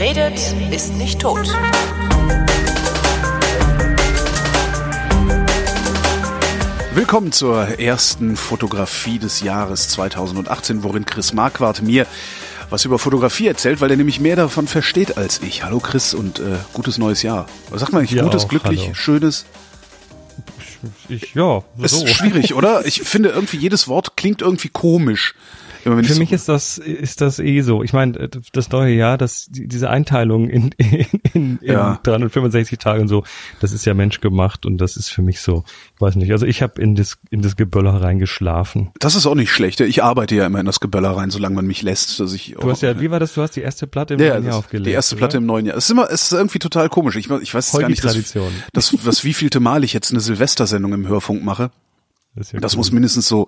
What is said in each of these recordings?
Wer redet, ist nicht tot. Willkommen zur ersten Fotografie des Jahres 2018, worin Chris Marquardt mir was über Fotografie erzählt, weil er nämlich mehr davon versteht als ich. Hallo Chris und äh, gutes neues Jahr. Was sagt man eigentlich? Ja, gutes, auch, glücklich, hallo. schönes? Ich, ja, Ist so. schwierig, oder? Ich finde irgendwie jedes Wort klingt irgendwie komisch. Immer Für so- mich ist das ist das eh so. Ich meine, das neue Jahr, das die- diese Einteilung in in, in, in Ja. 365 Tage und so, das ist ja menschgemacht und das ist für mich so. Ich weiß nicht. Also ich habe in das in das Geböller reingeschlafen. das ist auch nicht schlecht. Ich arbeite ja immer in das Geböller rein, solange man mich lässt, dass ich. Du hast ja, wie war das? Du hast die erste Platte im Ja, neuen Jahr das, aufgelegt. die erste Platte oder? im neuen Jahr. Es ist immer, es ist irgendwie total komisch. Ich, ich weiß jetzt gar nicht, dass, Holgi-Tradition. das, was wievielte Mal ich jetzt eine Silvestersendung im Hörfunk mache. Das, ja Das cool. muss mindestens so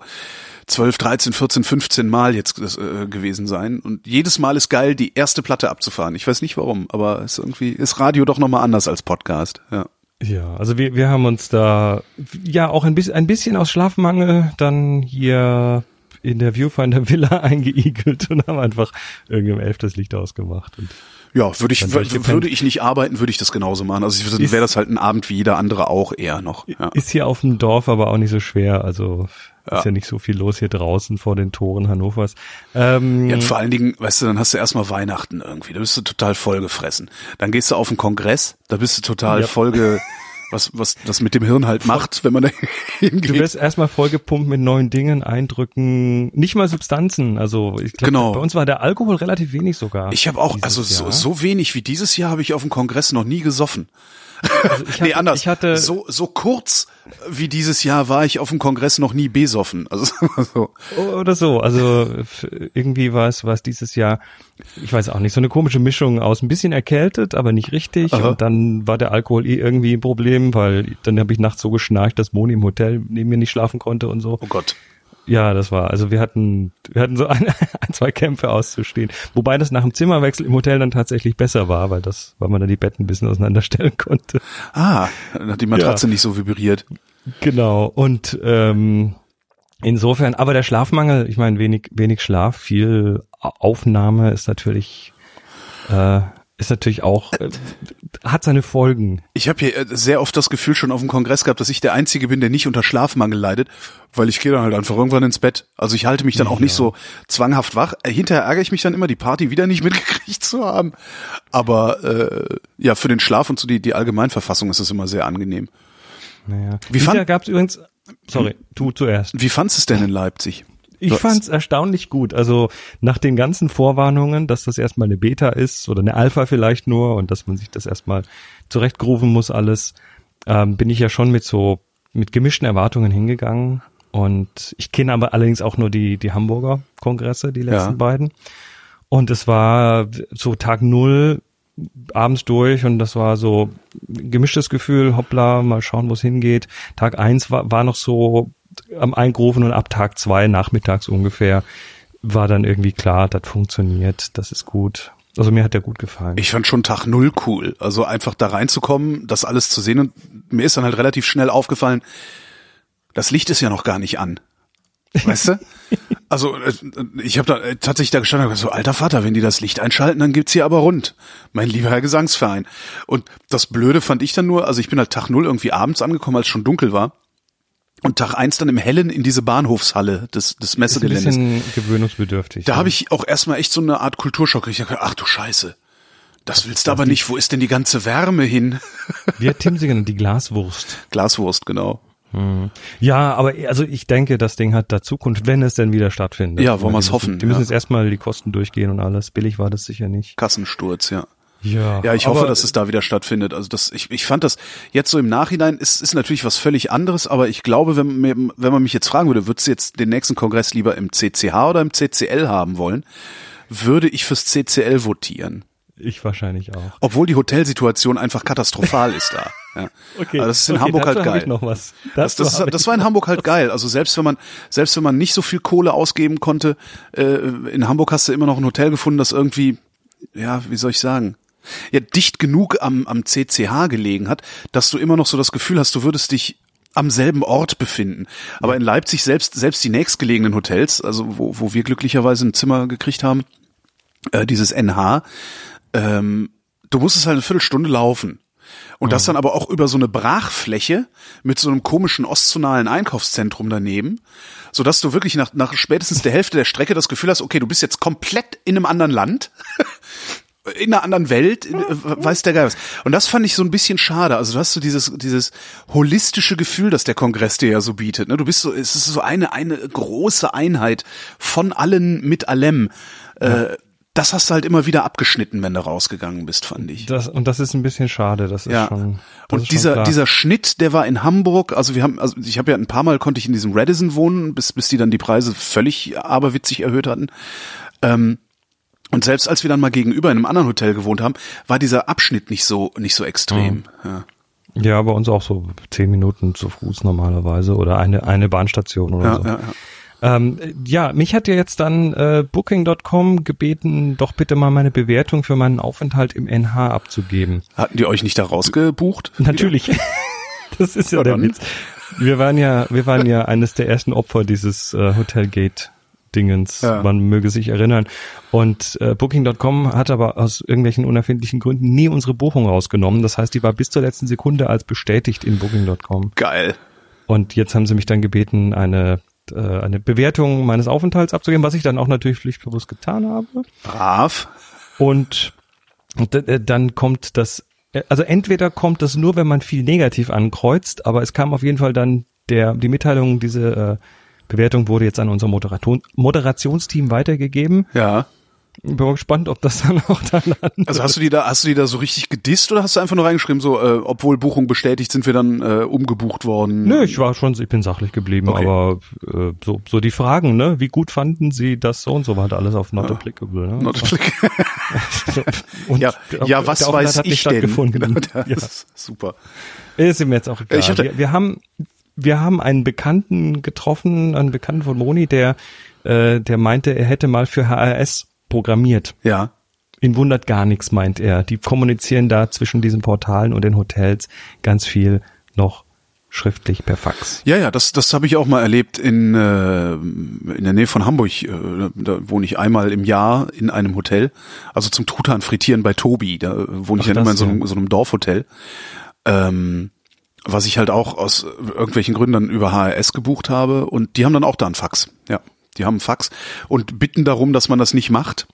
12, 13, 14, 15 Mal jetzt äh, gewesen sein. Und jedes Mal ist geil, die erste Platte abzufahren. Ich weiß nicht warum, aber ist irgendwie ist Radio doch nochmal anders als Podcast. Ja. Ja, also wir, wir haben uns da ja auch ein bisschen, ein bisschen aus Schlafmangel dann hier in der Viewfinder Villa eingeigelt und haben einfach irgendwie um elf das Licht ausgemacht. Und Ja, würde ich, würde ich nicht arbeiten, würde ich das genauso machen. Also ich- wäre das halt ein Abend wie jeder andere auch eher noch. Ja. Ist hier auf dem Dorf aber auch nicht so schwer. Also Ja. ist ja nicht so viel los hier draußen vor den Toren Hannovers. Ähm, Ja, vor allen Dingen, weißt du, dann hast du erstmal Weihnachten irgendwie, da bist du total vollgefressen. Dann gehst du auf einen Kongress, da bist du total Ja. vollge, was, was das mit dem Hirn halt macht, wenn man da du hingeht. wirst erstmal vollgepumpt mit neuen Dingen, Eindrücken, nicht mal Substanzen. Also ich glaub, Genau. bei uns war der Alkohol relativ wenig sogar. Ich habe auch, also so, so wenig wie dieses Jahr habe ich auf dem Kongress noch nie gesoffen. Also ich nee, hatte- anders. Ich hatte so, so kurz wie dieses Jahr war ich auf dem Kongress noch nie besoffen. Also so. Oder so. Also irgendwie war es, war es dieses Jahr, ich weiß auch nicht, so eine komische Mischung aus ein bisschen erkältet, aber nicht richtig. Aha. Und dann war der Alkohol eh irgendwie ein Problem, weil dann habe ich nachts so geschnarcht, dass Moni im Hotel neben mir nicht schlafen konnte und so. Oh Gott. Ja, das war, also wir hatten, wir hatten so ein, ein, zwei Kämpfe auszustehen. Wobei das nach dem Zimmerwechsel im Hotel dann tatsächlich besser war, weil das, weil man dann die Betten ein bisschen auseinanderstellen konnte. Ah, hat die Matratze nicht so vibriert. Genau. Und ähm, insofern, aber der Schlafmangel, ich meine, wenig, wenig Schlaf, viel Aufnahme ist natürlich, äh, ist natürlich auch, äh, hat seine Folgen. Ich habe hier äh, sehr oft das Gefühl schon auf dem Kongress gehabt, dass ich der Einzige bin, der nicht unter Schlafmangel leidet, weil ich gehe dann halt einfach irgendwann ins Bett. Also ich halte mich dann auch nicht so zwanghaft wach. Äh, Hinterher ärgere ich mich dann immer, die Party wieder nicht mitgekriegt zu haben. Aber äh, ja, für den Schlaf und so die, die Allgemeinverfassung ist es immer sehr angenehm. Naja. Wie Wie fand- gab es übrigens, sorry, du zuerst. Wie fandst es denn in Leipzig? Ich Du- fand's erstaunlich gut. Also nach den ganzen Vorwarnungen, dass das erstmal eine Beta ist oder eine Alpha vielleicht nur und dass man sich das erstmal zurechtgrooven muss alles, ähm, bin ich ja schon mit so mit gemischten Erwartungen hingegangen. Und ich kenne aber allerdings auch nur die die Hamburger Kongresse, die letzten Ja. beiden. Und es war so Tag null abends durch und das war so gemischtes Gefühl, hoppla, mal schauen, wo es hingeht. Tag eins war, war noch so am Eingrufen und ab Tag zwei nachmittags ungefähr war dann irgendwie klar, das funktioniert, das ist gut. Also mir hat der gut gefallen. Ich fand schon Tag null cool. Also einfach da reinzukommen, das alles zu sehen und mir ist dann halt relativ schnell aufgefallen, das Licht ist ja noch gar nicht an. Weißt du? Also äh, ich habe da äh, tatsächlich da gestanden und gesagt, so alter Vater, wenn die das Licht einschalten, dann gibt's hier aber rund. Mein lieber Herr Gesangsverein. Und das Blöde fand ich dann nur, also ich bin halt Tag null irgendwie abends angekommen, als es schon dunkel war. Und Tag eins dann im Hellen in diese Bahnhofshalle des, des ist ein Messegeländes. bisschen gewöhnungsbedürftig. Da ja. habe ich auch erstmal echt so eine Art Kulturschock. Ich dachte, ach du Scheiße. Das willst du aber nicht. Wo ist denn die ganze Wärme hin? Wie hat Tim sie genannt? Die Glaswurst. Glaswurst, genau. Ja, aber also ich denke, das Ding hat da Zukunft, wenn es denn wieder stattfindet. Ja, wollen wir's müssen- hoffen, Die müssen ja. jetzt erstmal die Kosten durchgehen und alles. Billig war das sicher nicht. Kassensturz, ja. Ja, Ja, ich hoffe, dass es da wieder stattfindet. Also das, ich, ich fand das jetzt so im Nachhinein ist, ist natürlich was völlig anderes, aber ich glaube, wenn, mir- wenn man mich jetzt fragen würde, würdest du jetzt den nächsten Kongress lieber im CCH oder im CCL haben wollen, würde ich fürs CCL votieren. ich wahrscheinlich auch. Obwohl die Hotelsituation einfach katastrophal ist da. Ja. Okay, Aber das ist in okay, Hamburg halt geil. Ich noch was. Das, das, das ich- war in Hamburg halt geil. Also selbst wenn man, selbst wenn man nicht so viel Kohle ausgeben konnte, äh, in Hamburg hast du immer noch ein Hotel gefunden, das irgendwie, ja, wie soll ich sagen, ja, dicht genug am, am CCH gelegen hat, dass du immer noch so das Gefühl hast, du würdest dich am selben Ort befinden. Aber in Leipzig selbst, selbst die nächstgelegenen Hotels, also wo, wo wir glücklicherweise ein Zimmer gekriegt haben, äh, dieses NH, ähm, du musstest halt eine Viertelstunde laufen. Und das dann aber auch über so eine Brachfläche mit so einem komischen ostzonalen Einkaufszentrum daneben, so dass du wirklich nach, nach spätestens der Hälfte der Strecke das Gefühl hast, okay, du bist jetzt komplett in einem anderen Land. in einer anderen Welt, in, äh, weiß der Geil was. Und das fand ich so ein bisschen schade. Also du hast so dieses, dieses holistische Gefühl, das der Kongress dir ja so bietet. Ne? Du bist so, es ist so eine, eine große Einheit von allen mit allem. Ja. Äh, das hast du halt immer wieder abgeschnitten, wenn du rausgegangen bist, fand ich. Das, und das ist ein bisschen schade, das ist ja. schon. Das und dieser, schon dieser Schnitt, der war in Hamburg, also wir haben, also ich habe ja ein paar Mal konnte ich in diesem Radisson wohnen, bis, bis die dann die Preise völlig aberwitzig erhöht hatten. Ähm, und selbst als wir dann mal gegenüber in einem anderen Hotel gewohnt haben, war dieser Abschnitt nicht so, nicht so extrem. Mhm. Ja. Ja, bei uns auch so zehn Minuten zu Fuß normalerweise oder eine, eine Bahnstation oder ja, so. Ja, ja. Ähm, ja, mich hat ja jetzt dann äh, Booking.com gebeten, doch bitte mal meine Bewertung für meinen Aufenthalt im NH abzugeben. Hatten die euch nicht da rausgebucht? Natürlich. das ist ja der Witz. Wir waren ja, wir waren ja eines der ersten Opfer dieses äh, Hotelgate Dingens, ja. man möge sich erinnern. Und äh, Booking.com hat aber aus irgendwelchen unerfindlichen Gründen nie unsere Buchung rausgenommen. Das heißt, die war bis zur letzten Sekunde als bestätigt in Booking.com. Geil. Und jetzt haben sie mich dann gebeten, eine äh, eine Bewertung meines Aufenthalts abzugeben, was ich dann auch natürlich pflichtbewusst getan habe. Brav. Und, äh, dann kommt das, äh, also entweder kommt das nur, wenn man viel negativ ankreuzt, aber es kam auf jeden Fall dann der, die Mitteilung, diese äh, Bewertung wurde jetzt an unser Moderaton, Moderationsteam weitergegeben. Ja. Bin mal gespannt, ob das dann auch da landet. Also hast du die da, hast du die da so richtig gedisst oder hast du einfach nur reingeschrieben, so, äh, obwohl Buchung bestätigt, sind wir dann äh, umgebucht worden? Nö, ich war schon, ich bin sachlich geblieben, okay. aber äh, so, so die Fragen, ne? Wie gut fanden Sie das so und so war halt alles auf not applicable, ne? Not applicable. und ja, ja, was weiß ich denn? Genau, ja. super. Ist mir jetzt auch egal. Wir, wir haben, wir haben einen Bekannten getroffen, einen Bekannten von Moni, der, äh, der meinte, er hätte mal für HRS programmiert. Ja. Ihn wundert gar nichts, meint er. Die kommunizieren da zwischen diesen Portalen und den Hotels ganz viel noch schriftlich per Fax. Ja, ja, das, das habe ich auch mal erlebt in, äh, in der Nähe von Hamburg. Äh, da wohne ich einmal im Jahr in einem Hotel. Also zum Truthahn frittieren bei Tobi. Da wohne ich Ach, dann immer in so, einem, so einem Dorfhotel. Ähm, was ich halt auch aus irgendwelchen Gründen dann über HRS gebucht habe. Und die haben dann auch da einen Fax. Ja. Die haben Fax und bitten darum, dass man das nicht macht,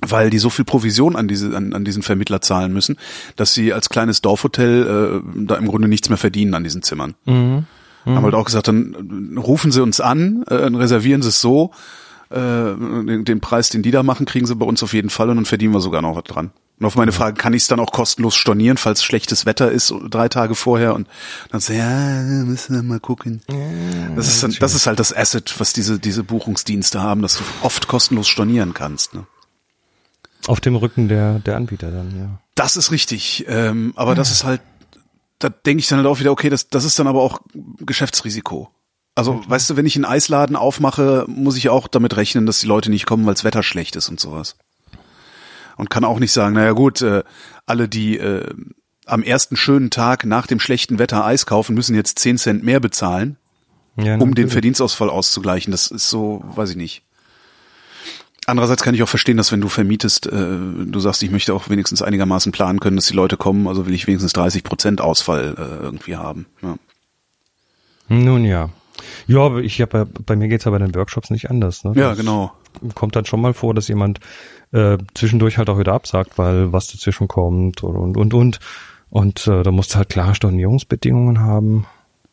weil die so viel Provision an diese an, an diesen Vermittler zahlen müssen, dass sie als kleines Dorfhotel äh, da im Grunde nichts mehr verdienen an diesen Zimmern. Mhm. Mhm. Haben halt auch gesagt, dann rufen sie uns an, äh, reservieren sie es so, äh, den, den Preis, den die da machen, kriegen sie bei uns auf jeden Fall und dann verdienen wir sogar noch was dran. Und auf meine Frage, kann ich es dann auch kostenlos stornieren, falls schlechtes Wetter ist, drei Tage vorher? Und dann so, ja, müssen wir mal gucken. das, ist dann, das ist halt das Asset, was diese, diese Buchungsdienste haben, dass du oft kostenlos stornieren kannst. Ne? Auf dem Rücken der, der Anbieter dann, ja. Das ist richtig. Ähm, aber ja. das ist halt, da denke ich dann halt auch wieder, okay, das, das ist dann aber auch Geschäftsrisiko. Also, okay. weißt du, wenn ich einen Eisladen aufmache, muss ich auch damit rechnen, dass die Leute nicht kommen, weil das Wetter schlecht ist und sowas und kann auch nicht sagen, naja gut, äh, alle, die äh, am ersten schönen Tag nach dem schlechten Wetter Eis kaufen, müssen jetzt zehn Cent mehr bezahlen, ja, um den Verdienstausfall auszugleichen. Das ist so, weiß ich nicht. Andererseits kann ich auch verstehen, dass wenn du vermietest, äh, du sagst, ich möchte auch wenigstens einigermaßen planen können, dass die Leute kommen, also will ich wenigstens 30 Prozent Ausfall äh, irgendwie haben. Ja. Nun ja. Ja, aber ich habe bei mir geht's ja bei den Workshops nicht anders. Ne? Ja, genau. Kommt dann schon mal vor, dass jemand äh, zwischendurch halt auch wieder absagt, weil was dazwischen kommt und und und und. Und äh, da musst du halt klare Stornierungsbedingungen haben,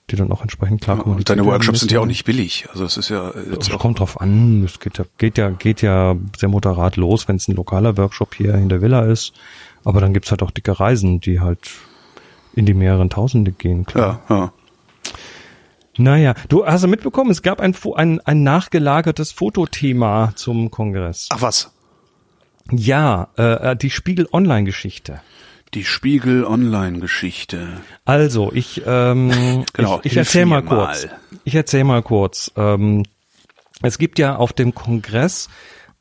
die dann auch entsprechend klar kommuniziert Und deine Workshops sind ja auch nicht billig. Also es ist ja jetzt Es kommt drauf an. Es geht ja, geht ja, geht ja sehr moderat los, wenn es ein lokaler Workshop hier in der Villa ist. Aber dann gibt's halt auch dicke Reisen, die halt in die mehreren Tausende gehen, klar. Ja, ja. Naja, du hast mitbekommen, es gab ein, ein, ein nachgelagertes Fotothema zum Kongress. Ach was? Ja, äh, die Spiegel Online-Geschichte. Die Spiegel Online-Geschichte. Also, ich, ähm, genau, ich, ich erzähl mal kurz. Mal. Ich erzähl mal kurz. Ähm, es gibt ja auf dem Kongress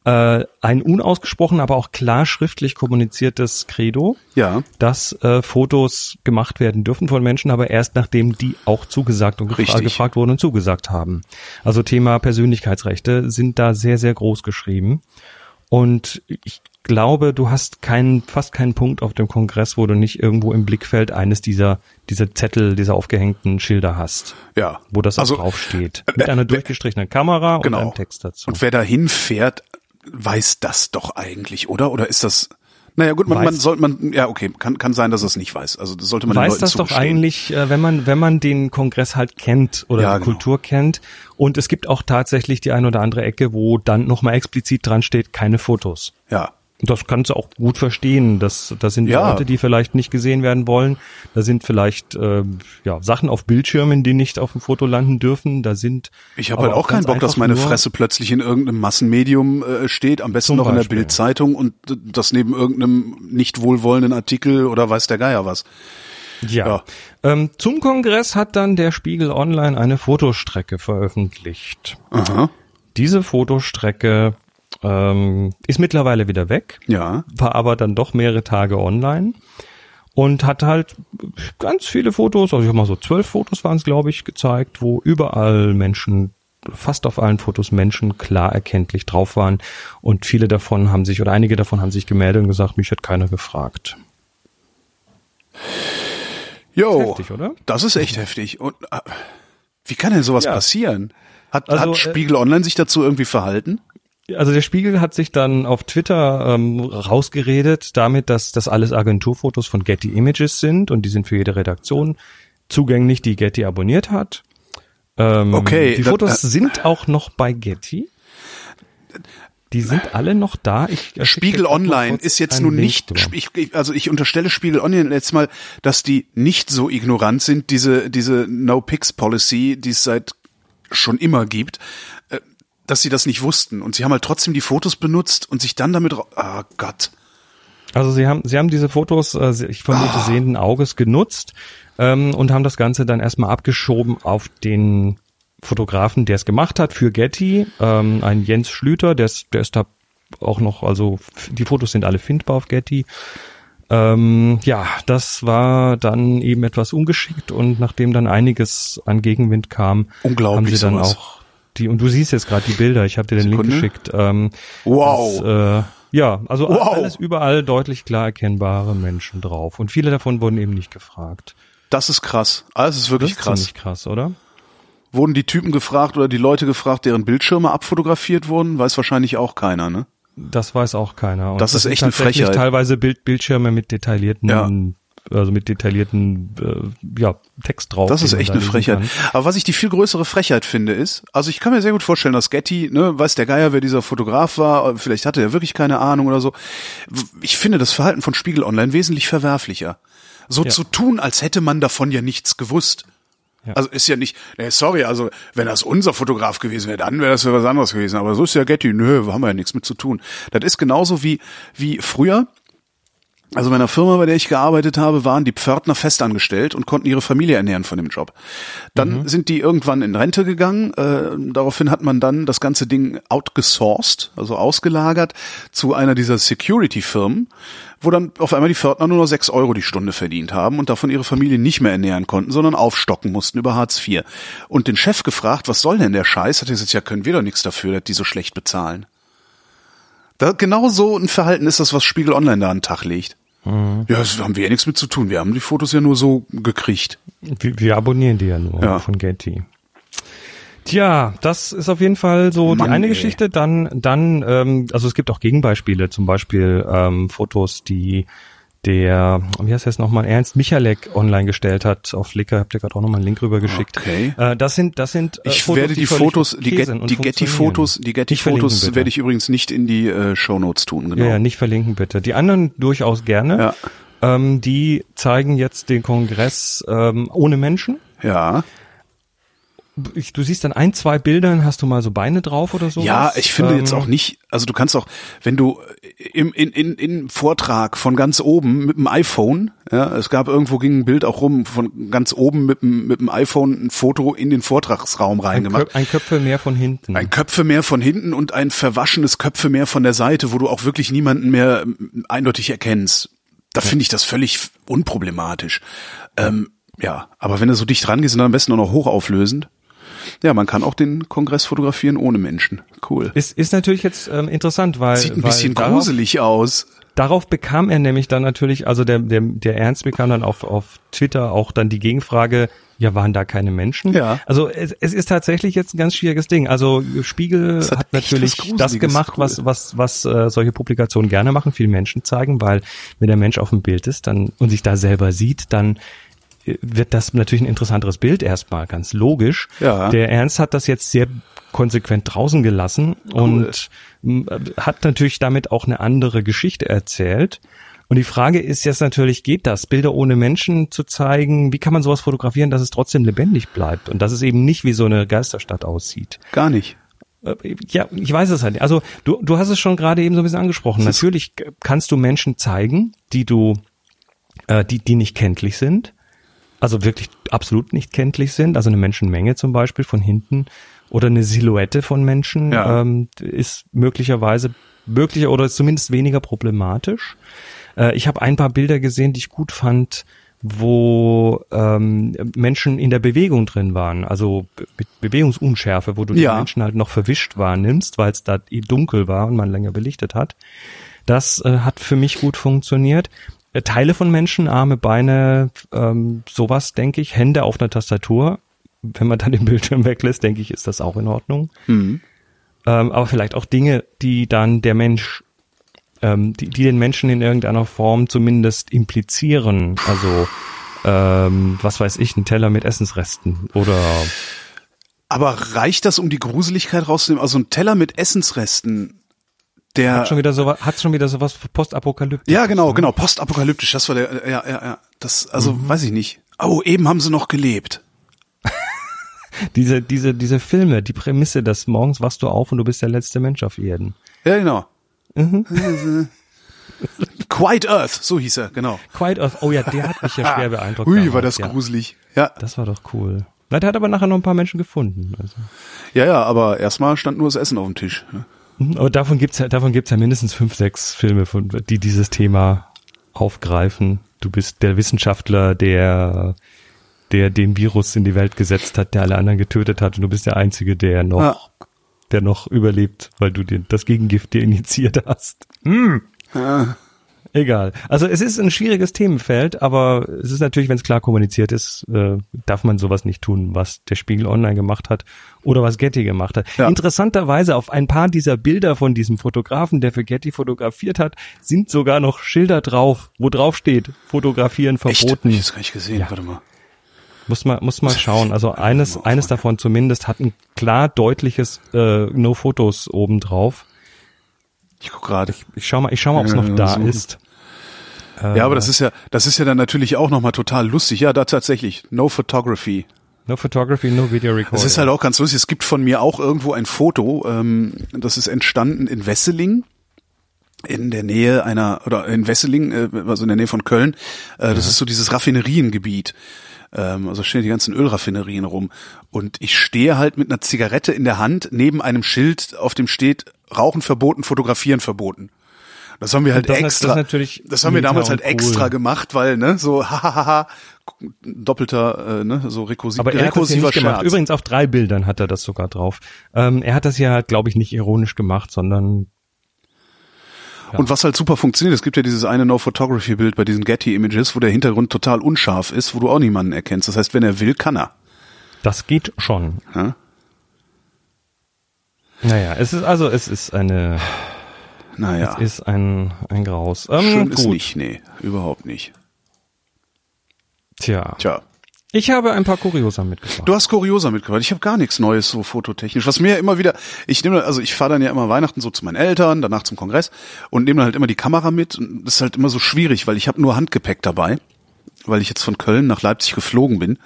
äh, ein unausgesprochen, aber auch klar schriftlich kommuniziertes Credo, ja. dass äh, Fotos gemacht werden dürfen von Menschen, aber erst nachdem die auch zugesagt und gefra gefragt wurden und zugesagt haben. Also Thema Persönlichkeitsrechte sind da sehr, sehr groß geschrieben. Und ich glaube, du hast keinen, fast keinen Punkt auf dem Kongress, wo du nicht irgendwo im Blickfeld eines dieser, dieser Zettel, dieser aufgehängten Schilder hast. Ja. Wo das Also, auch draufsteht. Mit einer durchgestrichenen Kamera Genau. und einem Text dazu. Und wer da hinfährt, weiß das doch eigentlich, oder? Oder ist das, naja gut, man, Weiß- man sollte man, ja okay, kann, kann sein, dass er es nicht weiß. Also das sollte man den weiß Leuten das doch eigentlich, äh, wenn man, wenn man den Kongress halt kennt oder Ja, die genau. Kultur kennt. Und es gibt auch tatsächlich die eine oder andere Ecke, wo dann nochmal explizit dran steht, keine Fotos. Ja. Das kannst du auch gut verstehen. Das, das sind Ja. Leute, die vielleicht nicht gesehen werden wollen. Da sind vielleicht äh, ja, Sachen auf Bildschirmen, die nicht auf dem Foto landen dürfen. Da sind Ich habe halt auch keinen Bock, dass meine Fresse plötzlich in irgendeinem Massenmedium äh, steht, am besten noch in der. Bildzeitung und das neben irgendeinem nicht wohlwollenden Artikel oder weiß der Geier was. Ja. Ja. Ähm, zum Kongress hat dann der Spiegel Online eine Fotostrecke veröffentlicht. Aha. Diese Fotostrecke ähm, ist mittlerweile wieder weg, Ja. war aber dann doch mehrere Tage online und hat halt ganz viele Fotos, also ich habe mal so zwölf Fotos waren es, glaube ich, gezeigt, wo überall Menschen, fast auf allen Fotos Menschen klar erkenntlich drauf waren und viele davon haben sich oder einige davon haben sich gemeldet und gesagt, mich hat keiner gefragt. Jo. Heftig, oder? Das ist echt heftig. Und äh, wie kann denn sowas Ja. passieren? Hat, Also, hat äh, Spiegel Online sich dazu irgendwie verhalten? Also der Spiegel hat sich dann auf Twitter ähm, rausgeredet damit, dass das alles Agenturfotos von Getty Images sind und die sind für jede Redaktion zugänglich, die Getty abonniert hat. Ähm, Okay, Die Fotos äh, sind auch noch bei Getty. Die sind alle noch da. Ich, ich Spiegel Online ist jetzt nun nicht, ich, also ich unterstelle Spiegel Online jetzt mal, dass die nicht so ignorant sind, diese, diese No-Pix-Policy, die es seit schon immer gibt, äh, dass sie das nicht wussten. Und sie haben halt trotzdem die Fotos benutzt und sich dann damit, ah Gott. Also sie haben, sie haben diese Fotos, äh, ich vermute, Ah. sehenden Auges genutzt ähm, und haben das Ganze dann erstmal abgeschoben auf den Fotografen, der es gemacht hat für Getty, ähm, ein Jens Schlüter, der ist, der ist da auch noch, also die Fotos sind alle findbar auf Getty. Ähm, ja, das war dann eben etwas ungeschickt und nachdem dann einiges an Gegenwind kam, haben sie dann sowas. auch die, und du siehst jetzt gerade die Bilder, ich habe dir den Sekunde. Link geschickt. Ähm, Wow. Das, äh, ja, also Wow. alles überall deutlich klar erkennbare Menschen drauf. Und viele davon wurden eben nicht gefragt. Das ist krass. Alles ist wirklich das ist krass. krass, oder? Wurden die Typen gefragt oder die Leute gefragt, deren Bildschirme abfotografiert wurden? Weiß wahrscheinlich auch keiner, ne? Das weiß auch keiner. Und Das ist echt eine Frechheit. teilweise Bild, Bildschirme mit detaillierten, Ja. Also mit detaillierten äh, ja, Text drauf. Das ist echt eine Frechheit. kann. Aber was ich die viel größere Frechheit finde, ist, also ich kann mir sehr gut vorstellen, dass Getty, ne, weiß der Geier, wer dieser Fotograf war, vielleicht hatte er wirklich keine Ahnung oder so. Ich finde das Verhalten von Spiegel Online wesentlich verwerflicher. So Ja. zu tun, als hätte man davon ja nichts gewusst. Ja. Also ist ja nicht, nee, sorry, also wenn das unser Fotograf gewesen wäre, dann wäre das ja was anderes gewesen. Aber so ist ja Getty, nö, haben wir ja nichts mit zu tun. Das ist genauso wie, wie früher, also bei einer Firma, bei der ich gearbeitet habe, waren die Pförtner festangestellt und konnten ihre Familie ernähren von dem Job. Dann sind die irgendwann in Rente gegangen. Äh, daraufhin hat man dann das ganze Ding outgesourced, also ausgelagert zu einer dieser Security-Firmen, wo dann auf einmal die Pförtner nur noch sechs Euro die Stunde verdient haben und davon ihre Familie nicht mehr ernähren konnten, sondern aufstocken mussten über Hartz IV. Und den Chef gefragt, was soll denn der Scheiß? Hat er gesagt, ja, können wir doch nichts dafür, dass die so schlecht bezahlen. Da, genau so ein Verhalten ist das, was Spiegel Online da an den Tag legt. Ja, das haben wir ja nichts mit zu tun. Wir haben die Fotos ja nur so gekriegt. Wir, wir abonnieren die ja nur Ja. von Getty. Tja, das ist auf jeden Fall so Mann, die eine ey. Geschichte. Dann, dann, ähm, also es gibt auch Gegenbeispiele, zum Beispiel ähm, Fotos, die der, wie heißt das nochmal, Ernst Michalek online gestellt hat auf Flickr. Habt ihr gerade auch nochmal einen Link rüber geschickt. Okay. Äh, das sind, das sind. Äh, Ich Fotos, werde die völlig Fotos, die, Get, die Getty-Fotos, die Getty-Fotos werde ich übrigens nicht in die äh, Shownotes tun, genau. Ja, ja, nicht verlinken bitte. Die anderen durchaus gerne. Ja. Ähm, die zeigen jetzt den Kongress ähm, ohne Menschen. ja. Ich, du siehst dann ein, zwei Bildern, hast du mal so Beine drauf oder so? Ja, ich finde jetzt Ähm, auch nicht, also du kannst auch, wenn du im, in, in, in Vortrag von ganz oben mit dem iPhone, ja, es gab irgendwo ging ein Bild auch rum von ganz oben mit dem, mit dem iPhone ein Foto in den Vortragsraum Ein, reingemacht. Köp ein Köpfe mehr von hinten. Ein Köpfe mehr von hinten und ein verwaschenes Köpfe mehr von der Seite, wo du auch wirklich niemanden mehr eindeutig erkennst. Da finde ich das völlig unproblematisch. Ähm, ja, aber wenn du so dicht rangehst und dann am besten auch noch hochauflösend. Ja, man kann auch den Kongress fotografieren ohne Menschen. Cool. Ist, ist natürlich jetzt ähm, interessant, weil Sieht ein weil bisschen darauf, gruselig aus. Darauf bekam er nämlich dann natürlich, also der, der, der Ernst bekam dann auf, auf Twitter auch dann die Gegenfrage, ja, waren da keine Menschen? Ja. Also es, es ist tatsächlich jetzt ein ganz schwieriges Ding. Also Spiegel hat hat, natürlich das gemacht, cool. was, was, was äh, solche Publikationen gerne machen, viel Menschen zeigen, weil wenn der Mensch auf dem Bild ist dann und sich da selber sieht, dann wird das natürlich ein interessanteres Bild erstmal, ganz logisch. Ja. Der Ernst hat das jetzt sehr konsequent draußen gelassen und m, äh, hat natürlich damit auch eine andere Geschichte erzählt. Und die Frage ist jetzt natürlich, geht das, Bilder ohne Menschen zu zeigen? Wie kann man sowas fotografieren, dass es trotzdem lebendig bleibt und dass es eben nicht wie so eine Geisterstadt aussieht? Gar nicht. Äh, Ja, ich weiß es halt nicht. Also du, du hast es schon gerade eben so ein bisschen angesprochen. Das Natürlich kannst du Menschen zeigen, die du, äh, die, die nicht kenntlich sind. Also wirklich absolut nicht kenntlich sind. Also eine Menschenmenge zum Beispiel von hinten oder eine Silhouette von Menschen Ja. ähm, ist möglicherweise möglicher oder ist zumindest weniger problematisch. Äh, ich habe ein paar Bilder gesehen, die ich gut fand, wo ähm, Menschen in der Bewegung drin waren, also Be Bewegungsunschärfe, wo du Ja. die Menschen halt noch verwischt wahrnimmst, weil es da dunkel war und man länger belichtet hat. Das äh, hat für mich gut funktioniert. Äh, Teile von Menschen, Arme, Beine, ähm, sowas, denke ich, Hände auf einer Tastatur. Wenn man dann den Bildschirm weglässt, denke ich, ist das auch in Ordnung. Mhm. Ähm, aber vielleicht auch Dinge, die dann der Mensch, ähm, die, die den Menschen in irgendeiner Form zumindest implizieren. Also, ähm, was weiß ich, ein Teller mit Essensresten oder Aber reicht das, um die Gruseligkeit rauszunehmen? Also ein Teller mit Essensresten, der hat schon wieder so hat schon wieder sowas postapokalyptisch. Ja, genau, genau, postapokalyptisch, das war der ja, ja, ja, das also Mhm. weiß ich nicht. Oh, eben haben sie noch gelebt. Diese, diese, diese Filme, die Prämisse, dass morgens wachst du auf und du bist der letzte Mensch auf Erden. Ja, genau. Mhm. Quiet Earth, so hieß er, genau. Quiet Earth, oh ja, der hat mich ja schwer beeindruckt. Ui, damals, war das ja. gruselig. Ja, Das war doch cool. Na, der hat aber nachher noch ein paar Menschen gefunden. Also. ja, ja, aber erstmal stand nur das Essen auf dem Tisch. Mhm, Aber davon gibt's ja, davon gibt's ja mindestens fünf, sechs Filme, von, die dieses Thema aufgreifen. Du bist der Wissenschaftler, der, der den Virus in die Welt gesetzt hat, der alle anderen getötet hat, und du bist der Einzige, der noch, Ja. der noch überlebt, weil du dir das Gegengift dir initiiert hast. Hm. Ja. Egal. Also es ist ein schwieriges Themenfeld, aber es ist natürlich, wenn es klar kommuniziert ist, äh, darf man sowas nicht tun, was der Spiegel Online gemacht hat oder was Getty gemacht hat. Ja. Interessanterweise auf ein paar dieser Bilder von diesem Fotografen, der für Getty fotografiert hat, sind sogar noch Schilder drauf, wo drauf steht, fotografieren Echt? verboten. Ich hab's gar nicht gesehen, warte mal. Muss man muss man schauen. Also eines eines davon zumindest hat ein klar deutliches äh, No Fotos oben drauf. Ich guck gerade. Ich schau mal, ich schau mal, ob es Ja, noch da so. ist. Ja, aber das ist ja, das ist ja dann natürlich auch nochmal total lustig. Ja, da tatsächlich. No Photography. No Photography, no Video Recording. Es ist halt auch ganz lustig. Es gibt von mir auch irgendwo ein Foto, ähm, das ist entstanden in Wesseling. In der Nähe einer, oder in Wesseling, äh, also in der Nähe von Köln. Äh, das ist so dieses Raffineriengebiet. Ähm, also stehen die ganzen Ölraffinerien rum. Und ich stehe halt mit einer Zigarette in der Hand neben einem Schild, auf dem steht Rauchen verboten, Fotografieren verboten. Das haben wir halt Das extra. das natürlich das haben wir damals halt cool. extra gemacht, weil ne so hahaha doppelter äh, ne so rekursiv, Aber er hat das rekursiver gemacht. Übrigens auf drei Bildern hat er das sogar drauf. Ähm, er hat das halt, glaube ich, nicht ironisch gemacht, sondern Und was halt super funktioniert, es gibt ja dieses eine No-Photography-Bild bei diesen Getty-Images, wo der Hintergrund total unscharf ist, wo du auch niemanden erkennst. Das heißt, wenn er will, kann er. das geht schon. Ja? Naja, es ist also, es ist eine, Naja, es ist ein, ein Graus. Ähm, schön gut. ist nicht, nee, überhaupt nicht. Tja. Tja, Ich habe ein paar Kuriosa mitgebracht. du hast Kuriosa mitgebracht. Ich habe gar nichts Neues so fototechnisch. Was mir immer wieder, ich nehme, also ich fahre dann ja immer Weihnachten so zu meinen Eltern, danach zum Kongress und nehme dann halt immer die Kamera mit. Und das ist halt immer so schwierig, weil ich habe nur Handgepäck dabei. weil ich jetzt von Köln nach Leipzig geflogen bin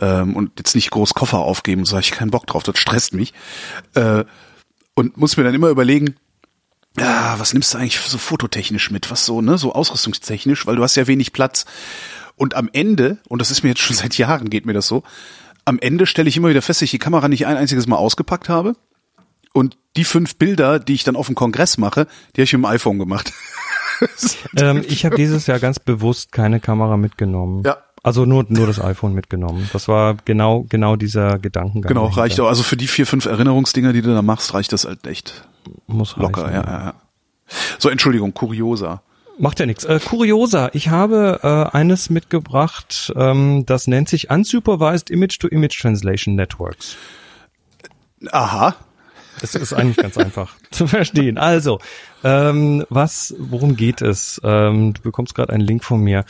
ähm, und jetzt nicht groß Koffer aufgeben, so habe ich keinen Bock drauf, das stresst mich. Äh, und muss mir dann immer überlegen, ja, was nimmst du eigentlich so fototechnisch mit, was so, ne, so ausrüstungstechnisch, weil du hast ja wenig Platz. Und am Ende, und das ist mir jetzt schon seit Jahren, geht mir das so, am Ende stelle ich immer wieder fest, dass ich die Kamera nicht ein einziges Mal ausgepackt habe. Und die fünf Bilder, die ich dann auf dem Kongress mache, die habe ich mit dem iPhone gemacht. Ähm, ich habe dieses Jahr ganz bewusst keine Kamera mitgenommen. Ja, Also nur, nur das iPhone mitgenommen. Das war genau, genau dieser Gedankengang. Genau, reicht auch. Also für die vier, fünf Erinnerungsdinger, die du da machst, reicht das halt echt Muss locker. reichen, Ja, ja, ja. So, Entschuldigung, kurioser. Macht ja nichts. Äh, kurioser, ich habe äh, eines mitgebracht, ähm, das nennt sich Unsupervised Image-to-Image Translation Networks. Aha. Das ist eigentlich ganz einfach zu verstehen. Also, ähm, was, worum geht es? Ähm, du bekommst gerade einen Link von mir.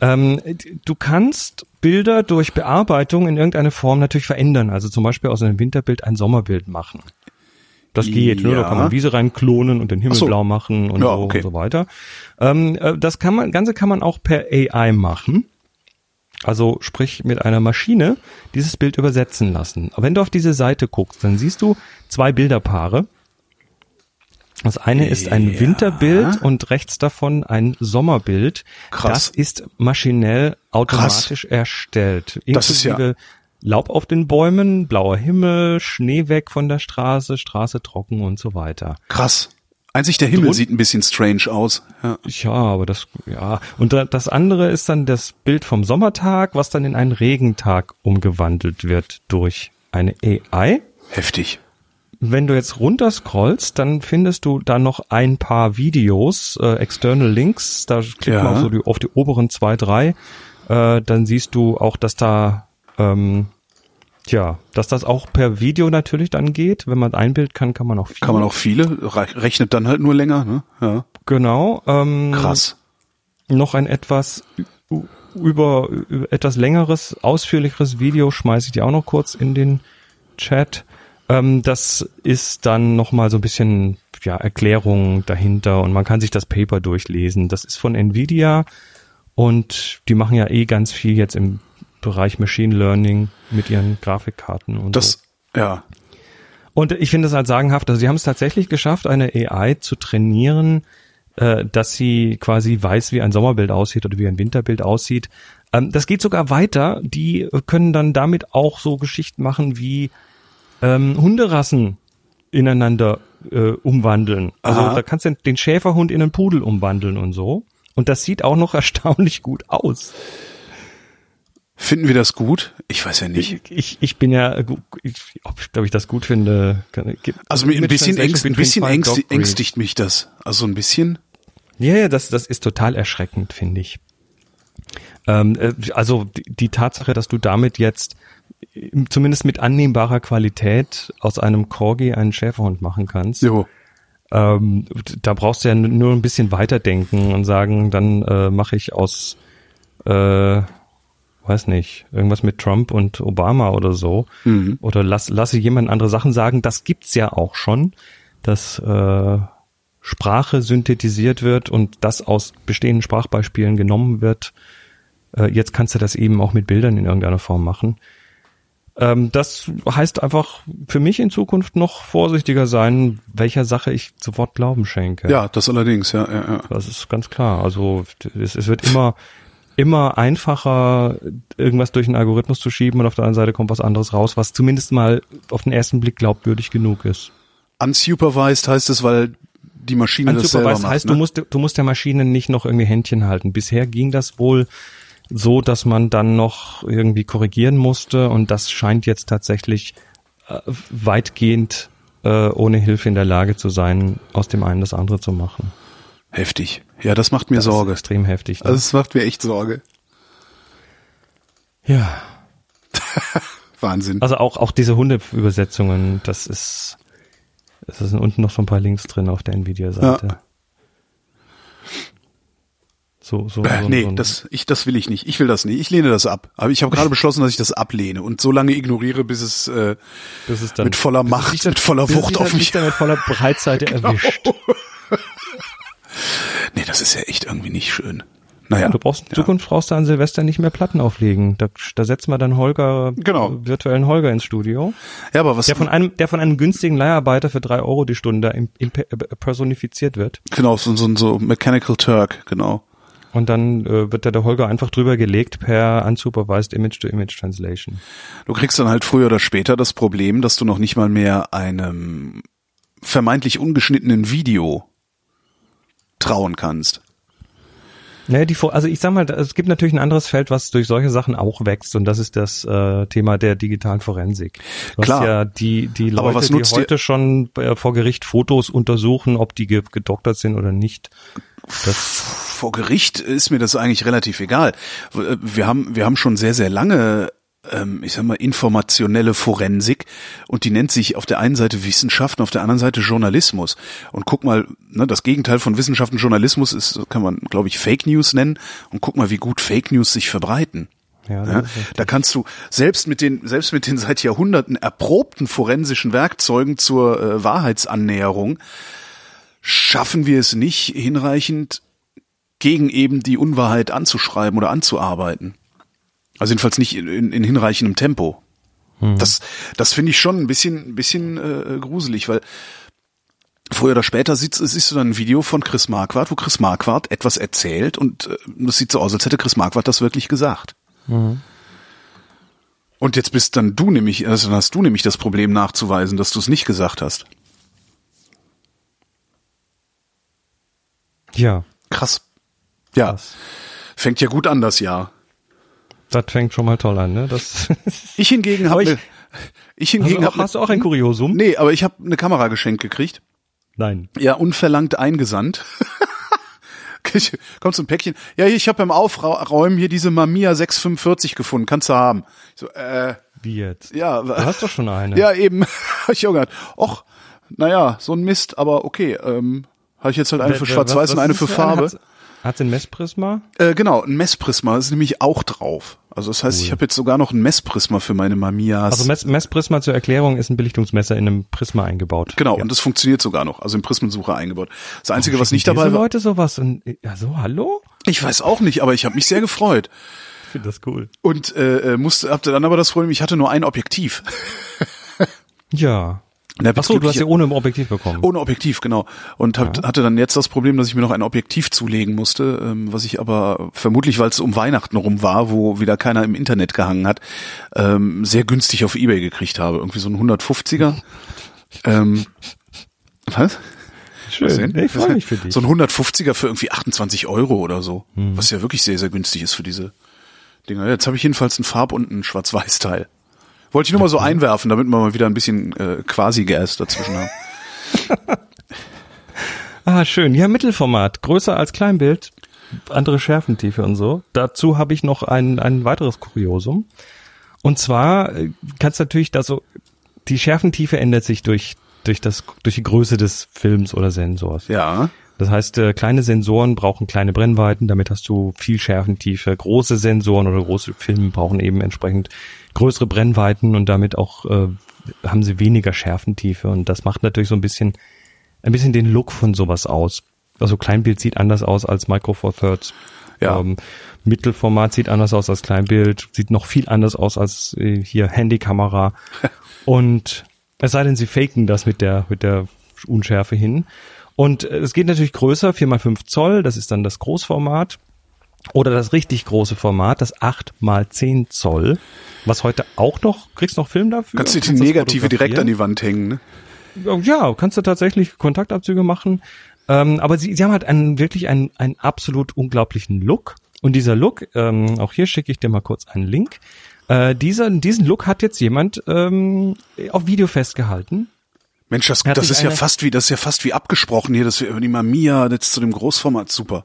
Ähm, du kannst Bilder durch Bearbeitung in irgendeine Form natürlich verändern. Also zum Beispiel aus einem Winterbild ein Sommerbild machen. Das geht, ne? da Ja. kann man Wiese rein klonen und den Himmel so. blau machen und, Ja, so, okay. und so weiter. Ähm, äh, das kann man, Ganze kann man auch per AI machen. Also sprich mit einer Maschine dieses Bild übersetzen lassen. Aber wenn du auf diese Seite guckst, dann siehst du zwei Bilderpaare. Das eine ist ein Ja. Winterbild und rechts davon ein Sommerbild. Krass. Das ist maschinell automatisch erstellt. Das ist ja- Inklusive Laub auf den Bäumen, blauer Himmel, Schnee weg von der Straße, Straße trocken und so weiter. Krass. Einzig der Himmel Drun- sieht ein bisschen strange aus. Ja. Ja, aber das, ja. Und da- das andere ist dann das Bild vom Sommertag, was dann in einen Regentag umgewandelt wird durch eine AI. Heftig. Wenn du jetzt runterscrollst, dann findest du da noch ein paar Videos, äh, external Links, da klickt Ja. man auf, so die, auf die oberen zwei, drei, äh, dann siehst du auch, dass da, ähm, tja, dass das auch per Video natürlich dann geht. Wenn man ein Bild kann, kann man auch viel. Kann man auch viele, re- rechnet dann halt nur länger, ne? Ja. Genau. Ähm, Krass. noch ein etwas über, über etwas längeres, ausführlicheres Video schmeiße ich dir auch noch kurz in den Chat. Ähm, das ist dann noch mal so ein bisschen ja, Erklärung dahinter und man kann sich das Paper durchlesen. Das ist von Nvidia und die machen ja eh ganz viel jetzt im Bereich Machine Learning mit ihren Grafikkarten und so. Das, ja. Und ich finde es halt sagenhaft, also sie haben es tatsächlich geschafft, eine AI zu trainieren, äh, dass sie quasi weiß, wie ein Sommerbild aussieht oder wie ein Winterbild aussieht. Ähm, das geht sogar weiter. Die können dann damit auch so Geschichten machen wie ähm, Hunderassen ineinander äh, umwandeln. Also Aha. da kannst du den Schäferhund in einen Pudel umwandeln und so. Und das sieht auch noch erstaunlich gut aus. Finden wir das gut? Ich weiß ja nicht. Ich, ich, ich bin ja, ich, ob, ob ich das gut finde. kann- Also ein bisschen, ängst, ein bisschen ängst, ängstigt mich das. Also ein bisschen. Ja, ja, das, das ist total erschreckend, finde ich. Ähm, äh, also die, die Tatsache, dass du damit jetzt äh, zumindest mit annehmbarer Qualität aus einem Corgi einen Schäferhund machen kannst, Jo. ähm, da brauchst du ja nur ein bisschen weiterdenken und sagen, dann äh, mache ich aus, äh, weiß nicht, irgendwas mit Trump und Obama oder so. Mhm. Oder lass, lasse jemand andere Sachen sagen. Das gibt's ja auch schon, dass äh, Sprache synthetisiert wird und das aus bestehenden Sprachbeispielen genommen wird. Äh, jetzt kannst du das eben auch mit Bildern in irgendeiner Form machen. Ähm, das heißt einfach für mich in Zukunft noch vorsichtiger sein, welcher Sache ich sofort Glauben schenke. Ja, das allerdings, ja, ja, ja. Das ist ganz klar. Also es, es wird immer immer einfacher, irgendwas durch einen Algorithmus zu schieben und auf der anderen Seite kommt was anderes raus, was zumindest mal auf den ersten Blick glaubwürdig genug ist. Unsupervised heißt es, weil die Maschine das selber Unsupervised macht. heißt, ne? du musst, du musst der Maschine nicht noch irgendwie Händchen halten. Bisher ging das wohl so, dass man dann noch irgendwie korrigieren musste und das scheint jetzt tatsächlich äh, weitgehend äh, ohne Hilfe in der Lage zu sein, aus dem einen das andere zu machen. Heftig. Ja, das macht mir Das ist Sorge. extrem heftig. Ne? Also es macht mir echt Sorge. ja. Wahnsinn. Also auch, auch diese Hundeübersetzungen, das ist, es sind unten noch so ein paar Links drin auf der Nvidia-Seite. Ja. So, so, Äh, so, nee, so das, ich, das will ich nicht. Ich will das nicht. Ich lehne das ab. Aber ich habe gerade beschlossen, dass ich das ablehne und so lange ignoriere, bis es äh, das ist dann, mit voller bis es Macht, dann- mit voller bis es Wucht auf mich- dich dann mit voller Breitseite erwischt. Nee, das ist ja echt irgendwie nicht schön. Naja. Du brauchst in ja. Zukunft brauchst du an Silvester nicht mehr Platten auflegen. Da, da setzen wir dann Holger, Genau. virtuellen Holger ins Studio. Ja, aber was Der von einem, der von einem günstigen Leiharbeiter für drei Euro die Stunde im, im, äh, personifiziert wird. genau so so so Mechanical Turk, genau. Und dann äh, wird da der Holger einfach drüber gelegt per unsupervised Image-to-Image Translation. Du kriegst dann halt früher oder später das Problem, dass du noch nicht mal mehr einem vermeintlich ungeschnittenen Video trauen kannst. Naja, die, also ich sag mal, es gibt natürlich ein anderes Feld, was durch solche Sachen auch wächst und das ist das äh, Thema der digitalen Forensik. Du Klar. Ja die, die Aber Leute, was die heute schon äh, vor Gericht Fotos untersuchen, ob die ge gedoktert sind oder nicht. Das, vor Gericht ist mir das eigentlich relativ egal. Wir haben, wir haben schon sehr, sehr lange, ähm, ich sag mal, informationelle Forensik und die nennt sich auf der einen Seite Wissenschaft und auf der anderen Seite Journalismus. Und guck mal, ne, das Gegenteil von Wissenschaft und Journalismus ist, kann man, glaube ich, Fake News nennen. Und guck mal, wie gut Fake News sich verbreiten. ja, Ja, da kannst du selbst mit den selbst mit den seit Jahrhunderten erprobten forensischen Werkzeugen zur äh, Wahrheitsannäherung schaffen wir es nicht hinreichend gegen eben die Unwahrheit anzuschreiben oder anzuarbeiten. Also jedenfalls nicht in, in, in hinreichendem Tempo. Das das finde ich schon ein bisschen ein bisschen äh, gruselig, weil Früher oder später siehst, siehst du dann ein Video von Chris Marquardt, wo Chris Marquardt etwas erzählt und äh, das sieht so aus, als hätte Chris Marquardt das wirklich gesagt. Und jetzt bist dann du nämlich, also dann hast du nämlich das Problem nachzuweisen, dass du es nicht gesagt hast. ja, Krass. Ja, Krass. fängt ja gut an das Jahr. Das fängt schon mal toll an, ne? Das, Ich hingegen habe ich- ne, ich hast, hingegen du hab auch, hast du auch ein Kuriosum? Nee, aber ich habe eine Kamera geschenkt gekriegt. Nein. Ja, unverlangt eingesandt. Kommt ein Päckchen. Ja, hier, ich habe beim Aufräumen hier diese Mamiya 645 gefunden. Kannst du haben. Ich so, äh, Wie jetzt? ja. Du hast doch schon eine. Ja, eben. Ich auch gedacht. Och, naja, so ein Mist, aber okay. Ähm, habe ich jetzt halt eine Wer- für Schwarz-Weiß und eine für das eine? Hat's ein Messprisma? Äh, genau, ein Messprisma ist nämlich auch drauf. Also das heißt, ich habe jetzt sogar noch ein Messprisma für meine Mamias. Also Mess, Messprisma zur Erklärung ist ein Belichtungsmesser in einem Prisma eingebaut. genau, Ja. und das funktioniert sogar noch. Also im Prismensucher eingebaut. Das Einzige, was nicht Diese dabei war, Leute sowas und ja so hallo? ich weiß auch nicht, aber ich habe mich sehr gefreut. Ich finde das cool. Und äh, äh, musste, hatte dann aber das Problem, ich hatte nur ein Objektiv. Ja. Der Ach so, du hast ja ohne Objektiv bekommen. Ohne Objektiv, genau. Und hab, hatte dann jetzt das Problem, dass ich mir noch ein Objektiv zulegen musste, ähm, was ich aber vermutlich, weil es um Weihnachten rum war, wo wieder keiner im Internet gehangen hat, ähm, sehr günstig auf Ebay gekriegt habe. Irgendwie so ein 150er. ähm, was? Schön. Ich freue mich für dich. So ein 150er für irgendwie 28 Euro oder so. Hm. Was ja wirklich sehr, sehr günstig ist für diese Dinger. Jetzt habe ich jedenfalls ein Farb- und ein Schwarz-Weiß-Teil. Wollte ich nur mal so einwerfen, damit wir mal wieder ein bisschen äh, Quasi-Gas dazwischen haben. Ah, schön. Ja, Mittelformat. Größer als Kleinbild. Andere Schärfentiefe und so. Dazu habe ich noch ein, ein weiteres Kuriosum. Und zwar äh, kannst natürlich da so, die Schärfentiefe ändert sich durch, durch das, durch die Größe des Films oder Sensors. Ja. Das heißt, äh, kleine Sensoren brauchen kleine Brennweiten, damit hast du viel Schärfentiefe. Große Sensoren oder große Filme brauchen eben entsprechend größere Brennweiten und damit auch äh, haben sie weniger Schärfentiefe. Und das macht natürlich so ein bisschen, ein bisschen den Look von sowas aus. Also Kleinbild sieht anders aus als Micro Four Thirds. Ja. Ähm, Mittelformat sieht anders aus als Kleinbild, sieht noch viel anders aus als äh, hier Handykamera. und es sei denn, sie faken das mit der, mit der Unschärfe hin. Und äh, es geht natürlich größer, 4x5 Zoll, das ist dann das Großformat. Oder das richtig große Format, das 8x10 Zoll, was heute auch noch, kriegst du noch Film dafür? Kannst du die Negative direkt an die Wand hängen, ne? Ja, kannst du tatsächlich Kontaktabzüge machen. Ähm, aber sie, sie haben halt einen wirklich einen, einen absolut unglaublichen Look. Und dieser Look, ähm, auch hier schicke ich dir mal kurz einen Link. Äh, dieser, diesen Look hat jetzt jemand ähm, auf Video festgehalten. Mensch, das, das ist ja fast wie, das ist ja fast wie abgesprochen hier, dass wir über die Mamiya jetzt zu dem Großformat super.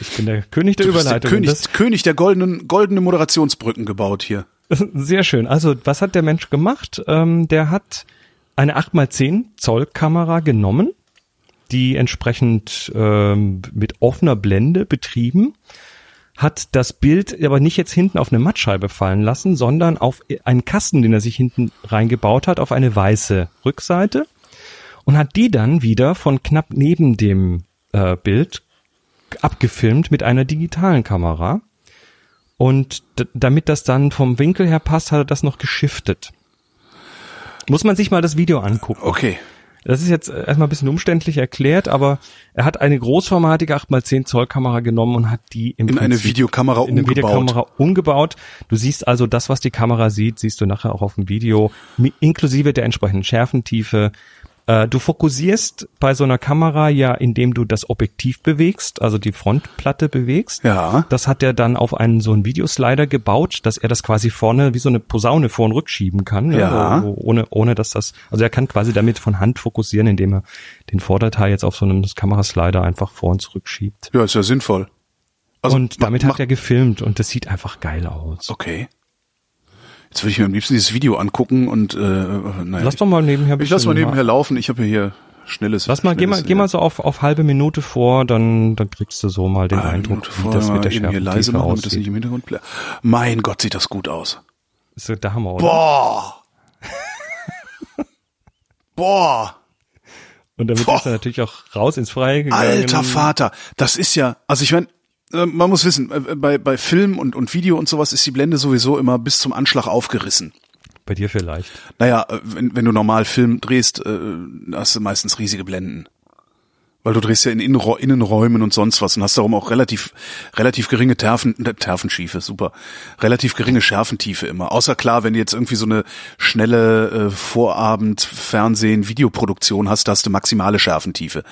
Ich bin der König der bist der Überleitung. König, Das- König der goldenen, goldene Moderationsbrücken gebaut hier. Sehr schön. Also, was hat der Mensch gemacht? Ähm, der hat eine 8x10 Zoll Kamera genommen, die entsprechend ähm, mit offener Blende betrieben, hat das Bild aber nicht jetzt hinten auf eine Mattscheibe fallen lassen, sondern auf einen Kasten, den er sich hinten reingebaut hat, auf eine weiße Rückseite und hat die dann wieder von knapp neben dem äh, Bild abgefilmt mit einer digitalen Kamera. Und damit das dann vom Winkel her passt, hat er das noch geschiftet. Muss man sich mal das Video angucken. Okay. Das ist jetzt erstmal ein bisschen umständlich erklärt, aber er hat eine großformatige 8x10 Zoll Kamera genommen und hat die im In eine Videokamera in eine umgebaut. Videokamera umgebaut. Du siehst also das, was die Kamera sieht, siehst du nachher auch auf dem Video, inklusive der entsprechenden Schärfentiefe. Äh, du fokussierst bei so einer Kamera ja, indem du das Objektiv bewegst, also die Frontplatte bewegst. Ja. Das hat er dann auf einen so einen Videoslider gebaut, dass er das quasi vorne wie so eine Posaune vor und rückschieben kann. ne? Ja. So, ohne, ohne dass das, also er kann quasi damit von Hand fokussieren, indem er den Vorderteil jetzt auf so einem Kameraslider einfach vor und zurück schiebt. Ja, ist ja sinnvoll. Also und damit hat er gefilmt und das sieht einfach geil aus. Okay. Jetzt würde ich mir am liebsten dieses Video angucken und äh, naja. Lass doch mal nebenher. ich lass mal nebenher laufen. Ich habe ja hier schnelles. Lass mal, geh mal, schnelles, geh mal so auf, auf halbe Minute vor, dann, dann kriegst du so mal den Eine Eindruck, Minute wie vorher das mit der hier leise machen, damit das nicht im Hintergrund. Mein Gott, sieht das gut aus. Ist so der Hammer, oder? Boah. Boah. Und damit Boah. ist er natürlich auch raus ins Freie gegangen. Alter Vater, das ist ja, also ich meine, man muss wissen, äh, bei, bei Film und, und Video und sowas ist die Blende sowieso immer bis zum Anschlag aufgerissen. Bei dir vielleicht. Naja, äh, wenn, wenn du normal Film drehst, äh, hast du meistens riesige Blenden. Weil du drehst ja in Innenrä- Innenräumen und sonst was und hast darum auch relativ, relativ geringe Terfen, äh, Terfenschiefe, super. Relativ geringe Schärfentiefe immer. Außer klar, wenn du jetzt irgendwie so eine schnelle äh, Vorabend Fernsehen, Videoproduktion hast, da hast du maximale Schärfentiefe.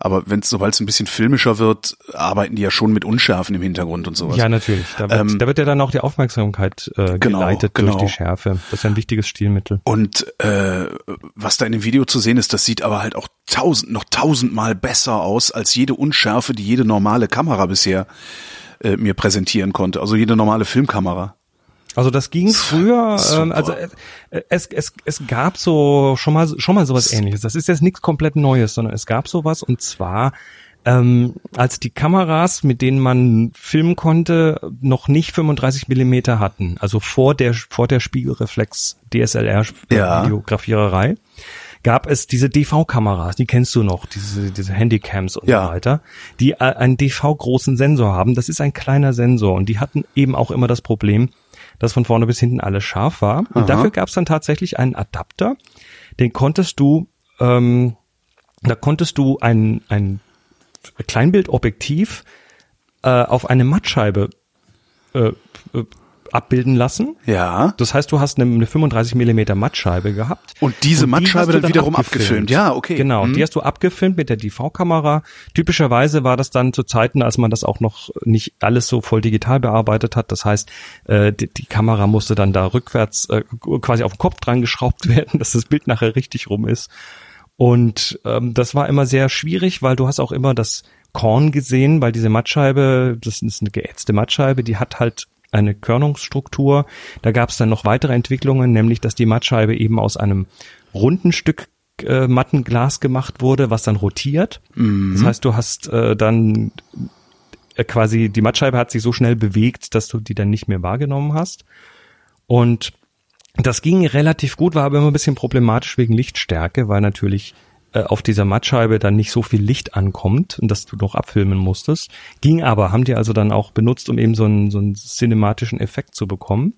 Aber wenn sobald es ein bisschen filmischer wird, arbeiten die ja schon mit Unschärfen im Hintergrund und sowas. Ja, natürlich. Da wird, Ähm, da wird ja dann auch die Aufmerksamkeit äh, Genau, geleitet genau. durch die Schärfe. Das ist ein wichtiges Stilmittel. Und äh, was da in dem Video zu sehen ist, das sieht aber halt auch tausend, noch tausendmal besser aus als jede Unschärfe, die jede normale Kamera bisher äh, mir präsentieren konnte. Also jede normale Filmkamera. Also das ging früher, ähm, also äh, es, es, es gab so schon mal schon mal sowas ähnliches. Das ist jetzt nichts komplett Neues, sondern es gab sowas und zwar ähm, als die Kameras, mit denen man filmen konnte, noch nicht 35 Millimeter hatten, also vor der vor der Spiegelreflex DSLR Ja. Gab es diese DV-Kameras, die kennst du noch, diese diese Handycams und Ja. so weiter, die äh, einen DV-großen Sensor haben. Das ist ein kleiner Sensor und die hatten eben auch immer das Problem, dass von vorne bis hinten alles scharf war. Und Aha. dafür gab es dann tatsächlich einen Adapter, den konntest du, ähm, da konntest du ein, ein Kleinbildobjektiv äh, auf eine Mattscheibe äh, äh, abbilden lassen. Ja. Das heißt, du hast eine, eine 35 Millimeter Mattscheibe gehabt. Und diese die Mattscheibe du dann wiederum abgefilmt. Ja, okay. Genau, Mhm. die hast du abgefilmt mit der DV-Kamera. Typischerweise war das dann zu Zeiten, als man das auch noch nicht alles so voll digital bearbeitet hat. Das heißt, äh, die, die Kamera musste dann da rückwärts äh, quasi auf den Kopf dran geschraubt werden, dass das Bild nachher richtig rum ist. Und ähm, das war immer sehr schwierig, weil du hast auch immer das Korn gesehen, weil diese Mattscheibe, das ist eine geätzte Mattscheibe, die hat halt eine Körnungsstruktur. Da gab es dann noch weitere Entwicklungen, nämlich dass die Mattscheibe eben aus einem runden Stück äh, Mattenglas gemacht wurde, was dann rotiert. Das heißt, du hast äh, dann äh, quasi die Mattscheibe hat sich so schnell bewegt, dass du die dann nicht mehr wahrgenommen hast. Und das ging relativ gut, war aber immer ein bisschen problematisch wegen Lichtstärke, weil natürlich äh, auf dieser Mattscheibe dann nicht so viel Licht ankommt und dass du noch abfilmen musstest. Ging aber, haben die also dann auch benutzt, um eben so einen, so einen cinematischen Effekt zu bekommen.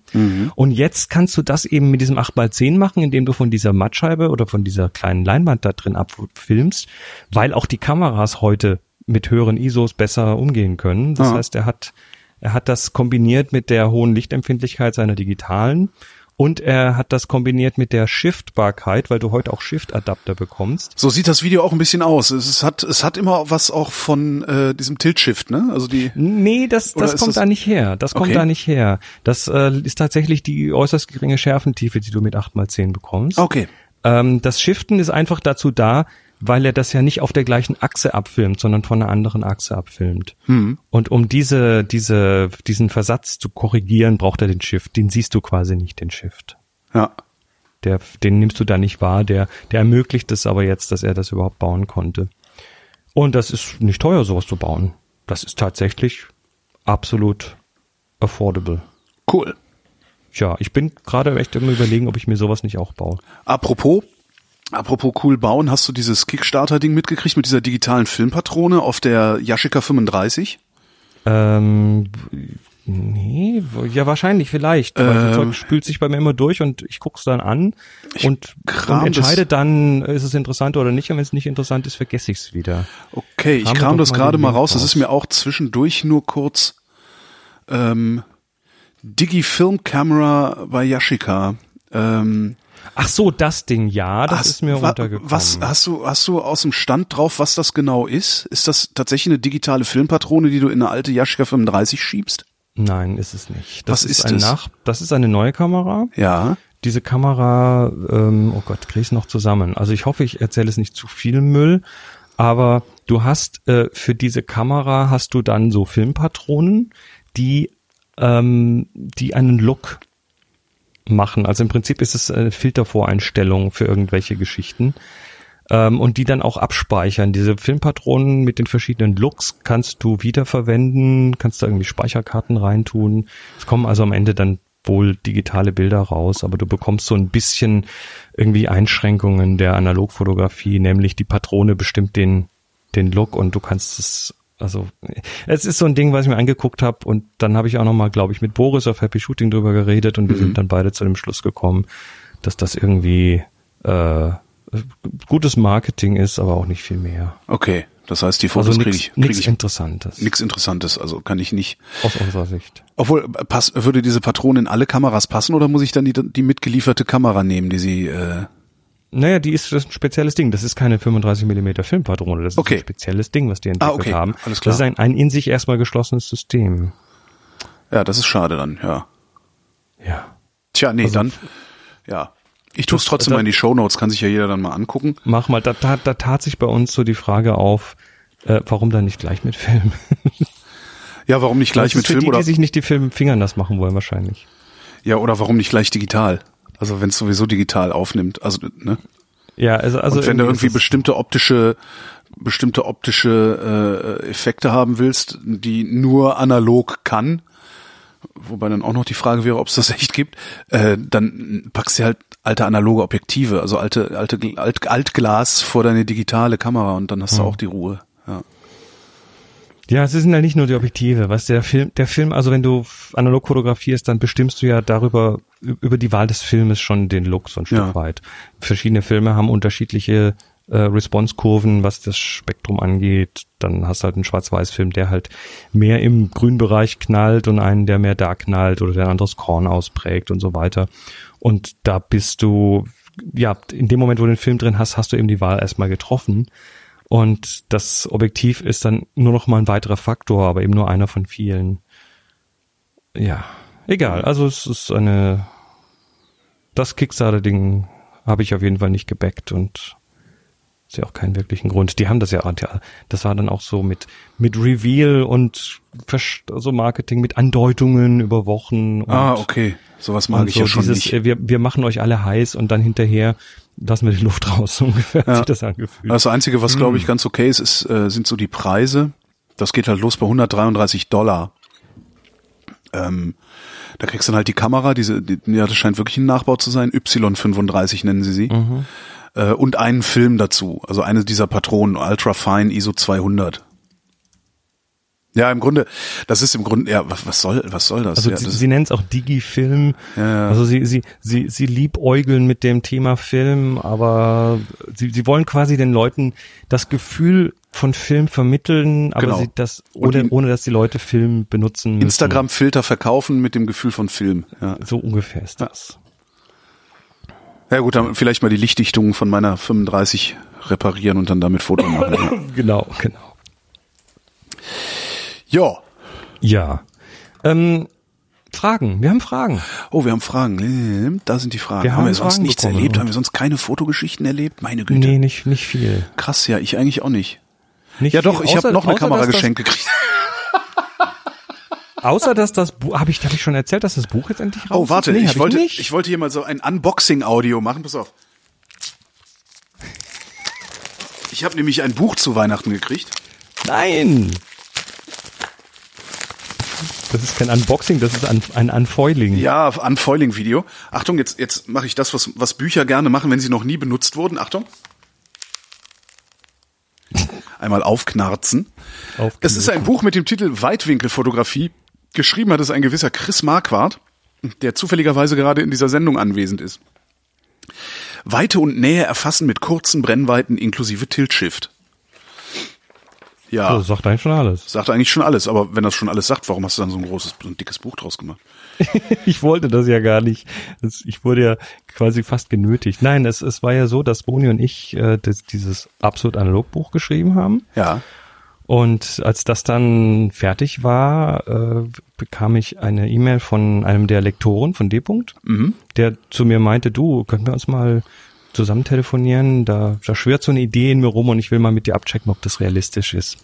Und jetzt kannst du das eben mit diesem 8x10 machen, indem du von dieser Mattscheibe oder von dieser kleinen Leinwand da drin abfilmst, weil auch die Kameras heute mit höheren ISOs besser umgehen können. Das Ah. heißt, er hat, er hat das kombiniert mit der hohen Lichtempfindlichkeit seiner digitalen und er hat das kombiniert mit der Shiftbarkeit, weil du heute auch Shift-Adapter bekommst. So sieht das Video auch ein bisschen aus. Es hat, es hat immer was auch von äh, diesem Tilt-Shift, ne? Also die. Nee, das, das kommt das- da nicht her. Das kommt Okay. da nicht her. Das äh, ist tatsächlich die äußerst geringe Schärfentiefe, die du mit 8x10 bekommst. Okay. Ähm, das Shiften ist einfach dazu da, weil er das ja nicht auf der gleichen Achse abfilmt, sondern von einer anderen Achse abfilmt. Hm. Und um diese, diese, diesen Versatz zu korrigieren, braucht er den Shift. Den siehst du quasi nicht, den Shift. Ja. Der, den nimmst du da nicht wahr. Der, der ermöglicht es aber jetzt, dass er das überhaupt bauen konnte. Und das ist nicht teuer, sowas zu bauen. Das ist tatsächlich absolut affordable. Cool. Tja, ich bin gerade echt immer überlegen, ob ich mir sowas nicht auch baue. Apropos, apropos cool bauen, hast du dieses Kickstarter-Ding mitgekriegt mit dieser digitalen Filmpatrone auf der Yashica 35? Ähm, nee, ja wahrscheinlich, vielleicht. Ähm. das Zeug spült sich bei mir immer durch und ich guck's dann an und, und entscheide dann, ist es interessant oder nicht. Und wenn es nicht interessant ist, vergesse ich's wieder. Okay, ich kram das gerade mal Link raus. Das raus. ist mir auch zwischendurch nur kurz ähm, Digi Film Camera bei Yashica. Ähm, Ach so, das Ding, ja, das Hast- ist mir wa- runtergekommen. Was hast du, hast du aus dem Stand drauf, was das genau ist? Ist das tatsächlich eine digitale Filmpatrone, die du in eine alte Yashica 35 schiebst? Nein, ist es nicht. Das Was ist ein es? Nach das ist eine neue Kamera. Ja. Diese Kamera, ähm, oh Gott, krieg ich's noch zusammen. Also ich hoffe, ich erzähle es nicht zu viel Müll, aber du hast äh, für diese Kamera hast du dann so Filmpatronen, die ähm, die einen Look machen. Also im Prinzip ist es eine Filtervoreinstellung für irgendwelche Geschichten ähm, und die dann auch abspeichern. Diese Filmpatronen mit den verschiedenen Looks kannst du wiederverwenden, kannst da irgendwie Speicherkarten reintun. Es kommen also am Ende dann wohl digitale Bilder raus, aber du bekommst so ein bisschen irgendwie Einschränkungen der Analogfotografie, nämlich die Patrone bestimmt den den Look und du kannst es also es ist so ein Ding, was ich mir angeguckt habe und dann habe ich auch noch mal, glaube ich, mit Boris auf Happy Shooting drüber geredet und wir sind dann beide zu dem Schluss gekommen, dass das irgendwie äh, gutes Marketing ist, aber auch nicht viel mehr. Okay. Das heißt, die Also Fotos kriege nichts ich, krieg nichts ich Interessantes nichts Interessantes. Also kann ich nicht. aus unserer Sicht. Obwohl, äh, pass, würde diese Patrone in alle Kameras passen oder muss ich dann die, die mitgelieferte Kamera nehmen, die sie, äh, Naja, die ist das ist ein spezielles Ding. Das ist keine 35 mm Filmpatrone. Das ist Okay. ein spezielles Ding, was die entwickelt Ah, okay. haben. Alles klar. Das ist ein, ein in sich erstmal geschlossenes System. ja, das ist schade dann, ja. Ja. Tja, nee, Also- dann, ja. Ich tue es trotzdem da- mal in die Shownotes, kann sich ja jeder dann mal angucken. Mach mal, da, da, da tat sich bei uns so die Frage auf, äh, warum dann nicht gleich mit Film? Ja, warum nicht gleich mit Film die, oder, die sich nicht die Film Fingern das machen wollen wahrscheinlich. ja, oder warum nicht gleich digital? Also wenn es sowieso digital aufnimmt, also, ne? Ja, also, also Und wenn du irgendwie bestimmte optische, bestimmte optische äh, Effekte haben willst, die nur analog kann, wobei dann auch noch die Frage wäre, ob es das echt gibt, äh, dann packst du halt alte analoge Objektive, also alte, alte Alt, Altglas vor deine digitale Kamera und dann hast du auch die Ruhe. Ja. Ja, es sind ja nicht nur die Objektive, was der Film, der Film, also wenn du analog fotografierst, dann bestimmst du ja darüber, über die Wahl des Filmes schon den Look so ein Stück Ja. weit. Verschiedene Filme haben unterschiedliche äh, Response-Kurven, was das Spektrum angeht. Dann hast du halt einen Schwarz-Weiß-Film, der halt mehr im Grünbereich knallt und einen, der mehr da knallt oder der ein anderes Korn ausprägt und so weiter. Und da bist du, ja, in dem Moment, wo du den Film drin hast, hast du eben die Wahl erstmal getroffen. Und das Objektiv ist dann nur noch mal ein weiterer Faktor, aber eben nur einer von vielen. Ja, egal. Also es ist eine, das Kickstarter-Ding habe ich auf jeden Fall nicht gebackt und ist ja auch keinen wirklichen Grund. Die haben das ja, das war dann auch so mit, mit Reveal und also Marketing mit Andeutungen über Wochen. Und, Ah, okay. Sowas mag ich so ja schon dieses, nicht. äh, Wir, wir machen euch alle heiß und dann hinterher lassen wir die Luft raus. So ungefähr hat Ja. sich das angefühlt. Das Einzige, was glaube ich Hm. ganz okay ist, ist äh, sind so die Preise. Das geht halt los bei 133 Dollar. Ähm, da kriegst du dann halt die Kamera, diese, die, ja, das scheint wirklich ein Nachbau zu sein. Y35 nennen sie sie. Mhm. Äh, und einen Film dazu. Also eine dieser Patronen, Ultra Fine ISO 200. Ja, im Grunde, das ist im Grunde, ja, was, soll, was soll das? Also ja, sie, sie nennen es auch Digifilm. Ja. Also sie, sie, sie, sie liebäugeln mit dem Thema Film, aber sie, sie wollen quasi den Leuten das Gefühl von Film vermitteln, aber Genau. sie das ohne, in- ohne dass die Leute Film benutzen müssen. Instagram-Filter verkaufen mit dem Gefühl von Film. Ja. So ungefähr ist das. Ja gut, dann vielleicht mal die Lichtdichtung von meiner 35 reparieren und dann damit Foto machen. Ja. Genau, genau. ja. Ja. Ähm, Fragen. Wir haben Fragen. Oh, wir haben Fragen. Da sind die Fragen. Wir haben, haben wir sonst Fragen nichts bekommen. erlebt? Haben wir sonst keine Fotogeschichten erlebt? Meine Güte. Nee, nicht, nicht viel. Krass, ja, ich eigentlich auch nicht. Nicht Ja doch, viel, ich habe noch eine Kamera geschenkt gekriegt. Außer dass das Buch, habe ich, hab ich schon erzählt, dass das Buch jetzt endlich raus Oh, warte? Nee, ich wollte, ich wollte hier mal so ein Unboxing-Audio machen. Pass auf. Ich habe nämlich ein Buch zu Weihnachten gekriegt. Nein! Das ist kein Unboxing, das ist ein, ein Unfoiling. Ja, Unfoiling-Video. Achtung, jetzt, jetzt mache ich das, was, was Bücher gerne machen, wenn sie noch nie benutzt wurden. Achtung. Einmal aufknarzen. Auf Es ist ein Buch mit dem Titel Weitwinkelfotografie. Geschrieben hat es ein gewisser Chris Marquardt, der zufälligerweise gerade in dieser Sendung anwesend ist. Weite und Nähe erfassen mit kurzen Brennweiten inklusive Tilt-Shift. Ja. Das sagt eigentlich schon alles. Sagt eigentlich schon alles, aber wenn das schon alles sagt, warum hast du dann so ein großes, so ein dickes Buch draus gemacht? ich wollte das ja gar nicht. Ich wurde ja quasi fast genötigt. Nein, es, es war ja so, dass Boni und ich äh, das, dieses absolut analog Buch geschrieben haben. Ja. Und als das dann fertig war, äh, bekam ich eine E-Mail von einem der Lektoren von D. -Punkt, Mhm. der zu mir meinte, du, können wir uns mal zusammen telefonieren? Da, da schwirrt so eine Idee in mir rum und ich will mal mit dir abchecken, ob das realistisch ist.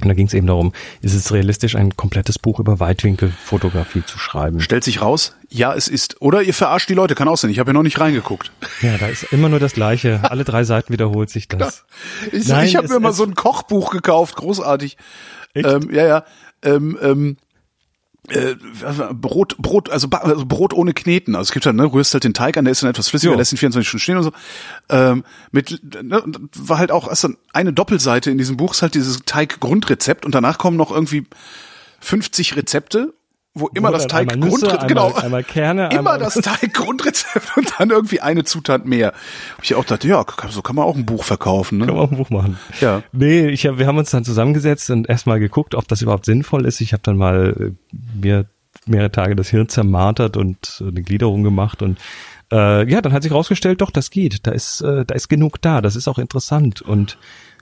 Und da ging es eben darum, ist es realistisch, ein komplettes Buch über Weitwinkelfotografie zu schreiben? Stellt sich raus, ja, es ist. Oder ihr verarscht die Leute, kann auch sein. Ich habe ja noch nicht reingeguckt. Ja, da ist immer nur das Gleiche. Alle drei Seiten wiederholt sich das. Ich, Nein, ich habe mir mal so ein Kochbuch gekauft, großartig. Ähm, ja, ja. Ähm, ähm, äh, Brot, Brot, also, also Brot ohne Kneten. Also es gibt halt, ne, rührst halt den Teig an, der ist dann etwas flüssiger, Jo. lässt ihn 24 Stunden stehen und so. Ähm, mit, ne, war halt auch erst dann eine Doppelseite in diesem Buch, ist halt dieses Teig-Grundrezept und danach kommen noch irgendwie 50 Rezepte, wo immer das dann einmal Nüsse, Teig-Grundrezept, einmal- genau. einmal Kerne, Immer einmal- das Teig-Grundrezept und dann irgendwie eine Zutat mehr. Hab ich auch gedacht, ja, so kann man auch ein Buch verkaufen, ne? Kann man auch ein Buch machen. Ja. Nee, ich hab, wir haben uns dann zusammengesetzt und erstmal geguckt, ob das überhaupt sinnvoll ist. Ich habe dann mal äh, mir mehrere Tage das Hirn zermartert und eine Gliederung gemacht und äh, ja, dann hat sich rausgestellt, doch, das geht. Da ist, äh, da ist genug da. Das ist auch interessant. Und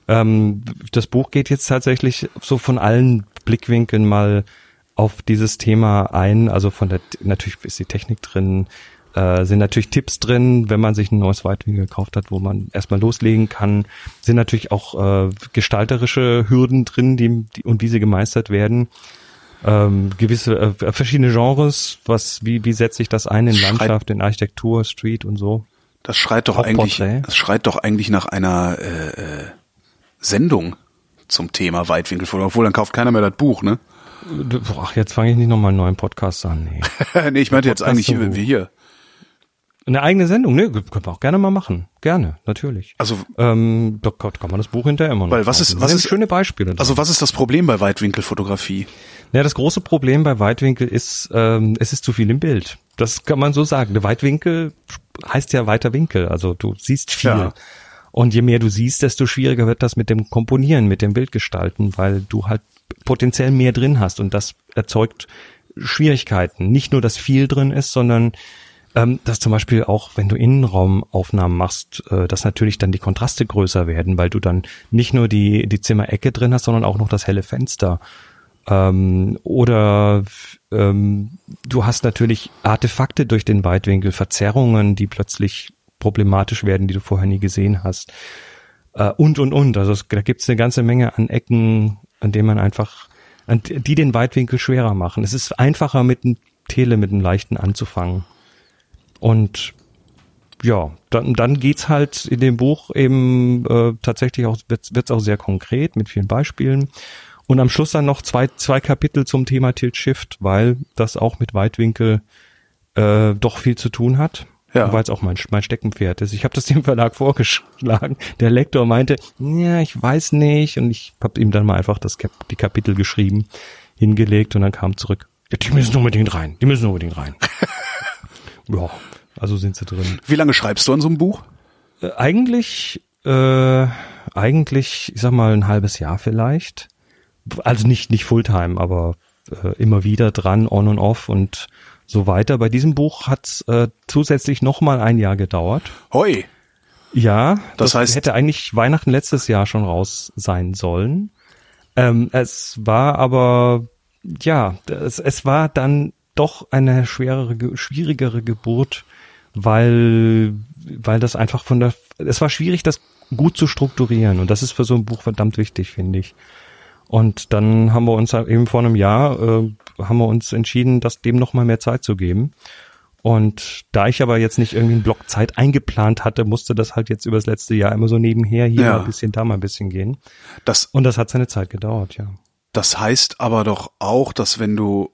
ähm, das Buch geht jetzt tatsächlich so von allen Blickwinkeln mal auf dieses Thema ein. Also von der natürlich ist die Technik drin, äh, sind natürlich Tipps drin, wenn man sich ein neues Weitwinkel gekauft hat, wo man erstmal loslegen kann. Sind natürlich auch äh, gestalterische Hürden drin, die, die und wie sie gemeistert werden. Ähm, gewisse äh, verschiedene Genres, was wie wie setze ich das ein in Landschaft, in Architektur, Street und so. Das schreit doch eigentlich, das schreit doch eigentlich nach einer äh, äh, Sendung zum Thema Weitwinkelfoto. Obwohl, dann kauft keiner mehr das Buch, ne? Ach, jetzt fange ich nicht nochmal einen neuen Podcast an. Nee. nee, ich meinte jetzt eigentlich Buch. wie hier. Eine eigene Sendung, ne? Können wir auch gerne mal machen. Gerne, natürlich. Also, Ähm, da kann man das Buch hinterher immer noch Weil was ist- was ist- sind schöne Beispiele. also was ist das Problem bei Weitwinkelfotografie? Ja, das große Problem bei Weitwinkel ist, ähm, es ist zu viel im Bild. Das kann man so sagen. Der Weitwinkel heißt ja weiter Winkel. Also du siehst viel. Ja. Und je mehr du siehst, desto schwieriger wird das mit dem Komponieren, mit dem Bildgestalten, weil du halt potenziell mehr drin hast und das erzeugt Schwierigkeiten. Nicht nur, dass viel drin ist, sondern ähm, dass zum Beispiel auch, wenn du Innenraumaufnahmen machst, äh, dass natürlich dann die Kontraste größer werden, weil du dann nicht nur die, die Zimmerecke drin hast, sondern auch noch das helle Fenster. Ähm, oder ähm, du hast natürlich Artefakte durch den Weitwinkel, Verzerrungen, die plötzlich problematisch werden, die du vorher nie gesehen hast. Äh, und, und, und. Also es, da gibt's eine ganze Menge an Ecken, an denen man einfach, an, die den Weitwinkel schwerer machen. Es ist einfacher mit einem Tele, mit einem leichten anzufangen. Und ja, dann, dann geht's halt in dem Buch eben äh, tatsächlich auch, wird's, wird's auch sehr konkret mit vielen Beispielen. Und am Schluss dann noch zwei, zwei Kapitel zum Thema Tilt Shift, weil das auch mit Weitwinkel äh, doch viel zu tun hat. Ja. Weil es auch mein, mein Steckenpferd ist. Ich habe das dem Verlag vorgeschlagen. Der Lektor meinte, ja, ich weiß nicht. Und ich habe ihm dann mal einfach das Kap die Kapitel geschrieben, hingelegt und dann kam zurück. Ja, die müssen unbedingt rein. Die müssen unbedingt rein. ja, also sind sie drin. Wie lange schreibst du an so einem Buch? Äh, eigentlich, äh, eigentlich, ich sag mal, ein halbes Jahr vielleicht. Also nicht, nicht Fulltime, aber äh, immer wieder dran, on und off und so weiter. Bei diesem Buch hat äh, zusätzlich noch mal ein Jahr gedauert. Hoi. Ja, Das heißt- hätte eigentlich Weihnachten letztes Jahr schon raus sein sollen. Ähm, es war aber, ja, es, es war dann doch eine schwerere, ge- schwierigere Geburt, weil, weil das einfach von der, es war schwierig, das gut zu strukturieren und das ist für so ein Buch verdammt wichtig, finde ich. Und dann haben wir uns halt eben vor einem Jahr, äh, haben wir uns entschieden, das dem noch mal mehr Zeit zu geben. Und da ich aber jetzt nicht irgendwie einen Block Zeit eingeplant hatte, musste das halt jetzt über das letzte Jahr immer so nebenher hier Ja. mal ein bisschen, da mal ein bisschen gehen. Das, Und das hat seine Zeit gedauert, ja. das heißt aber doch auch, dass wenn du,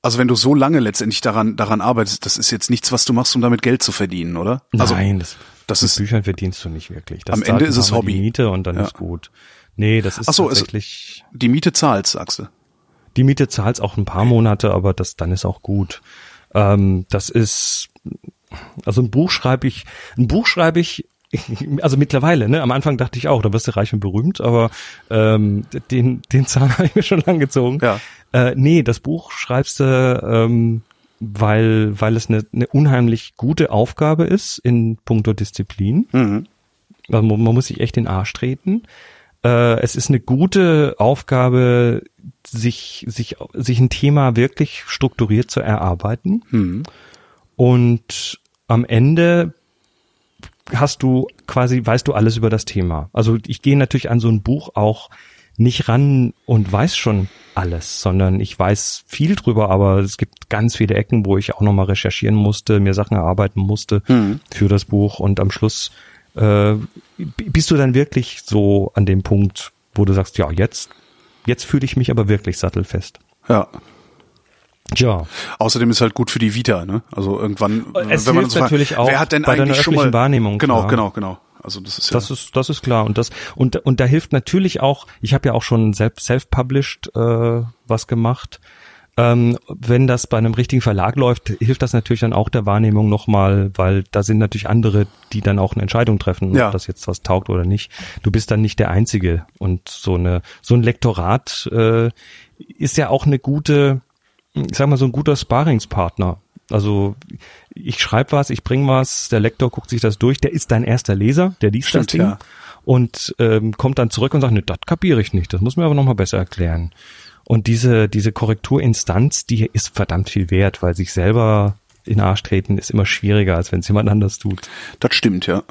also wenn du so lange letztendlich daran, daran arbeitest, das ist jetzt nichts, was du machst, um damit Geld zu verdienen, oder? Also, Nein, das, das mit ist- Büchern verdienst du nicht wirklich. Das Am Ende ist es Hobby. Die Miete und dann Ja. ist gut. Nee, das ist Ach so, tatsächlich, die Miete zahlst, sagst du. die Miete zahlt's auch ein paar Monate, aber das, dann ist auch gut. Ähm, das ist, also ein Buch schreibe ich, ein Buch schreibe ich also mittlerweile, ne? Am Anfang dachte ich auch, da wirst du reich und berühmt, aber ähm, den, den Zahn habe ich mir schon lang gezogen. Ja. Äh, nee, das Buch schreibst du, ähm, weil, weil es eine, eine unheimlich gute Aufgabe ist in puncto Disziplin. Mhm. Also man, man muss sich echt den Arsch treten. Äh, es ist eine gute Aufgabe, sich, sich, sich ein Thema wirklich strukturiert zu erarbeiten. Mhm. Und am Ende hast du quasi, weißt du alles über das Thema. Also ich gehe natürlich an so ein Buch auch nicht ran und weiß schon alles, sondern ich weiß viel drüber, aber es gibt ganz viele Ecken, wo ich auch nochmal recherchieren musste, mir Sachen erarbeiten musste Mhm. für das Buch und am Schluss äh, bist du dann wirklich so an dem Punkt, wo du sagst, ja, jetzt, jetzt fühle ich mich aber wirklich sattelfest. Ja. Tja, Außerdem ist halt gut für die Vita, ne? Also irgendwann, Es wenn man hilft so fragt, natürlich auch wer hat denn bei eigentlich schon mal Wahrnehmung, Genau, klar. genau, genau. Also das ist ja Das ist, das ist klar. Und das, und, und da hilft natürlich auch, ich habe ja auch schon selbst self-published äh, was gemacht. Ähm, wenn das bei einem richtigen Verlag läuft, hilft das natürlich dann auch der Wahrnehmung nochmal, weil da sind natürlich andere, die dann auch eine Entscheidung treffen, Ja. ob das jetzt was taugt oder nicht. Du bist dann nicht der Einzige. Und so eine, so ein Lektorat äh, ist ja auch eine gute, ich sag mal, so ein guter Sparingspartner. Also ich schreibe was, ich bring was, der Lektor guckt sich das durch, der ist dein erster Leser, der liest Stimmt, das Ding ja. und ähm, kommt dann zurück und sagt, ne, das kapiere ich nicht, das muss mir aber nochmal besser erklären. Und diese, diese Korrekturinstanz, die ist verdammt viel wert, weil sich selber in Arsch treten ist immer schwieriger, als wenn es jemand anders tut. das stimmt, ja.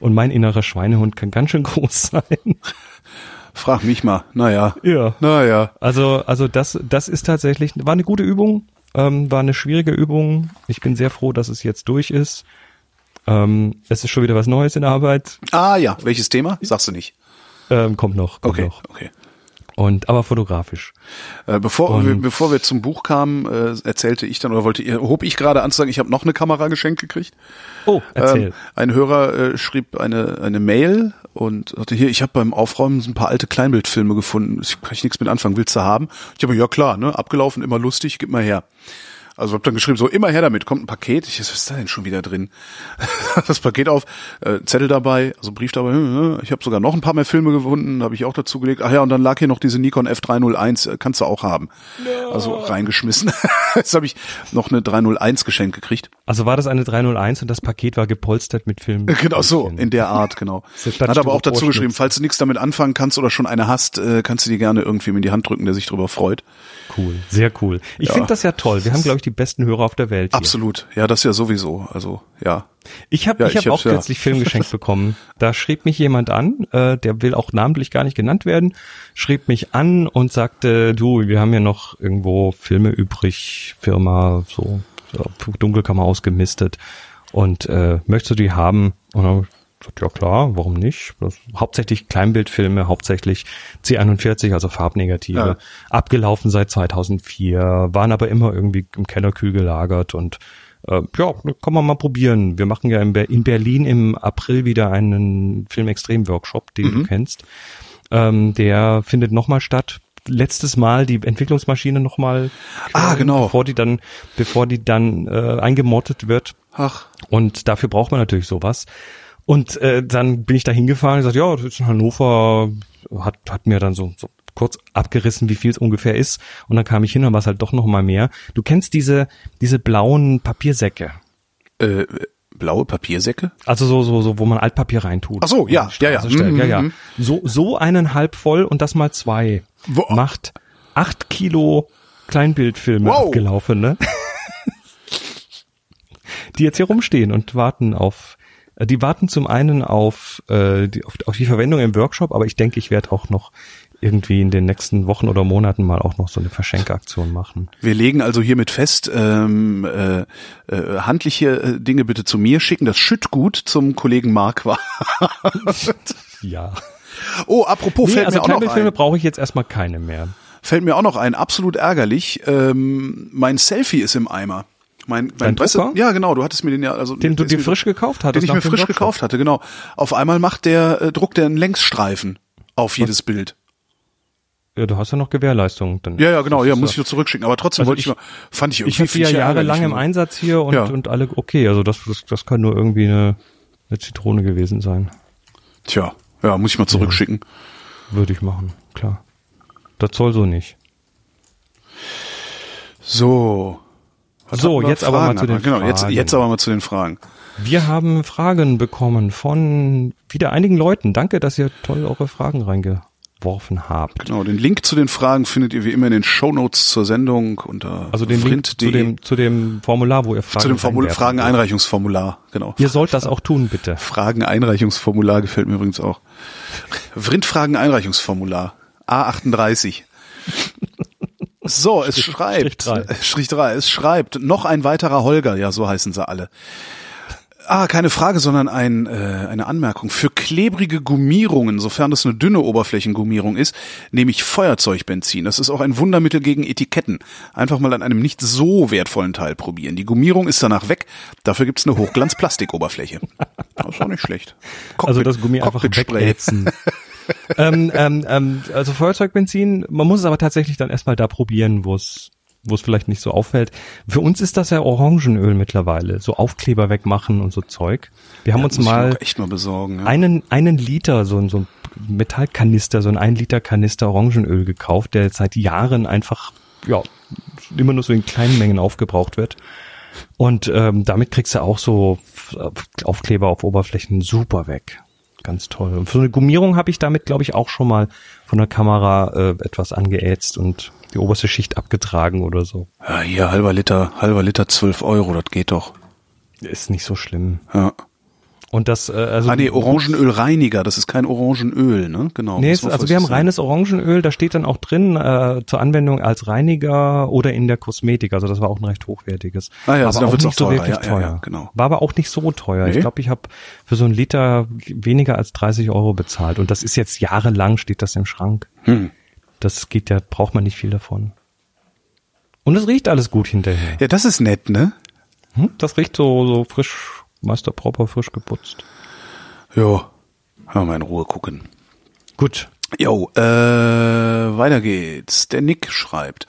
Und mein innerer Schweinehund kann ganz schön groß sein. Frag mich mal. Naja. ja. Naja. Also, also das, das ist tatsächlich, war eine gute Übung, ähm, war eine schwierige Übung. Ich bin sehr froh, dass es jetzt durch ist. Ähm, es ist schon wieder was Neues in der Arbeit. Ah ja, welches Thema? Sagst du nicht. Ähm, kommt noch, kommt Okay, noch. okay. Und aber fotografisch. Äh, bevor, Und- wir, bevor wir zum Buch kamen, äh, erzählte ich dann oder wollte hob ich gerade an zu sagen, ich habe noch eine Kamera geschenkt gekriegt. Oh, erzähl. Ähm, ein Hörer äh, schrieb eine eine Mail und sagte hier, ich habe beim Aufräumen so ein paar alte Kleinbildfilme gefunden. Ich kann ich nichts mit anfangen. Willst du haben? Ich habe ja klar, ne, abgelaufen, immer lustig, gib mal her. Also hab dann geschrieben, so immer her damit, kommt ein Paket. Ich, was ist da denn schon wieder drin? das Paket auf, äh, Zettel dabei, also Brief dabei. hm, Ich habe sogar noch ein paar mehr Filme gefunden, habe ich auch dazu gelegt. Ach ja, und dann lag hier noch diese Nikon F301, äh, kannst du auch haben. Also reingeschmissen. Jetzt habe ich noch eine 301 geschenkt gekriegt. Also war das eine 301 und das Paket war gepolstert mit Filmen. Genau so, in der Art, genau. Hat aber auch dazu geschrieben, falls du nichts damit anfangen kannst oder schon eine hast, äh, kannst du die gerne irgendwem in die Hand drücken, der sich darüber freut. Cool, sehr cool. Ich Ja. finde das ja toll. Wir haben, glaube ich, die besten Hörer auf der Welt. Hier. Absolut. Ja, das ja sowieso. Also, ja. Ich habe Ja, ich hab ich auch hab's, ja. kürzlich Film geschenkt bekommen. Da schrieb mich jemand an, äh, der will auch namentlich gar nicht genannt werden, schrieb mich an und sagte, du, wir haben ja noch irgendwo Filme übrig, Firma, so, so Dunkelkammer ausgemistet und äh, möchtest du die haben? Und dann gesagt, ja klar, warum nicht? Das, hauptsächlich Kleinbildfilme, hauptsächlich C41, also Farbnegative, Ja. abgelaufen seit 2004, waren aber immer irgendwie im Keller kühl gelagert und äh, ja, kann man mal probieren. Wir machen ja in, Ber in Berlin im April wieder einen Film-Extrem-Workshop, den du kennst. Ähm, der findet nochmal statt. Letztes Mal die Entwicklungsmaschine nochmal, Ah, genau. bevor die dann, bevor die dann äh, eingemottet wird. Ach, Und dafür braucht man natürlich sowas. Und äh, dann bin ich da hingefahren und gesagt, ja, das ist in Hannover, hat, hat mir dann so, so kurz abgerissen, wie viel es ungefähr ist. Und dann kam ich hin und war es halt doch noch mal mehr. Du kennst diese, diese blauen Papiersäcke. äh, blaue Papiersäcke? Also so, so, so, wo man Altpapier reintut. Ach so, ja, ja, ja. Mhm, ja, ja. mhm. So, so eineinhalb voll und das mal zwei. Wo- Macht acht Kilo Kleinbildfilme Wow. abgelaufen, ne? die jetzt hier rumstehen und warten auf, äh, die warten zum einen auf, äh, die, auf, auf die Verwendung im Workshop, aber ich denke, ich werde auch noch irgendwie in den nächsten Wochen oder Monaten mal auch noch so eine Verschenkaktion machen. Wir legen also hiermit fest, ähm, äh, äh, handliche äh, Dinge bitte zu mir schicken. Das Schüttgut zum Kollegen Mark war. Ja. Oh, apropos, Nee, fällt also mir auch noch Kleinbildfilme ein. brauche ich jetzt erstmal keine mehr. Fällt mir auch noch ein, absolut ärgerlich. Ähm, mein Selfie ist im Eimer. Mein, mein Presse, ja genau, du hattest mir den ja, also Den du dir mir- frisch gekauft hattest den ich mir frisch gekauft hatte, genau. Auf einmal macht der äh, druckt der einen Längsstreifen auf jedes Bild. Ja, du hast ja noch Gewährleistung. Dann Ja, ja, genau, ja, muss ich nur zurückschicken. Aber trotzdem Also wollte ich, ich- mal, fand ich Ich irgendwie habe die ja ich jahrelang im Einsatz hier und, Ja. und alle okay. Also das, das, das kann nur irgendwie eine eine Zitrone gewesen sein. Tja, ja, muss ich mal zurückschicken. Würde ich machen, klar. Das soll so nicht. So. So, wir? jetzt aber mal zu den Genau, jetzt, Fragen. jetzt aber mal zu den Fragen. Wir haben Fragen bekommen von wieder einigen Leuten. Danke, dass ihr toll eure Fragen reingeworfen habt. Genau, den Link zu den Fragen findet ihr wie immer in den Shownotes zur Sendung unter Also den Link zu dem, zu dem Formular, wo ihr Fragen zu dem Formul. Fragen-Einreichungsformular, genau. Ihr sollt das auch tun, bitte. Fragen-Einreichungsformular gefällt mir übrigens auch. Vrind-Fragen-Einreichungsformular. A38. So, es schreibt, Strich drei. äh, Strich drei, es schreibt, noch ein weiterer Holger, ja, so heißen sie alle. Ah, keine Frage, sondern ein, äh, eine Anmerkung. Für klebrige Gummierungen, sofern das eine dünne Oberflächengummierung ist, nehme ich Feuerzeugbenzin. Das ist auch ein Wundermittel gegen Etiketten. Einfach mal an einem nicht so wertvollen Teil probieren. Die Gummierung ist danach weg. Dafür gibt's eine Hochglanz-Plastikoberfläche. Das ist auch nicht schlecht. Also Cockpit- das Gummi einfach wegätzen. ähm, ähm, ähm, also Feuerzeugbenzin, man muss es aber tatsächlich dann erstmal da probieren, wo es wo es vielleicht nicht so auffällt. Für uns ist das ja Orangenöl mittlerweile, so Aufkleber wegmachen und so Zeug. Wir haben uns Muss ich mal echt mal besorgen. Ja. einen, einen Liter, so ein, so ein Metallkanister, so ein ein Liter Kanister Orangenöl gekauft, der seit Jahren einfach, ja, immer nur so in kleinen Mengen aufgebraucht wird. Und ähm, damit kriegst du auch so Aufkleber auf Oberflächen super weg. Ganz toll. Und für so eine Gummierung habe ich damit, glaube ich, auch schon mal von der Kamera äh, etwas angeätzt und die oberste Schicht abgetragen oder so. Ja, hier halber Liter, halber Liter 12 Euro, das geht doch. Ist nicht so schlimm. Ja. Und das, äh, also ah nee, Orangenölreiniger, das ist kein Orangenöl, ne? Genau. Nee, es, man also wir haben reines Orangenöl, da steht dann auch drin äh, zur Anwendung als Reiniger oder in der Kosmetik. Also das war auch ein recht hochwertiges. Ah ja, also aber da auch wird's nicht auch so teurer. wirklich Ja, ja, teuer. ja, genau. War aber auch nicht so teuer. Ich Nee? glaube, ich habe für so einen Liter weniger als 30 Euro bezahlt. Und das ist jetzt jahrelang, steht das im Schrank. Hm. Das geht ja, braucht man nicht viel davon. Und es riecht alles gut hinterher. Ja, das ist nett, ne? Hm? Das riecht so, so frisch, Meister Proper, frisch geputzt. Jo. Mal in Ruhe gucken. Gut. Jo, äh, weiter geht's. Der Nick schreibt.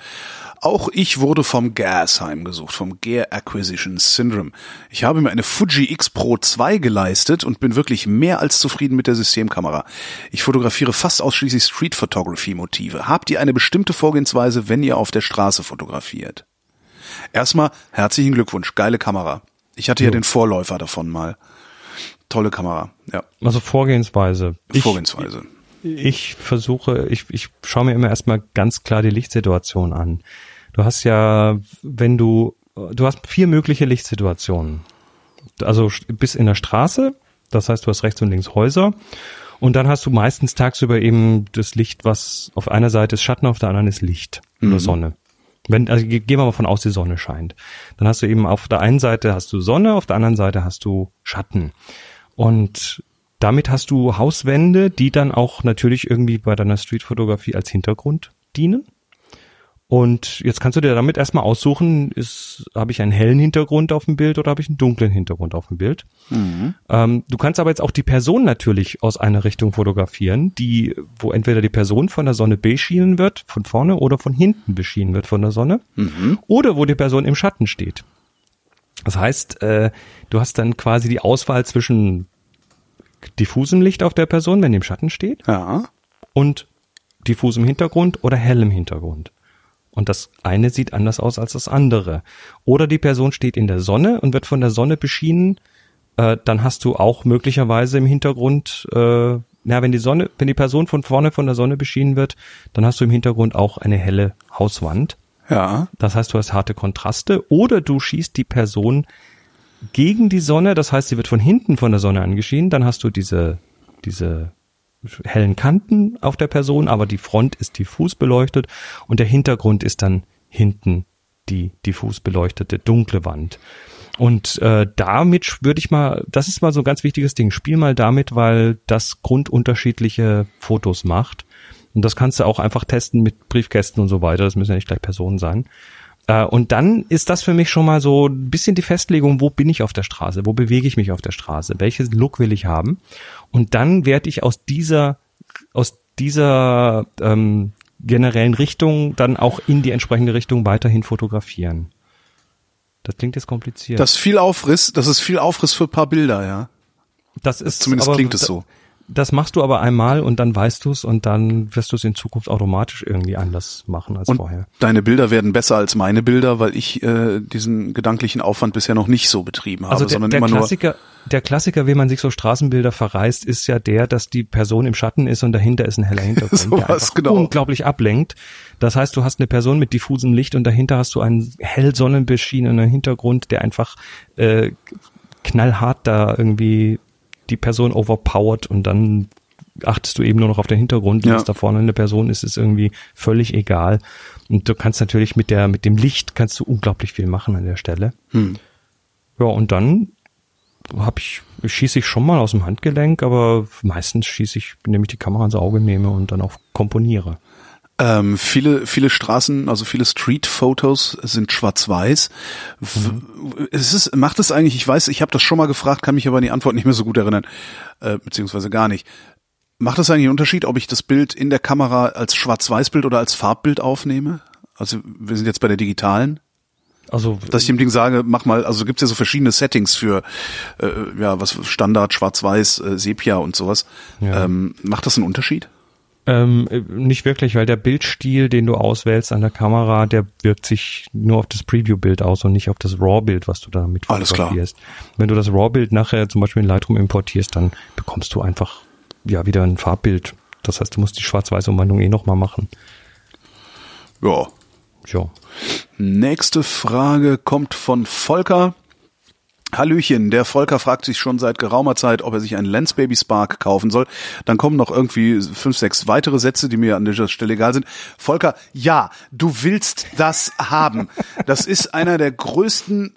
Auch ich wurde vom GAS heimgesucht, vom Gear Acquisition Syndrome. Ich habe mir eine Fuji X Pro 2 geleistet und bin wirklich mehr als zufrieden mit der Systemkamera. Ich fotografiere fast ausschließlich Street Photography Motive. Habt ihr eine bestimmte Vorgehensweise, wenn ihr auf der Straße fotografiert? Erstmal herzlichen Glückwunsch, geile Kamera. Ich hatte ja den Vorläufer davon mal. Tolle Kamera, ja. Also Vorgehensweise. Ich- Vorgehensweise. ich versuche, ich, ich schaue mir immer erstmal ganz klar die Lichtsituation an. Du hast ja, wenn du, du hast vier mögliche Lichtsituationen. Also bis in der Straße, das heißt, du hast rechts und links Häuser. Und dann hast du meistens tagsüber eben das Licht, was auf einer Seite ist Schatten, auf der anderen ist Licht oder Sonne. Wenn, also ge- gehen wir mal von aus, die Sonne scheint. Dann hast du eben auf der einen Seite hast du Sonne, auf der anderen Seite hast du Schatten. Und damit hast du Hauswände, die dann auch natürlich irgendwie bei deiner Streetfotografie als Hintergrund dienen. Und jetzt kannst du dir damit erstmal aussuchen, ist, habe ich einen hellen Hintergrund auf dem Bild oder habe ich einen dunklen Hintergrund auf dem Bild. Ähm, du kannst aber jetzt auch die Person natürlich aus einer Richtung fotografieren, die, wo entweder die Person von der Sonne beschienen wird, von vorne, oder von hinten beschienen wird von der Sonne, oder wo die Person im Schatten steht. Das heißt, äh, du hast dann quasi die Auswahl zwischen diffusem Licht auf der Person, wenn die im Schatten steht, Ja. und diffusem Hintergrund oder hellem Hintergrund. Und das eine sieht anders aus als das andere. Oder die Person steht in der Sonne und wird von der Sonne beschienen, äh, dann hast du auch möglicherweise im Hintergrund, äh, na, wenn die Sonne, wenn die Person von vorne von der Sonne beschienen wird, dann hast du im Hintergrund auch eine helle Hauswand. Ja. Das heißt, du hast harte Kontraste oder du schießt die Person gegen die Sonne, das heißt, sie wird von hinten von der Sonne angeschienen, dann hast du diese, diese hellen Kanten auf der Person, aber die Front ist diffus beleuchtet und der Hintergrund ist dann hinten die diffus beleuchtete dunkle Wand. Und äh, damit würde ich mal, das ist mal so ein ganz wichtiges Ding, spiel mal damit, weil das grundunterschiedliche Fotos macht. Und das kannst du auch einfach testen mit Briefkästen und so weiter. Das müssen ja nicht gleich Personen sein. Äh, und dann ist das für mich schon mal so ein bisschen die Festlegung, wo bin ich auf der Straße? Wo bewege ich mich auf der Straße? Welches Look will ich haben? Und dann werde ich aus dieser, aus dieser ähm, generellen Richtung dann auch in die entsprechende Richtung weiterhin fotografieren. Das klingt jetzt kompliziert. Das ist viel Aufriss, das ist viel Aufriss für ein paar Bilder, ja. das ist Zumindest aber- klingt es so. Das machst du aber einmal und dann weißt du es und dann wirst du es in Zukunft automatisch irgendwie anders machen als Und vorher. deine Bilder werden besser als meine Bilder, weil ich äh, diesen gedanklichen Aufwand bisher noch nicht so betrieben habe, Also der, sondern der immer nur. Klassiker, der Klassiker, wie man sich so Straßenbilder verreist, ist ja der, dass die Person im Schatten ist und dahinter ist ein heller Hintergrund, So der was, einfach genau. unglaublich ablenkt. Das heißt, du hast eine Person mit diffusem Licht und dahinter hast du einen hell sonnenbeschienenen Hintergrund, der einfach äh, knallhart da irgendwie die Person overpowert und dann achtest du eben nur noch auf den Hintergrund, Ja. was da vorne eine Person ist, ist irgendwie völlig egal. Und du kannst natürlich mit der, mit dem Licht kannst du unglaublich viel machen an der Stelle. Hm. Ja, und dann hab ich, schieße ich schon mal aus dem Handgelenk, aber meistens schieße ich, indem ich die Kamera ins Auge nehme und dann auch komponiere. Ähm, viele, viele Straßen, also viele Street-Fotos sind schwarz-weiß. W- Es ist, macht es eigentlich, ich weiß, ich habe das schon mal gefragt, kann mich aber an die Antwort nicht mehr so gut erinnern, äh, beziehungsweise gar nicht. Macht es eigentlich einen Unterschied, ob ich das Bild in der Kamera als Schwarz-Weiß-Bild oder als Farbbild aufnehme? Also wir sind jetzt bei der digitalen. Also Dass ich dem Ding sage, mach mal, also gibt's ja so verschiedene Settings für äh, ja was Standard, Schwarz-Weiß, äh, Sepia und sowas. Ja. Ähm, macht das einen Unterschied? Ähm, nicht wirklich, weil der Bildstil, den du auswählst an der Kamera, der wirkt sich nur auf das Preview-Bild aus und nicht auf das RAW-Bild, was du da mit Alles klar. Wenn du das RAW-Bild nachher zum Beispiel in Lightroom importierst, dann bekommst du einfach ja wieder ein Farbbild. Das heißt, du musst die Schwarz-Weiß-Umwandlung eh nochmal machen. Ja. Ja. Nächste Frage kommt von Volker. Hallöchen, der Volker fragt sich schon seit geraumer Zeit, ob er sich einen Lens Baby Spark kaufen soll. Dann kommen noch irgendwie fünf, sechs weitere Sätze, die mir an dieser Stelle egal sind. Volker, ja, du willst das haben. Das ist einer der größten,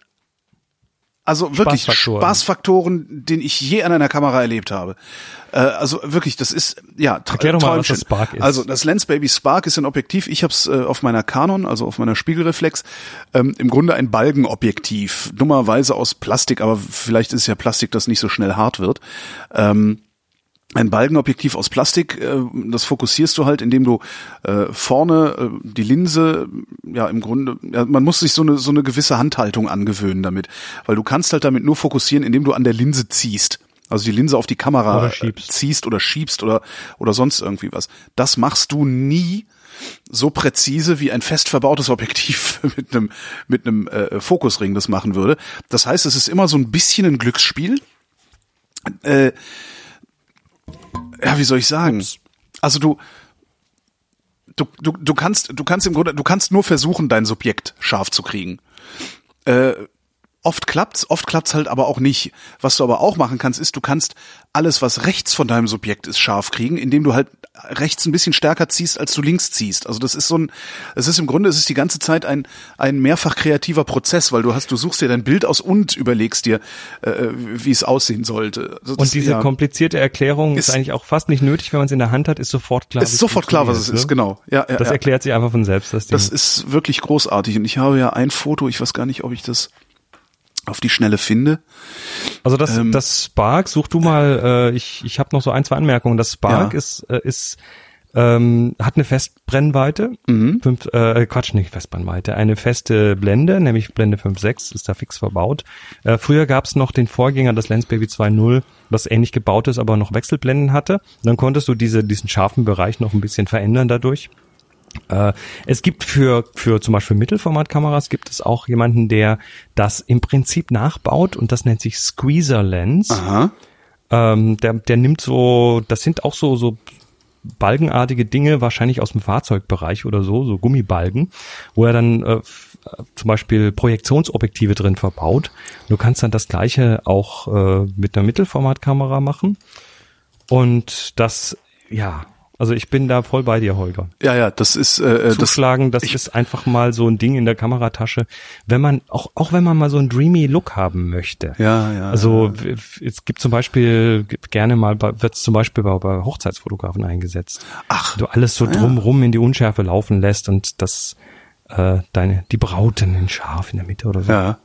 also wirklich Spaßfaktoren. Spaßfaktoren, den ich je an einer Kamera erlebt habe. Äh, also wirklich, das ist ja tra- Erklär doch mal, was das Spark ist. Also das Lens Baby Spark ist ein Objektiv. Ich habe es äh, auf meiner Canon, also auf meiner Spiegelreflex, ähm, im Grunde ein Balgenobjektiv. Dummerweise aus Plastik, aber vielleicht ist es ja Plastik, das nicht so schnell hart wird. Ähm, ein Balgenobjektiv aus Plastik, äh, das fokussierst du halt, indem du äh, vorne äh, die Linse, ja im Grunde, ja, man muss sich so eine so eine gewisse Handhaltung angewöhnen damit, weil du kannst halt damit nur fokussieren, indem du an der Linse ziehst. Also die Linse auf die Kamera Oder ziehst oder schiebst oder oder sonst irgendwie was. Das machst du nie so präzise wie ein fest verbautes Objektiv mit einem mit einem äh, Fokusring das machen würde. Das heißt, es ist immer so ein bisschen ein Glücksspiel. Äh, ja, wie soll ich sagen? Also du, du, du, du kannst, du kannst im Grunde, du kannst nur versuchen, dein Subjekt scharf zu kriegen. Äh, oft klappt's, oft klappt's halt aber auch nicht. Was du aber auch machen kannst, ist, du kannst alles, was rechts von deinem Subjekt ist, scharf kriegen, indem du halt rechts ein bisschen stärker ziehst, als du links ziehst. Also das ist so ein, es ist im Grunde, es ist die ganze Zeit ein, ein mehrfach kreativer Prozess, weil du hast, du suchst dir dein Bild aus und überlegst dir, äh, wie es aussehen sollte. Also das- Und diese ja, komplizierte Erklärung ist, Ist- eigentlich auch fast nicht nötig, wenn man es in der Hand hat, ist sofort klar. ist sofort klar, was es funktioniert, ist, ne? genau. Ja, ja, Das ja. erklärt sich einfach von selbst, das Ding. Das ist wirklich großartig. Und ich habe ja ein Foto, ich weiß gar nicht, ob ich das auf die Schnelle finde. Also das, Ähm, das Spark, such du mal, äh, ich, ich habe noch so ein, zwei Anmerkungen. Das Spark Ja. ist, äh, ist ähm, hat eine Festbrennweite, Mhm. fünf, äh, Quatsch, nicht Festbrennweite, eine feste Blende, nämlich Blende 5.6, ist da fix verbaut. Äh, früher gab es noch den Vorgänger, das Lensbaby 2.0, das ähnlich gebaut ist, aber noch Wechselblenden hatte. Dann konntest du diese, diesen scharfen Bereich noch ein bisschen verändern dadurch. Äh, es gibt für, für zum Beispiel Mittelformatkameras gibt es auch jemanden, der das im Prinzip nachbaut und das nennt sich Squeezer Lens. Aha. Ähm, der, der nimmt so, das sind auch so, so balgenartige Dinge, wahrscheinlich aus dem Fahrzeugbereich oder so, so Gummibalgen, wo er dann äh, äh, zum Beispiel Projektionsobjektive drin verbaut. Du kannst dann das gleiche auch äh, mit einer Mittelformatkamera machen. Und das, ja, also ich bin da voll bei dir, Holger. Ja, ja, das ist äh, das, Zuschlagen, das ich- ist einfach mal so ein Ding in der Kameratasche, wenn man, auch, auch wenn man mal so einen dreamy Look haben möchte. Ja, ja. Also w- es gibt zum Beispiel gerne mal, wird zum Beispiel bei, bei Hochzeitsfotografen eingesetzt. Ach. Du alles so drumrum in die Unschärfe laufen lässt und das äh, deine die Brauten in scharf in der Mitte oder so. ja.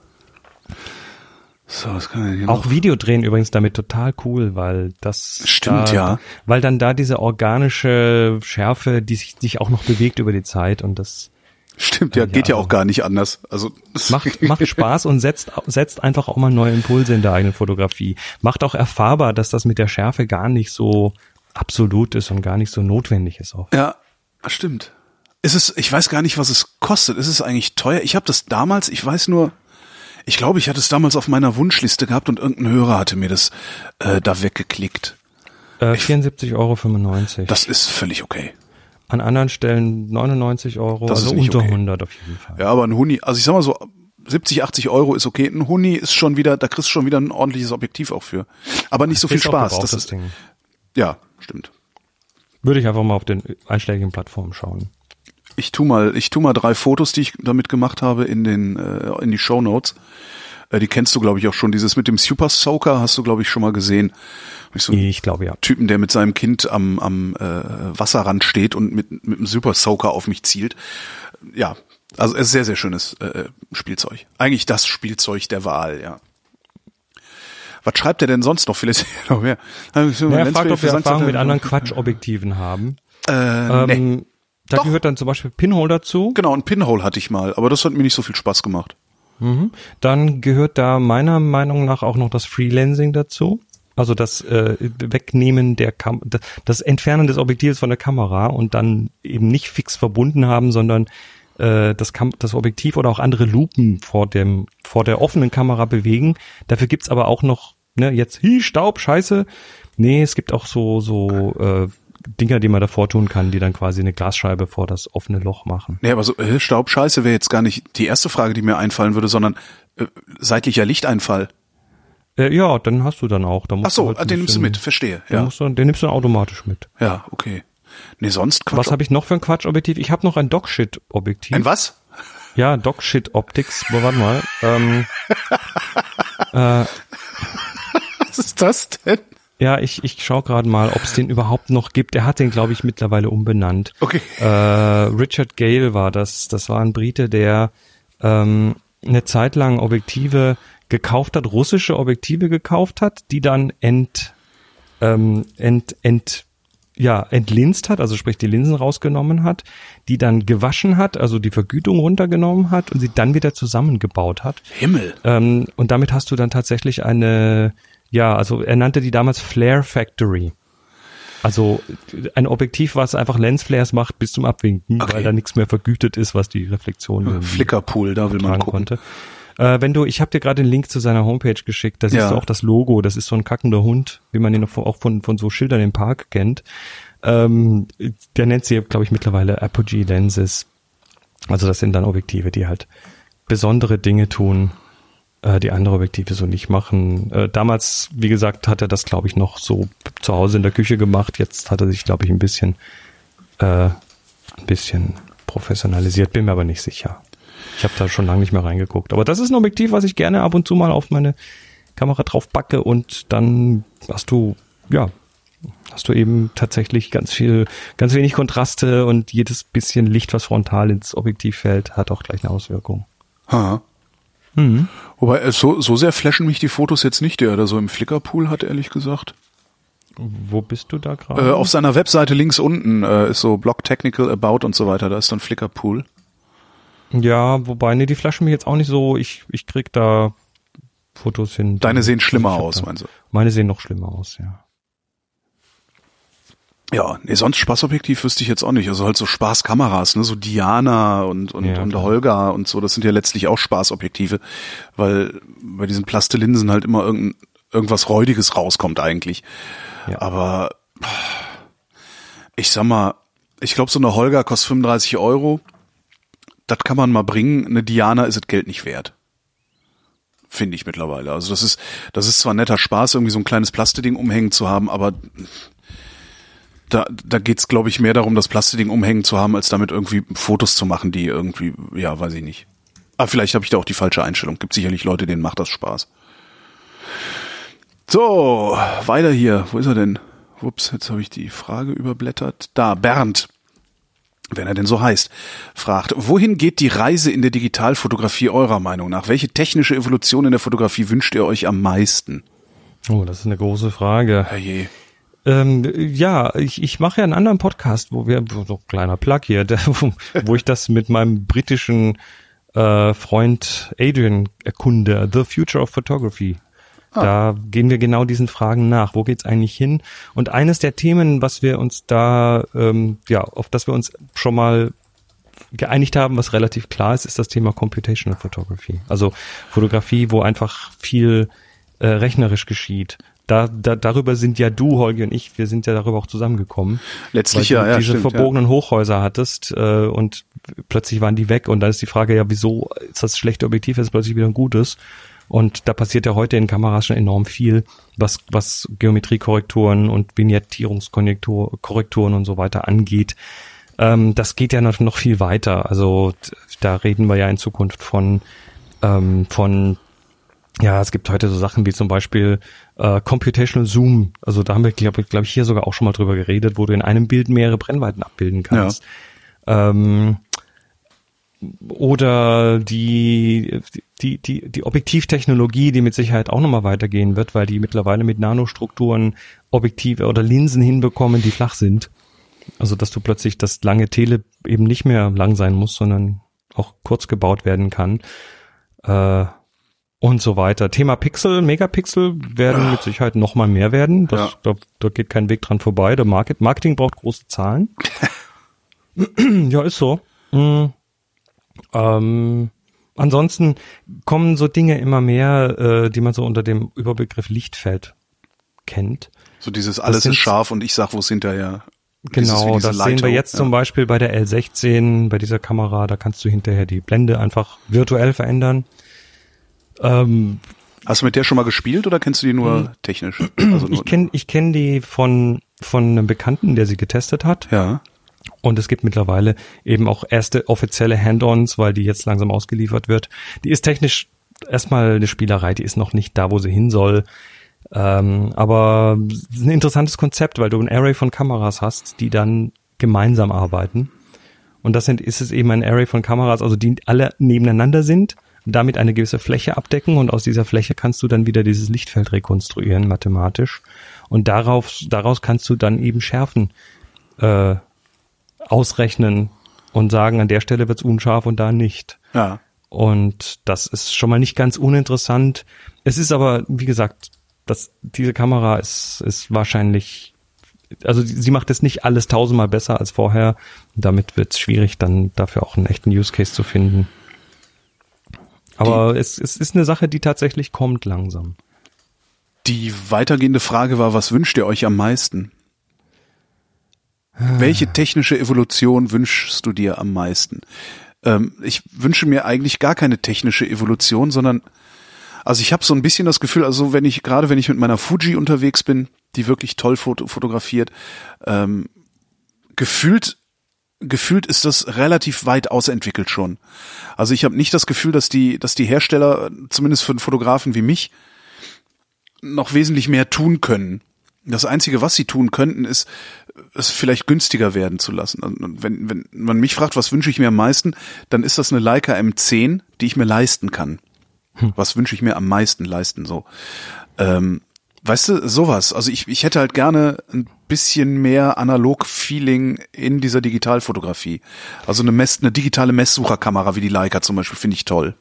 So, was kann ich hier Auch noch? Video drehen übrigens damit total cool, weil das Stimmt, da, ja. weil dann da diese organische Schärfe, die sich, sich auch noch bewegt über die Zeit und das Stimmt, ja, Ja, geht ja auch gar nicht anders. Also Macht, macht Spaß und setzt, setzt einfach auch mal neue Impulse in der eigenen Fotografie. Macht auch erfahrbar, dass das mit der Schärfe gar nicht so absolut ist und gar nicht so notwendig ist auch. Ja, stimmt. Es ist, ich weiß gar nicht, was es kostet. Es ist eigentlich teuer. Ich habe das damals, ich weiß nur, ich glaube, ich hatte es damals auf meiner Wunschliste gehabt und irgendein Hörer hatte mir das äh, da weggeklickt. Äh, 74,95 Euro. Das ist völlig okay. An anderen Stellen 99 Euro, Das also unter okay. 100 auf jeden Fall. Ja, aber ein Huni, also ich sag mal so, 70, 80 Euro ist okay. Ein Huni ist schon wieder, da kriegst du schon wieder ein ordentliches Objektiv auch für. Aber nicht so viel Spaß. Das das ist, Ding. ja, stimmt. Würde ich einfach mal auf den einschlägigen Plattformen schauen. Ich tu mal, ich tu mal drei Fotos, die ich damit gemacht habe, in den äh, in die Show Notes. Äh, die kennst du, glaube ich, auch schon. Dieses mit dem Super Soaker hast du, glaube ich, schon mal gesehen. Ich so Ich glaube ja. Typen, der mit seinem Kind am, am äh, Wasserrand steht und mit mit einem Super Soaker auf mich zielt. Ja, also es ist sehr sehr schönes äh, Spielzeug. Eigentlich das Spielzeug der Wahl, ja. Was schreibt er denn sonst noch? Vielleicht noch mehr. Ja, er fragt, ob wir Erfahrung mit anderen Quatschobjektiven haben. Äh, nee. Da Doch. gehört dann zum Beispiel Pinhole dazu. Genau, ein Pinhole hatte ich mal, aber das hat mir nicht so viel Spaß gemacht. Dann gehört da meiner Meinung nach auch noch das Freelancing dazu. Also das äh, Wegnehmen der Kam das- das Entfernen des Objektivs von der Kamera und dann eben nicht fix verbunden haben, sondern äh, das, Kam das Objektiv oder auch andere Lupen vor dem vor der offenen Kamera bewegen. Dafür gibt's aber auch noch ne jetzt hi Staub Scheiße. Nee, es gibt auch so so äh, Dinger, die man davor tun kann, die dann quasi eine Glasscheibe vor das offene Loch machen. Nee, aber so äh, Staubscheiße wäre jetzt gar nicht die erste Frage, die mir einfallen würde, sondern äh, seitlicher Lichteinfall. Äh, ja, dann hast du dann auch. Da musst Ach so, halt den nimmst du bisschen- mit, verstehe. Den, Ja, musst du, den nimmst du dann automatisch mit. ja okay. Nee, sonst Quatsch. Was habe ich noch für ein Quatschobjektiv? Ich habe noch ein Dogshit-Objektiv. Ein was? Ja, Dogshit Optics. Boah, warte mal. Ähm, äh, Was ist das denn? Ja, ich, ich schaue gerade mal, ob es den überhaupt noch gibt. Er hat den, glaube ich, mittlerweile umbenannt. Okay. Äh, Richard Gale war das. Das war ein Brite, der ähm, eine Zeit lang Objektive gekauft hat, russische Objektive gekauft hat, die dann ent, ähm, ent, ent, ja, entlinst hat, also sprich die Linsen rausgenommen hat, die dann gewaschen hat, also die Vergütung runtergenommen hat und sie dann wieder zusammengebaut hat. Himmel. Ähm, und damit hast du dann tatsächlich eine, ja, also er nannte die damals Flare Factory. Also ein Objektiv, was einfach Lensflares macht bis zum Abwinken, Okay. weil da nichts mehr vergütet ist, was die Reflexion Flickerpool, da will man gucken. konnte. Äh, wenn du, ich habe dir gerade den Link zu seiner Homepage geschickt, da siehst Ja. du auch das Logo, das ist so ein kackender Hund, wie man ihn auch von, von so Schildern im Park kennt. Ähm, der nennt sie, glaube ich, mittlerweile Apogee Lenses. Also das sind dann Objektive, die halt besondere Dinge tun, äh, die andere Objektive so nicht machen. Äh, damals, wie gesagt, hat er das, glaube ich, noch so zu Hause in der Küche gemacht. Jetzt hat er sich, glaube ich, ein bisschen, äh, ein bisschen professionalisiert, bin mir aber nicht sicher. Ich habe da schon lange nicht mehr reingeguckt. Aber das ist ein Objektiv, was ich gerne ab und zu mal auf meine Kamera drauf backe und dann hast du, ja, hast du eben tatsächlich ganz viel, ganz wenig Kontraste und jedes bisschen Licht, was frontal ins Objektiv fällt, hat auch gleich eine Auswirkung. Ha. Mhm. Wobei, äh, so, so sehr flashen mich die Fotos jetzt nicht, der da so im Flickerpool hat, ehrlich gesagt. Wo bist du da Äh, gerade? auf seiner Webseite links unten äh, ist so Blog Technical About und so weiter, da ist dann Flickerpool. ja, wobei, nee, die flaschen mich jetzt auch nicht so. Ich, ich krieg da Fotos hin. Deine sehen schlimmer aus, meinst du? Meine sehen noch schlimmer aus, ja. Ja, nee, sonst Spaßobjektiv wüsste ich jetzt auch nicht. Also halt so Spaßkameras, ne, so Diana und und, Ja, und. Holga und so, das sind ja letztlich auch Spaßobjektive, weil bei diesen Plastelinsen halt immer irgend, irgendwas Räudiges rauskommt eigentlich. Ja. Aber ich sag mal, ich glaube, so eine Holga kostet 35 Euro. Das kann man mal bringen. Eine Diana ist das Geld nicht wert. Finde ich mittlerweile. Also das ist, das ist zwar netter Spaß, irgendwie so ein kleines Plasteding umhängen zu haben, aber da, da geht's, glaube ich, mehr darum, das Plasteding umhängen zu haben, als damit irgendwie Fotos zu machen, die irgendwie, ja, weiß ich nicht. Aber vielleicht habe ich da auch die falsche Einstellung. Gibt sicherlich Leute, denen macht das Spaß. So, weiter hier. Wo ist er denn? Ups, jetzt habe ich die Frage überblättert. Da, Bernd, wenn er denn so heißt, fragt, wohin geht die Reise in der Digitalfotografie eurer Meinung nach? Welche technische Evolution in der Fotografie wünscht ihr euch am meisten? Oh, das ist eine große Frage. Herrje. Ähm, ja, ich, ich mache ja einen anderen Podcast, wo wir, so ein kleiner Plug hier, der, wo, wo ich das mit meinem britischen äh, Freund Adrian erkunde, The Future of Photography. Ah. Da gehen wir genau diesen Fragen nach. Wo geht's eigentlich hin? Und eines der Themen, was wir uns da, ähm, ja, auf das wir uns schon mal geeinigt haben, was relativ klar ist, ist das Thema Computational Photography. Also Fotografie, wo einfach viel äh, rechnerisch geschieht. Da, da, darüber sind ja du, Holgi und ich, wir sind ja darüber auch zusammengekommen. Letztlich weil ja, du ja, diese stimmt, verbogenen Hochhäuser hattest äh, und plötzlich waren die weg und dann ist die Frage ja, wieso ist das schlechte Objektiv jetzt plötzlich wieder ein gutes? Und da passiert ja heute in Kameras schon enorm viel, was, was Geometriekorrekturen und Vignettierungskorrekturen Korrekturen und so weiter angeht. Ähm, das geht ja noch, noch viel weiter. Also da reden wir ja in Zukunft von, ähm, von ja, es gibt heute so Sachen wie zum Beispiel äh, Computational Zoom. Also da haben wir, glaube glaub ich, hier sogar auch schon mal drüber geredet, wo du in einem Bild mehrere Brennweiten abbilden kannst. Ähm, oder die, die, die, die Objektivtechnologie, die mit Sicherheit auch nochmal weitergehen wird, weil die mittlerweile mit Nanostrukturen Objektive oder Linsen hinbekommen, die flach sind. Also dass du plötzlich das lange Tele eben nicht mehr lang sein muss, sondern auch kurz gebaut werden kann. Äh, und so weiter. Thema Pixel, Megapixel werden mit Sicherheit noch mal mehr werden. Das, Ja. da, da geht kein Weg dran vorbei. Der Market, Marketing braucht große Zahlen. ja, ist so. Mm. Ähm, ansonsten kommen so Dinge immer mehr, äh, die man so unter dem Überbegriff Lichtfeld kennt. So dieses alles ist scharf und ich sag, wo es hinterher. Genau, das sehen wir jetzt ja. zum Beispiel bei der L16, bei dieser Kamera, da kannst du hinterher die Blende einfach virtuell verändern. Ähm, Hast du mit der schon mal gespielt oder kennst du die nur technisch? Also nur, ich kenne ich kenn die von, von einem Bekannten, der sie getestet hat. ja. Und es gibt mittlerweile eben auch erste offizielle Hand-ons, weil die jetzt langsam ausgeliefert wird. Die ist technisch erstmal eine Spielerei, die ist noch nicht da, wo sie hin soll. Ähm, aber es ist ein interessantes Konzept, weil du ein Array von Kameras hast, die dann gemeinsam arbeiten. Und das sind, ist es eben ein Array von Kameras, also die alle nebeneinander sind, und damit eine gewisse Fläche abdecken und aus dieser Fläche kannst du dann wieder dieses Lichtfeld rekonstruieren, mathematisch. Und darauf, daraus kannst du dann eben Schärfen äh, ausrechnen und sagen, an der Stelle wird's unscharf und da nicht. Ja. Und das ist schon mal nicht ganz uninteressant. Es ist aber, wie gesagt, das, diese Kamera ist, ist wahrscheinlich, also sie sie macht es nicht alles tausendmal besser als vorher. Damit wird es schwierig, dann dafür auch einen echten Use Case zu finden. Aber es, es ist eine Sache, die tatsächlich kommt langsam. Die weitergehende Frage war, was wünscht ihr euch am meisten? Welche technische Evolution wünschst du dir am meisten? Ähm, ich wünsche mir eigentlich gar keine technische Evolution, sondern also ich habe so ein bisschen das Gefühl, also wenn ich gerade wenn ich mit meiner Fuji unterwegs bin, die wirklich toll foto fotografiert, ähm, gefühlt gefühlt ist das relativ weit ausentwickelt schon. Also ich habe nicht das Gefühl, dass die dass die Hersteller zumindest für einen Fotografen wie mich noch wesentlich mehr tun können. Das Einzige, was sie tun könnten, ist, es vielleicht günstiger werden zu lassen. Und wenn, wenn man mich fragt, was wünsche ich mir am meisten, dann ist das eine Leica M10, die ich mir leisten kann. Was wünsche ich mir am meisten leisten, so. Ähm, weißt du, sowas. Also ich, ich hätte halt gerne ein bisschen mehr Analog-Feeling in dieser Digitalfotografie. Also eine, Mess, eine digitale Messsucherkamera wie die Leica zum Beispiel finde ich toll.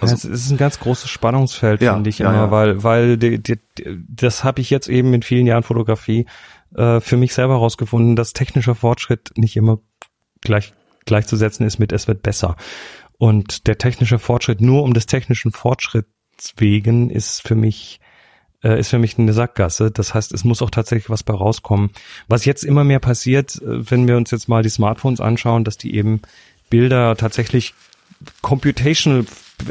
Also, es ist ein ganz großes Spannungsfeld, Ja, finde ich ja, immer, ja. weil, weil die, die, das habe ich jetzt eben in vielen Jahren Fotografie äh, für mich selber herausgefunden, dass technischer Fortschritt nicht immer gleich gleichzusetzen ist mit es wird besser. Und der technische Fortschritt nur um des technischen Fortschritts wegen ist für mich äh, ist für mich eine Sackgasse. Das heißt, es muss auch tatsächlich was bei rauskommen. Was jetzt immer mehr passiert, äh, wenn wir uns jetzt mal die Smartphones anschauen, dass die eben Bilder tatsächlich computational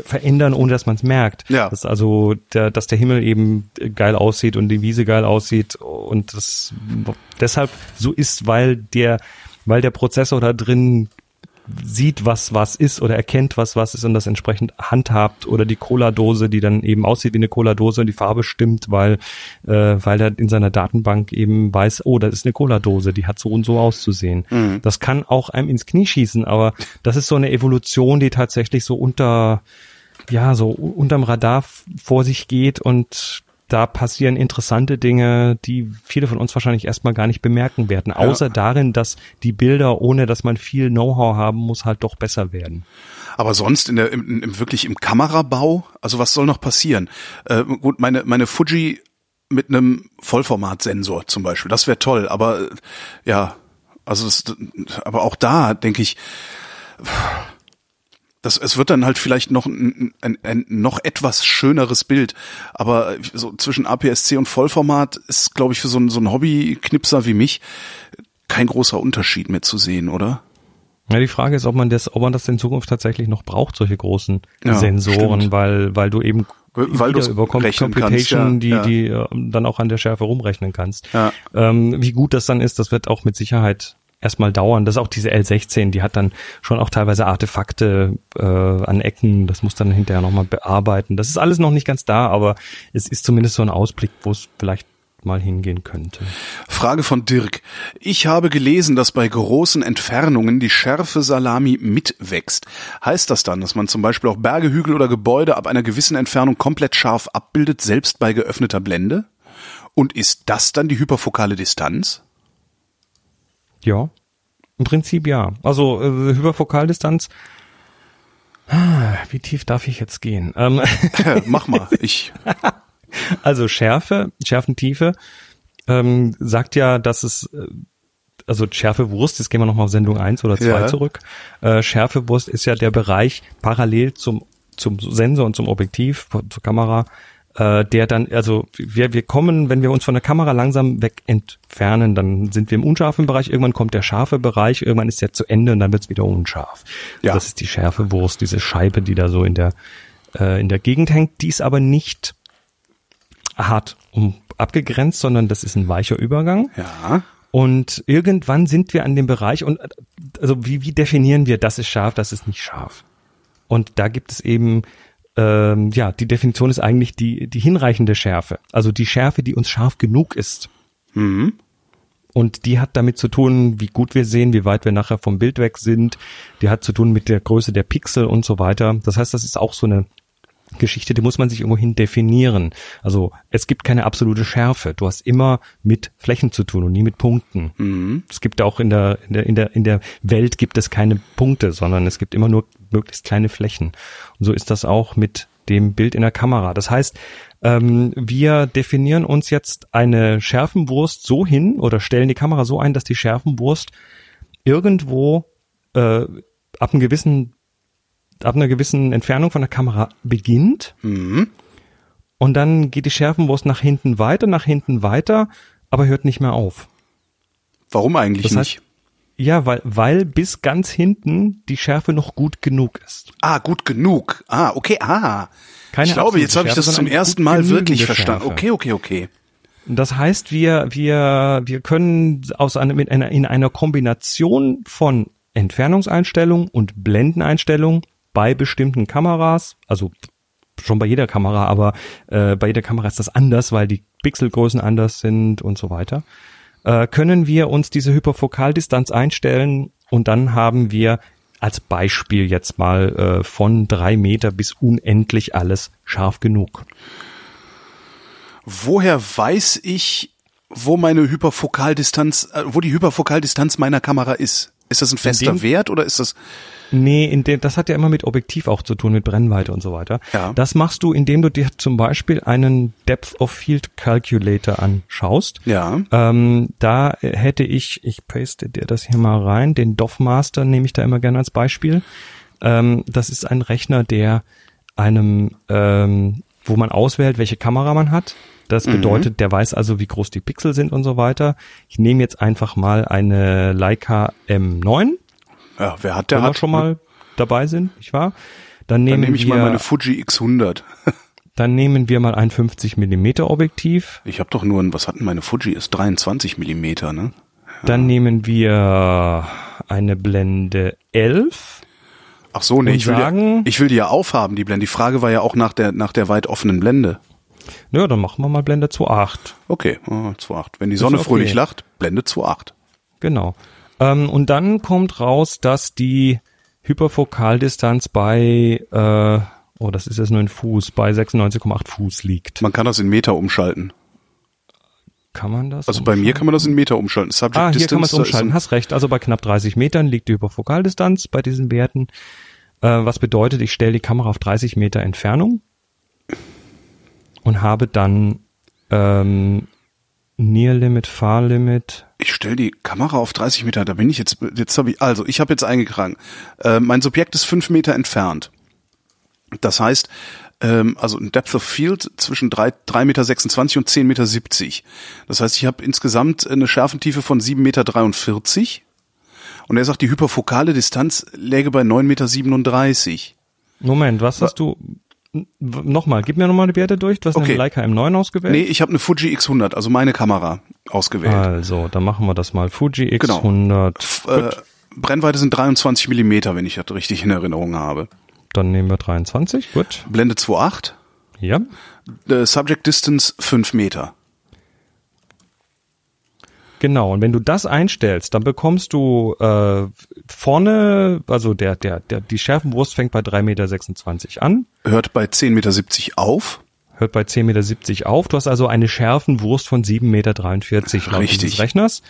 verändern, ohne dass man es merkt. Ja. Dass also, der, dass der Himmel eben geil aussieht und die Wiese geil aussieht und das deshalb so ist, weil der, weil der Prozessor da drin sieht, was was ist oder erkennt, was was ist und das entsprechend handhabt oder die Cola-Dose, die dann eben aussieht wie eine Cola-Dose und die Farbe stimmt, weil äh, weil er in seiner Datenbank eben weiß, oh, das ist eine Cola-Dose, die hat so und so auszusehen. Das kann auch einem ins Knie schießen, aber das ist so eine Evolution, die tatsächlich so unter ja so unterm Radar vor sich geht und da passieren interessante Dinge, die viele von uns wahrscheinlich erstmal gar nicht bemerken werden, außer ja. darin, dass die Bilder, ohne dass man viel Know-how haben muss, halt doch besser werden. Aber sonst in der im, im, wirklich im Kamerabau, also was soll noch passieren? Äh, gut, meine meine Fuji mit einem Vollformatsensor zum Beispiel, das wäre toll. Aber äh, ja, also das, aber auch da denke ich, das, es wird dann halt vielleicht noch ein, ein, ein noch etwas schöneres Bild, aber so zwischen APS-C und Vollformat ist, glaube ich, für so, einen, so einen Hobby-Knipser wie mich kein großer Unterschied mehr zu sehen, oder? Ja, die Frage ist, ob man das, ob man das in Zukunft tatsächlich noch braucht, solche großen ja, Sensoren, stimmt. weil, weil du eben weil du über Computation, kannst, ja, die, ja. die äh, dann auch an der Schärfe rumrechnen kannst. Ja. Ähm, wie gut das dann ist, das wird auch mit Sicherheit erstmal dauern. Das ist auch diese L16, die hat dann schon auch teilweise Artefakte äh, an Ecken, das muss dann hinterher nochmal bearbeiten. Das ist alles noch nicht ganz da, aber es ist zumindest so ein Ausblick, wo es vielleicht mal hingehen könnte. Frage von Dirk. Ich habe gelesen, dass bei großen Entfernungen die Schärfe Salami mitwächst. Heißt das dann, dass man zum Beispiel auch Berge, Hügel oder Gebäude ab einer gewissen Entfernung komplett scharf abbildet, selbst bei geöffneter Blende? Und ist das dann die hyperfokale Distanz? Ja, im Prinzip ja. Also äh, Hyperfokaldistanz. Ah, wie tief darf ich jetzt gehen? Ähm. Mach mal, ich. Also Schärfe, Schärfentiefe ähm, sagt ja, dass es äh, also Schärfewurst, jetzt gehen wir nochmal auf Sendung eins oder zwei ja. zurück. Äh, Schärfewurst ist ja der Bereich parallel zum, zum Sensor und zum Objektiv, zur Kamera, äh, der dann, also wir, wir kommen, wenn wir uns von der Kamera langsam weg entfernen, dann sind wir im unscharfen Bereich, irgendwann kommt der scharfe Bereich, irgendwann ist der zu Ende und dann wird's wieder unscharf. Ja. Das ist die Schärfewurst, diese Scheibe, die da so in der, äh, in der Gegend hängt, die ist aber nicht hart um, abgegrenzt, sondern das ist ein weicher Übergang. Ja. Und irgendwann sind wir an dem Bereich und also wie, wie definieren wir, das ist scharf, das ist nicht scharf? Und da gibt es eben ähm, ja, die Definition ist eigentlich die, die hinreichende Schärfe. Also die Schärfe, die uns scharf genug ist. Mhm. Und die hat damit zu tun, wie gut wir sehen, wie weit wir nachher vom Bild weg sind. Die hat zu tun mit der Größe der Pixel und so weiter. Das heißt, das ist auch so eine Geschichte, die muss man sich irgendwohin definieren. Also es gibt keine absolute Schärfe. Du hast immer mit Flächen zu tun und nie mit Punkten. Mhm. Es gibt auch in der, in der, in der, in der Welt gibt es keine Punkte, sondern es gibt immer nur möglichst kleine Flächen. Und so ist das auch mit dem Bild in der Kamera. Das heißt, ähm, wir definieren uns jetzt eine Schärfenwurst so hin oder stellen die Kamera so ein, dass die Schärfenwurst irgendwo äh, ab einem gewissen ab einer gewissen Entfernung von der Kamera beginnt. Mhm. Und dann geht die Schärfenwurst nach hinten weiter, nach hinten weiter, aber hört nicht mehr auf. Warum eigentlich das heißt, nicht? Ja, weil, weil bis ganz hinten die Schärfe noch gut genug ist. Ah, gut genug. Ah, okay, ah. Keine ich glaube, jetzt habe ich das zum ersten Mal wirklich verstanden. Schärfe. Okay, okay, okay. Das heißt, wir, wir, wir können aus einer, in einer, in einer Kombination von Entfernungseinstellung und Blendeneinstellung bei bestimmten Kameras, also schon bei jeder Kamera, aber äh, bei jeder Kamera ist das anders, weil die Pixelgrößen anders sind und so weiter, äh, können wir uns diese Hyperfokaldistanz einstellen und dann haben wir als Beispiel jetzt mal äh, von drei Meter bis unendlich alles scharf genug. Woher weiß ich, wo meine Hyperfokaldistanz, äh, wo die Hyperfokaldistanz meiner Kamera ist? Ist das ein fester Wert oder ist das? Nee, in dem, das hat ja immer mit Objektiv auch zu tun, mit Brennweite und so weiter. Ja. Das machst du, indem du dir zum Beispiel einen Depth of Field Calculator anschaust. Ja. Ähm, da hätte ich, ich paste dir das hier mal rein, den DOF-Master nehme ich da immer gerne als Beispiel. Ähm, das ist ein Rechner, der einem, ähm, wo man auswählt, welche Kamera man hat. Das mhm. bedeutet, der weiß also, wie groß die Pixel sind und so weiter. Ich nehme jetzt einfach mal eine Leica M9 ja, wer hat der wenn hat, wir schon mal dabei sind, nicht wahr? Dann nehmen Dann nehme ich wir, mal meine Fuji X100. dann nehmen wir mal ein 50 Millimeter Objektiv. Ich habe doch nur ein, was hat denn meine Fuji? Ist 23 Millimeter, ne? Ja. Dann nehmen wir eine Blende 11. Ach so, nee, ich will, sagen, die, ich will die ja aufhaben, die Blende. Die Frage war ja auch nach der, nach der weit offenen Blende. Ja, dann machen wir mal Blende 2.8. Okay, oh, 2.8. Wenn die Sonne okay. fröhlich lacht, Blende 2.8. Genau. Ähm, und dann kommt raus, dass die Hyperfokaldistanz bei äh, oh, das ist jetzt nur in Fuß, bei 96,8 Fuß liegt. Man kann das in Meter umschalten. Kann man das? Also bei mir kann man das in Meter umschalten. Subject Ah, hier kann man es Distance, umschalten. ein- Hast recht. Also bei knapp 30 Metern liegt die Hyperfokaldistanz bei diesen Werten. Äh, was bedeutet, ich stelle die Kamera auf 30 Meter Entfernung und habe dann ähm, Near Limit, Far Limit. Ich stelle die Kamera auf 30 Meter, da bin ich jetzt, jetzt habe ich, also ich habe jetzt eingetragen, äh, mein Subjekt ist fünf Meter entfernt. Das heißt, ähm, also ein Depth of Field zwischen drei drei Meter 26 und 10 Meter. 70. Das heißt, ich habe insgesamt eine Schärfentiefe von 7 Meter. 43. Und er sagt, die hyperfokale Distanz läge bei 9 Meter. 37. Moment, was hast du? Nochmal, gib mir nochmal die Werte durch. Du hast Okay. eine Leica M9 ausgewählt. Nee, ich habe eine Fuji X100, also meine Kamera, ausgewählt. Also, dann machen wir das mal. Fuji Genau. X100. F- Äh, Brennweite sind 23 Millimeter, wenn ich das richtig in Erinnerung habe. Dann nehmen wir 23. Gut. Blende 2.8. Ja. Äh, Subject Distance 5 Meter. Genau, und wenn du das einstellst, dann bekommst du äh, vorne, also der, der, der, die Schärfenwurst fängt bei 3,26 Meter an, Hört bei 10,70 Meter auf. hört bei 10,70 Meter auf. Du hast also eine Schärfenwurst von 7,43 Meter laut Richtig. dieses Rechners.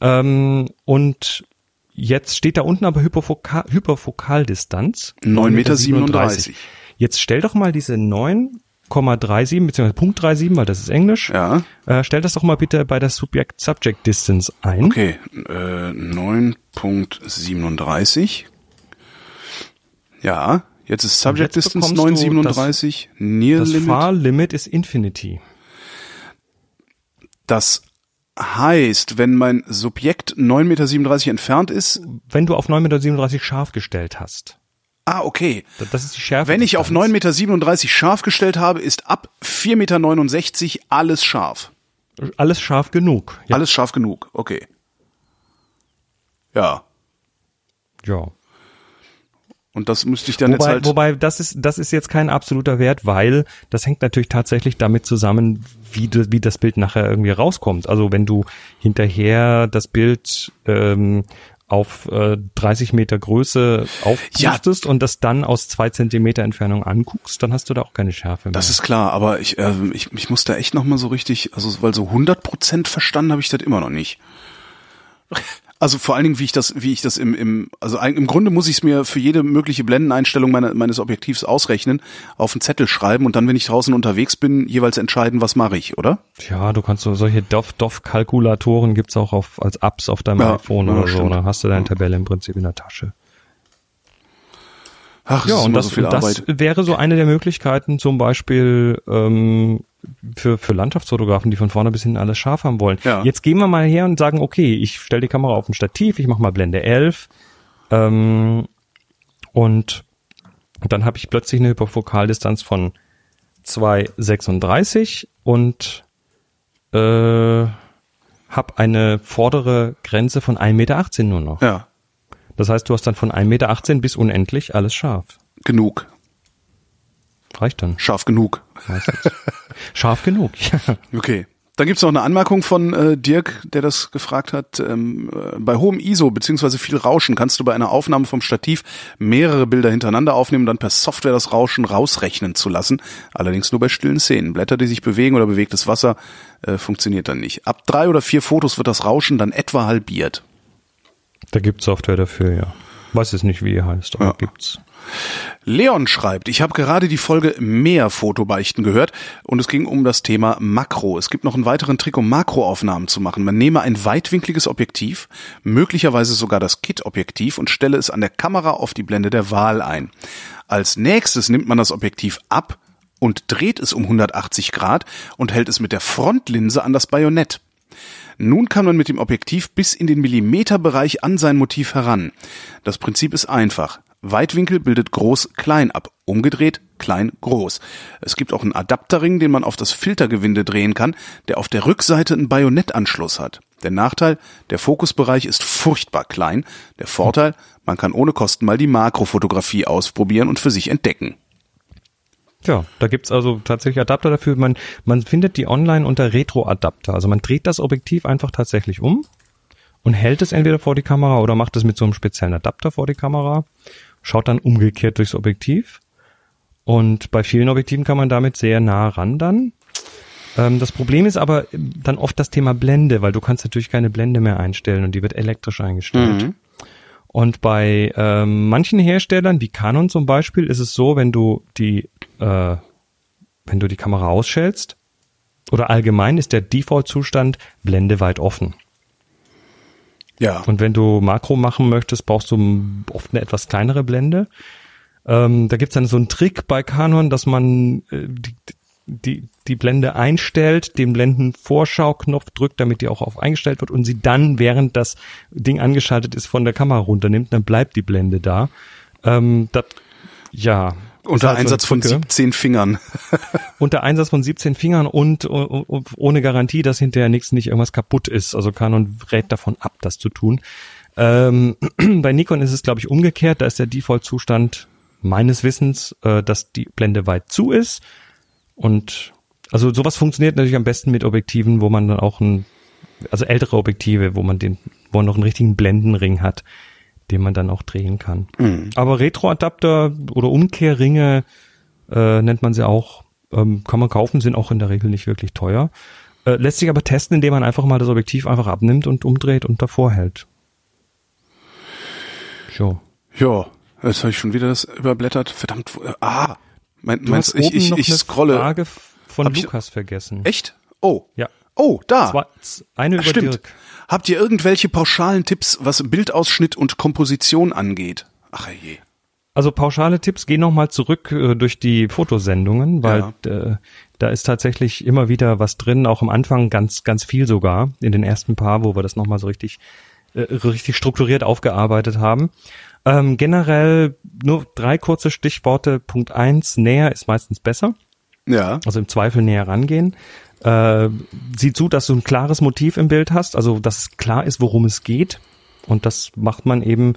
Ähm, und jetzt steht da unten aber Hyperfoka Hyperfokaldistanz. 9,37 Meter. Jetzt stell doch mal diese 9,37 beziehungsweise Punkt 37, weil das ist Englisch. Ja, Äh, stell das doch mal bitte bei der Subject Subject Distance ein. okay. Äh, 9.37. Ja, jetzt ist Subject jetzt Distance bekommst du 9,37. Near Das Limit. Far Limit ist Infinity. Das heißt, wenn mein Subjekt 9,37 Meter entfernt ist, Wenn du auf 9,37 Meter scharf gestellt hast. Ah, okay. Das ist die Schärfe. Wenn ich auf 9,37 Meter scharf gestellt habe, ist ab 4,69 Meter alles scharf. Alles scharf genug. Ja. Alles scharf genug, okay. Ja. ja. Und das müsste ich dann jetzt Wobei, halt. wobei das ist das ist jetzt kein absoluter Wert, weil das hängt natürlich tatsächlich damit zusammen, wie du, wie das Bild nachher irgendwie rauskommt. Also wenn du hinterher das Bild ähm, auf äh, 30 Meter Größe aufpustest und das dann aus zwei Zentimeter Entfernung anguckst, dann hast du da auch keine Schärfe mehr. Das ist klar, aber ich, äh, ich, ich muss da echt noch mal so richtig, also weil so 100% verstanden habe ich das immer noch nicht. Also vor allen Dingen, wie ich das, wie ich das im, im also im Grunde muss ich es mir für jede mögliche Blendeneinstellung meine, meines Objektivs ausrechnen, auf einen Zettel schreiben und dann, wenn ich draußen unterwegs bin, jeweils entscheiden, was mache ich, oder? Ja, du kannst so solche DOF-Kalkulatoren gibt's auch auf, als Apps auf deinem Ja, iPhone ja, oder so. Da hast du deine Tabelle im Prinzip in der Tasche. Ach, Ja, und das, so das wäre so eine der Möglichkeiten, zum Beispiel ähm, für, für Landschaftsfotografen, die von vorne bis hinten alles scharf haben wollen. Ja. Jetzt gehen wir mal her und sagen, okay, ich stelle die Kamera auf ein Stativ, ich mache mal Blende 11 ähm, und dann habe ich plötzlich eine Hyperfokaldistanz von 2,36 und äh, habe eine vordere Grenze von 1,18 Meter nur noch. Ja, Das heißt, du hast dann von 1,18 Meter bis unendlich alles scharf. genug. Reicht dann. Scharf genug. Scharf genug. Ja. Okay. Dann gibt's noch eine Anmerkung von äh, Dirk, der das gefragt hat. Ähm, äh, bei hohem ISO beziehungsweise viel Rauschen kannst du bei einer Aufnahme vom Stativ mehrere Bilder hintereinander aufnehmen und dann per Software das Rauschen rausrechnen zu lassen. Allerdings nur bei stillen Szenen. Blätter, die sich bewegen oder bewegtes Wasser äh, funktioniert dann nicht. Ab drei oder vier Fotos wird das Rauschen dann etwa halbiert. Da gibt's Software dafür, ja. Weiß jetzt nicht, wie die heißt, aber Ja. gibt's. Leon schreibt, ich habe gerade die Folge mehr Fotobeichten gehört und es ging um das Thema Makro. Es gibt noch einen weiteren Trick, um Makroaufnahmen zu machen. Man nehme ein weitwinkliges Objektiv, möglicherweise sogar das Kit-Objektiv und stelle es an der Kamera auf die Blende der Wahl ein. Als nächstes nimmt man das Objektiv ab und dreht es um 180 Grad und hält es mit der Frontlinse an das Bajonett. Nun kann man mit dem Objektiv bis in den Millimeterbereich an sein Motiv heran. Das Prinzip ist einfach. Weitwinkel bildet groß-klein ab, umgedreht klein-groß. Es gibt auch einen Adapterring, den man auf das Filtergewinde drehen kann, der auf der Rückseite einen Bajonettanschluss hat. Der Nachteil, der Fokusbereich ist furchtbar klein. Der Vorteil, man kann ohne Kosten mal die Makrofotografie ausprobieren und für sich entdecken. Ja, da gibt's also tatsächlich Adapter dafür. Man, man findet die online unter Retro-Adapter. Also man dreht das Objektiv einfach tatsächlich um und hält es entweder vor die Kamera oder macht es mit so einem speziellen Adapter vor die Kamera, schaut dann umgekehrt durchs Objektiv Und bei vielen Objektiven kann man damit sehr nah ran dann. Ähm, das Problem ist aber dann oft das Thema Blende, weil du kannst natürlich keine Blende mehr einstellen und die wird elektrisch eingestellt. Mhm. Und bei ähm, manchen Herstellern, wie Canon zum Beispiel, ist es so, wenn du die, äh, wenn du die Kamera ausschältst, oder allgemein ist der Default-Zustand Blende weit offen. Ja. Und wenn du Makro machen möchtest, brauchst du oft eine etwas kleinere Blende. Ähm, da gibt's dann so einen Trick bei Canon, dass man äh, die, die, die Blende einstellt, den Blendenvorschau-Knopf drückt, damit die auch auf eingestellt wird und sie dann, während das Ding angeschaltet ist, von der Kamera runternimmt, dann bleibt die Blende da. Ähm, das, ja. Unter halt so Einsatz von Drücke. 17 Fingern. Unter Einsatz von 17 Fingern und, und, und ohne Garantie, dass hinterher nichts nicht irgendwas kaputt ist. Also Canon rät davon ab, das zu tun. Ähm, bei Nikon ist es, glaube ich, umgekehrt. Da ist der Default-Zustand meines Wissens, äh, dass die Blende weit zu ist. Und also sowas funktioniert natürlich am besten mit Objektiven, wo man dann auch ein, also ältere Objektive, wo man den, wo man noch einen richtigen Blendenring hat, den man dann auch drehen kann. Aber Retroadapter oder Umkehrringe äh, nennt man sie auch, ähm, kann man kaufen, sind auch in der Regel nicht wirklich teuer. Äh, lässt sich aber testen, indem man einfach mal das Objektiv einfach abnimmt und umdreht und davor hält. So. Ja, jetzt habe ich schon wieder das überblättert. Verdammt. wo- Ah, mein, Du meinst, hast ich, oben ich, noch ich eine scrolle. Frage von Hab ich- Lukas vergessen. Echt? Oh. Ja. Oh, da. Zwei, eine über Stimmt. Dirk. Habt ihr irgendwelche pauschalen Tipps, was Bildausschnitt und Komposition angeht? Ach je. Also pauschale Tipps, geh nochmal zurück äh, durch die Fotosendungen, weil äh, da ist tatsächlich immer wieder was drin, auch am Anfang ganz, ganz viel sogar, in den ersten paar, wo wir das nochmal so richtig, äh, richtig strukturiert aufgearbeitet haben. Ähm, generell nur drei kurze Stichworte. Punkt eins, näher ist meistens besser. Ja. also im Zweifel näher rangehen. Äh, sieh zu, dass du ein klares Motiv im Bild hast, also dass klar ist, worum es geht. Und das macht man eben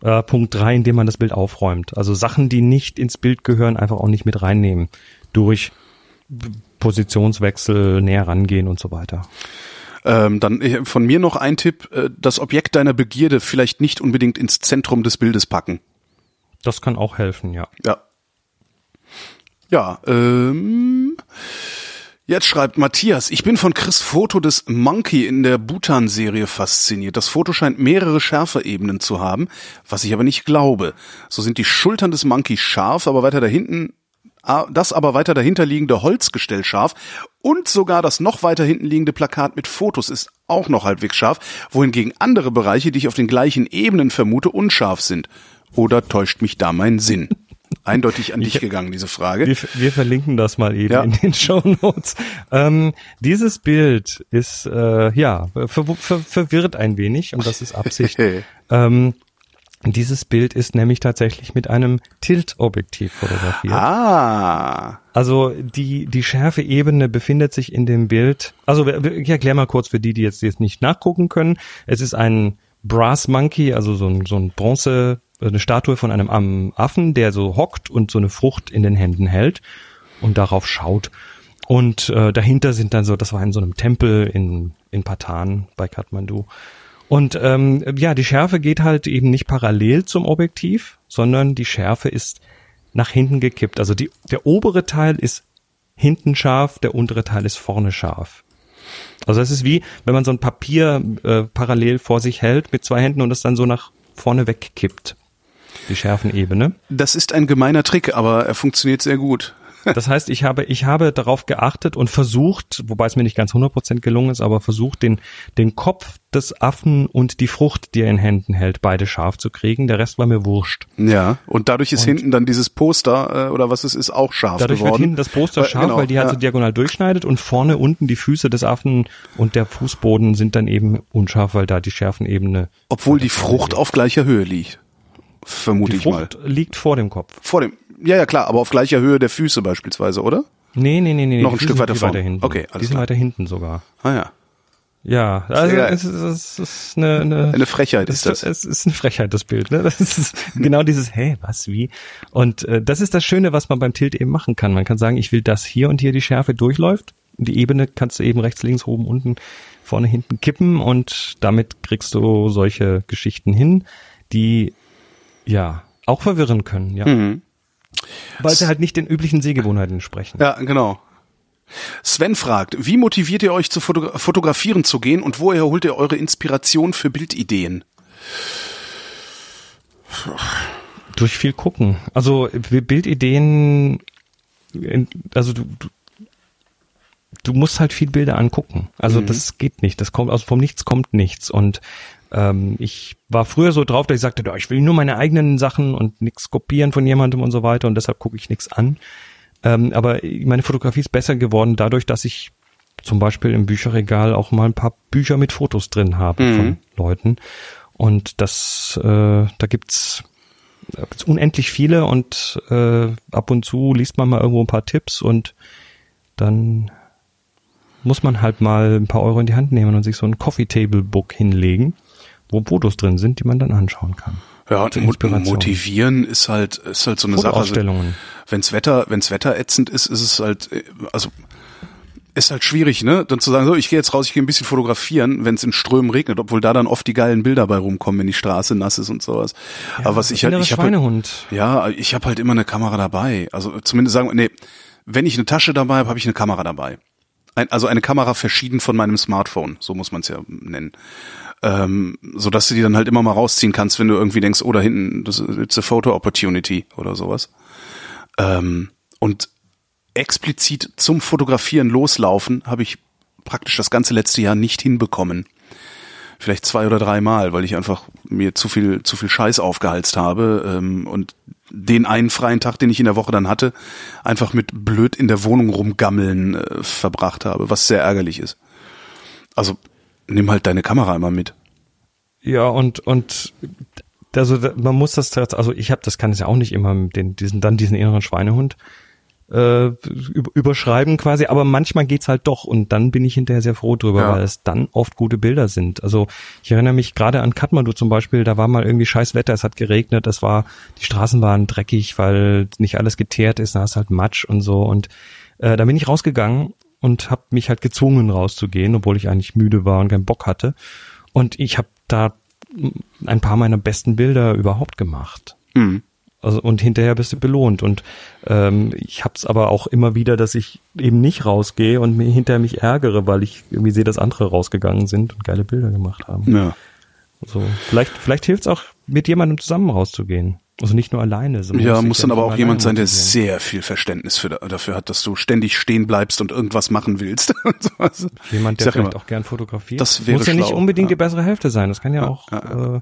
äh, Punkt drei, indem man das Bild aufräumt. Also Sachen, die nicht ins Bild gehören, einfach auch nicht mit reinnehmen. Durch Positionswechsel, näher rangehen und so weiter. Ähm, dann von mir noch ein Tipp, äh, das Objekt deiner Begierde vielleicht nicht unbedingt ins Zentrum des Bildes packen. Das kann auch helfen, ja. Ja. Ja, ähm, jetzt schreibt Matthias, ich bin von Chris Foto des Monkey in der Bhutan-Serie fasziniert. Das Foto scheint mehrere Schärfeebenen zu haben, was ich aber nicht glaube. So sind die Schultern des Monkey scharf, aber weiter dahinten ah, das aber weiter dahinter liegende Holzgestell scharf und sogar das noch weiter hinten liegende Plakat mit Fotos ist auch noch halbwegs scharf, wohingegen andere Bereiche, die ich auf den gleichen Ebenen vermute, unscharf sind. Oder täuscht mich da mein Sinn? Eindeutig an dich gegangen, diese Frage. Wir, wir verlinken das mal eben Ja. in den Show Notes. Ähm, dieses Bild ist äh, ja ver, ver, verwirrt ein wenig und das ist Absicht. ähm, dieses Bild ist nämlich tatsächlich mit einem Tilt-Objektiv fotografiert. Ah, Also die, die Schärfeebene befindet sich in dem Bild. Also ich erkläre mal kurz für die, die jetzt, jetzt nicht nachgucken können. Es ist ein Brass Monkey, also so ein, so ein Bronze, eine Statue von einem Affen, der so hockt und so eine Frucht in den Händen hält und darauf schaut. Und äh, dahinter sind dann so, das war in so einem Tempel in, in Patan bei Kathmandu. Und ähm, ja, die Schärfe geht halt eben nicht parallel zum Objektiv, sondern die Schärfe ist nach hinten gekippt. Also die, der obere Teil ist hinten scharf, der untere Teil ist vorne scharf. Also es ist wie, wenn man so ein Papier äh, parallel vor sich hält mit zwei Händen und es dann so nach vorne wegkippt. Die Schärfenebene. das ist ein gemeiner Trick, aber er funktioniert sehr gut. Das heißt, ich habe, ich habe darauf geachtet und versucht, wobei es mir nicht ganz 100% gelungen ist, aber versucht, den, den Kopf des Affen und die Frucht, die er in Händen hält, beide scharf zu kriegen. Der Rest war mir wurscht. Ja, und dadurch ist hinten dann dieses Poster äh, oder was es ist auch scharf Dadurch wird geworden. hinten das Poster Weil- scharf, genau, weil die halt ja. so diagonal durchschneidet und vorne unten die Füße des Affen und der Fußboden sind dann eben unscharf, weil da die Schärfenebene. Obwohl die Frucht auf gleicher Höhe liegt. Vermute Die ich mal. Frucht liegt vor dem Kopf. Vor dem. Ja, ja, klar, aber auf gleicher Höhe der Füße beispielsweise, oder? Nee, nee, nee, nee. Noch ein Stück weiter vorn. weiter hinten. Okay, alles Die sind klar. weiter hinten sogar. Ah ja. Ja, also es ist, es ist eine, eine, Eine Frechheit ist das. Es ist eine Frechheit, das Bild. Ne? Das ist genau dieses, hä, was, wie? Und äh, das ist das Schöne, was man beim Tilt eben machen kann. Man kann sagen, ich will, dass hier und hier die Schärfe durchläuft. Die Ebene kannst du eben rechts, links, oben, unten, vorne, hinten kippen und damit kriegst du solche Geschichten hin, die ja auch verwirren können. Ja. Mhm. Weil sie halt nicht den üblichen Sehgewohnheiten entsprechen. Ja, genau. Sven fragt, wie motiviert ihr euch zu fotogra fotografieren zu gehen und woher holt ihr eure Inspiration für Bildideen? Durch viel gucken. Also Bildideen, also du, du, du musst halt viel Bilder angucken. Also mhm. das geht nicht. Das kommt, also vom Nichts kommt nichts. Und ähm, ich war früher so drauf, dass ich sagte, ich will nur meine eigenen Sachen und nichts kopieren von jemandem und so weiter und deshalb gucke ich nichts an. Ähm, aber meine Fotografie ist besser geworden dadurch, dass ich zum Beispiel im Bücherregal auch mal ein paar Bücher mit Fotos drin habe mhm. von Leuten. Und das, äh, da gibt's, gibt's unendlich viele und äh, ab und zu liest man mal irgendwo ein paar Tipps und dann muss man halt mal ein paar Euro in die Hand nehmen und sich so ein Coffee Table Book hinlegen, wo Fotos drin sind, die man dann anschauen kann. Ja, und motivieren ist halt, ist halt so eine Sache. Also, wenn's Wetter, wenn's Wetter ätzend ist, ist es halt, äh, also, ist halt schwierig, ne? Dann zu sagen, so, ich gehe jetzt raus, ich gehe ein bisschen fotografieren, wenn es in Strömen regnet, obwohl da dann oft die geilen Bilder bei rumkommen, wenn die Straße nass ist und sowas. Ja, Aber was ich halt, ich habe halt, ja, ich habe halt immer eine Kamera dabei. Also zumindest sagen, nee, wenn ich eine Tasche dabei habe, habe ich eine Kamera dabei. Ein, also eine Kamera verschieden von meinem Smartphone, so muss man es ja nennen ähm, so dass du die dann halt immer mal rausziehen kannst, wenn du irgendwie denkst, oh, da hinten, das ist a photo opportunity oder sowas. Ähm, und explizit zum Fotografieren loslaufen habe ich praktisch das ganze letzte Jahr nicht hinbekommen. Vielleicht zwei oder dreimal, weil ich einfach mir zu viel zu viel Scheiß aufgehalst habe ähm, und den einen freien Tag, den ich in der Woche dann hatte, einfach mit blöd in der Wohnung rumgammeln äh, verbracht habe, was sehr ärgerlich ist. Also nimm halt deine Kamera immer mit. Ja, und, und also man muss das, also ich habe, das kann es ja auch nicht immer den, diesen, dann diesen inneren Schweinehund äh, überschreiben quasi, aber manchmal geht's halt doch und dann bin ich hinterher sehr froh drüber, ja. weil es dann oft gute Bilder sind. Also ich erinnere mich gerade an Kathmandu zum Beispiel, da war mal irgendwie scheiß Wetter, es hat geregnet, das war, die Straßen waren dreckig, weil nicht alles geteert ist, da ist halt Matsch und so und äh, da bin ich rausgegangen und habe mich halt gezwungen rauszugehen, obwohl ich eigentlich müde war und keinen Bock hatte. Und ich habe da ein paar meiner besten Bilder überhaupt gemacht. Mhm. Also und hinterher bist du belohnt. Und ähm, ich habe es aber auch immer wieder, dass ich eben nicht rausgehe und mir hinterher mich ärgere, weil ich irgendwie sehe, dass andere rausgegangen sind und geile Bilder gemacht haben. Ja. So, vielleicht, vielleicht hilft es auch, mit jemandem zusammen rauszugehen. Also nicht nur alleine. Sondern ja, muss dann aber auch jemand sein, der sehr viel Verständnis für, dafür hat, dass du ständig stehen bleibst und irgendwas machen willst. jemand, der vielleicht immer, auch gern fotografiert. Das wäre muss ja nicht unbedingt ja. die bessere Hälfte sein. Das kann ja, ja auch ja, äh,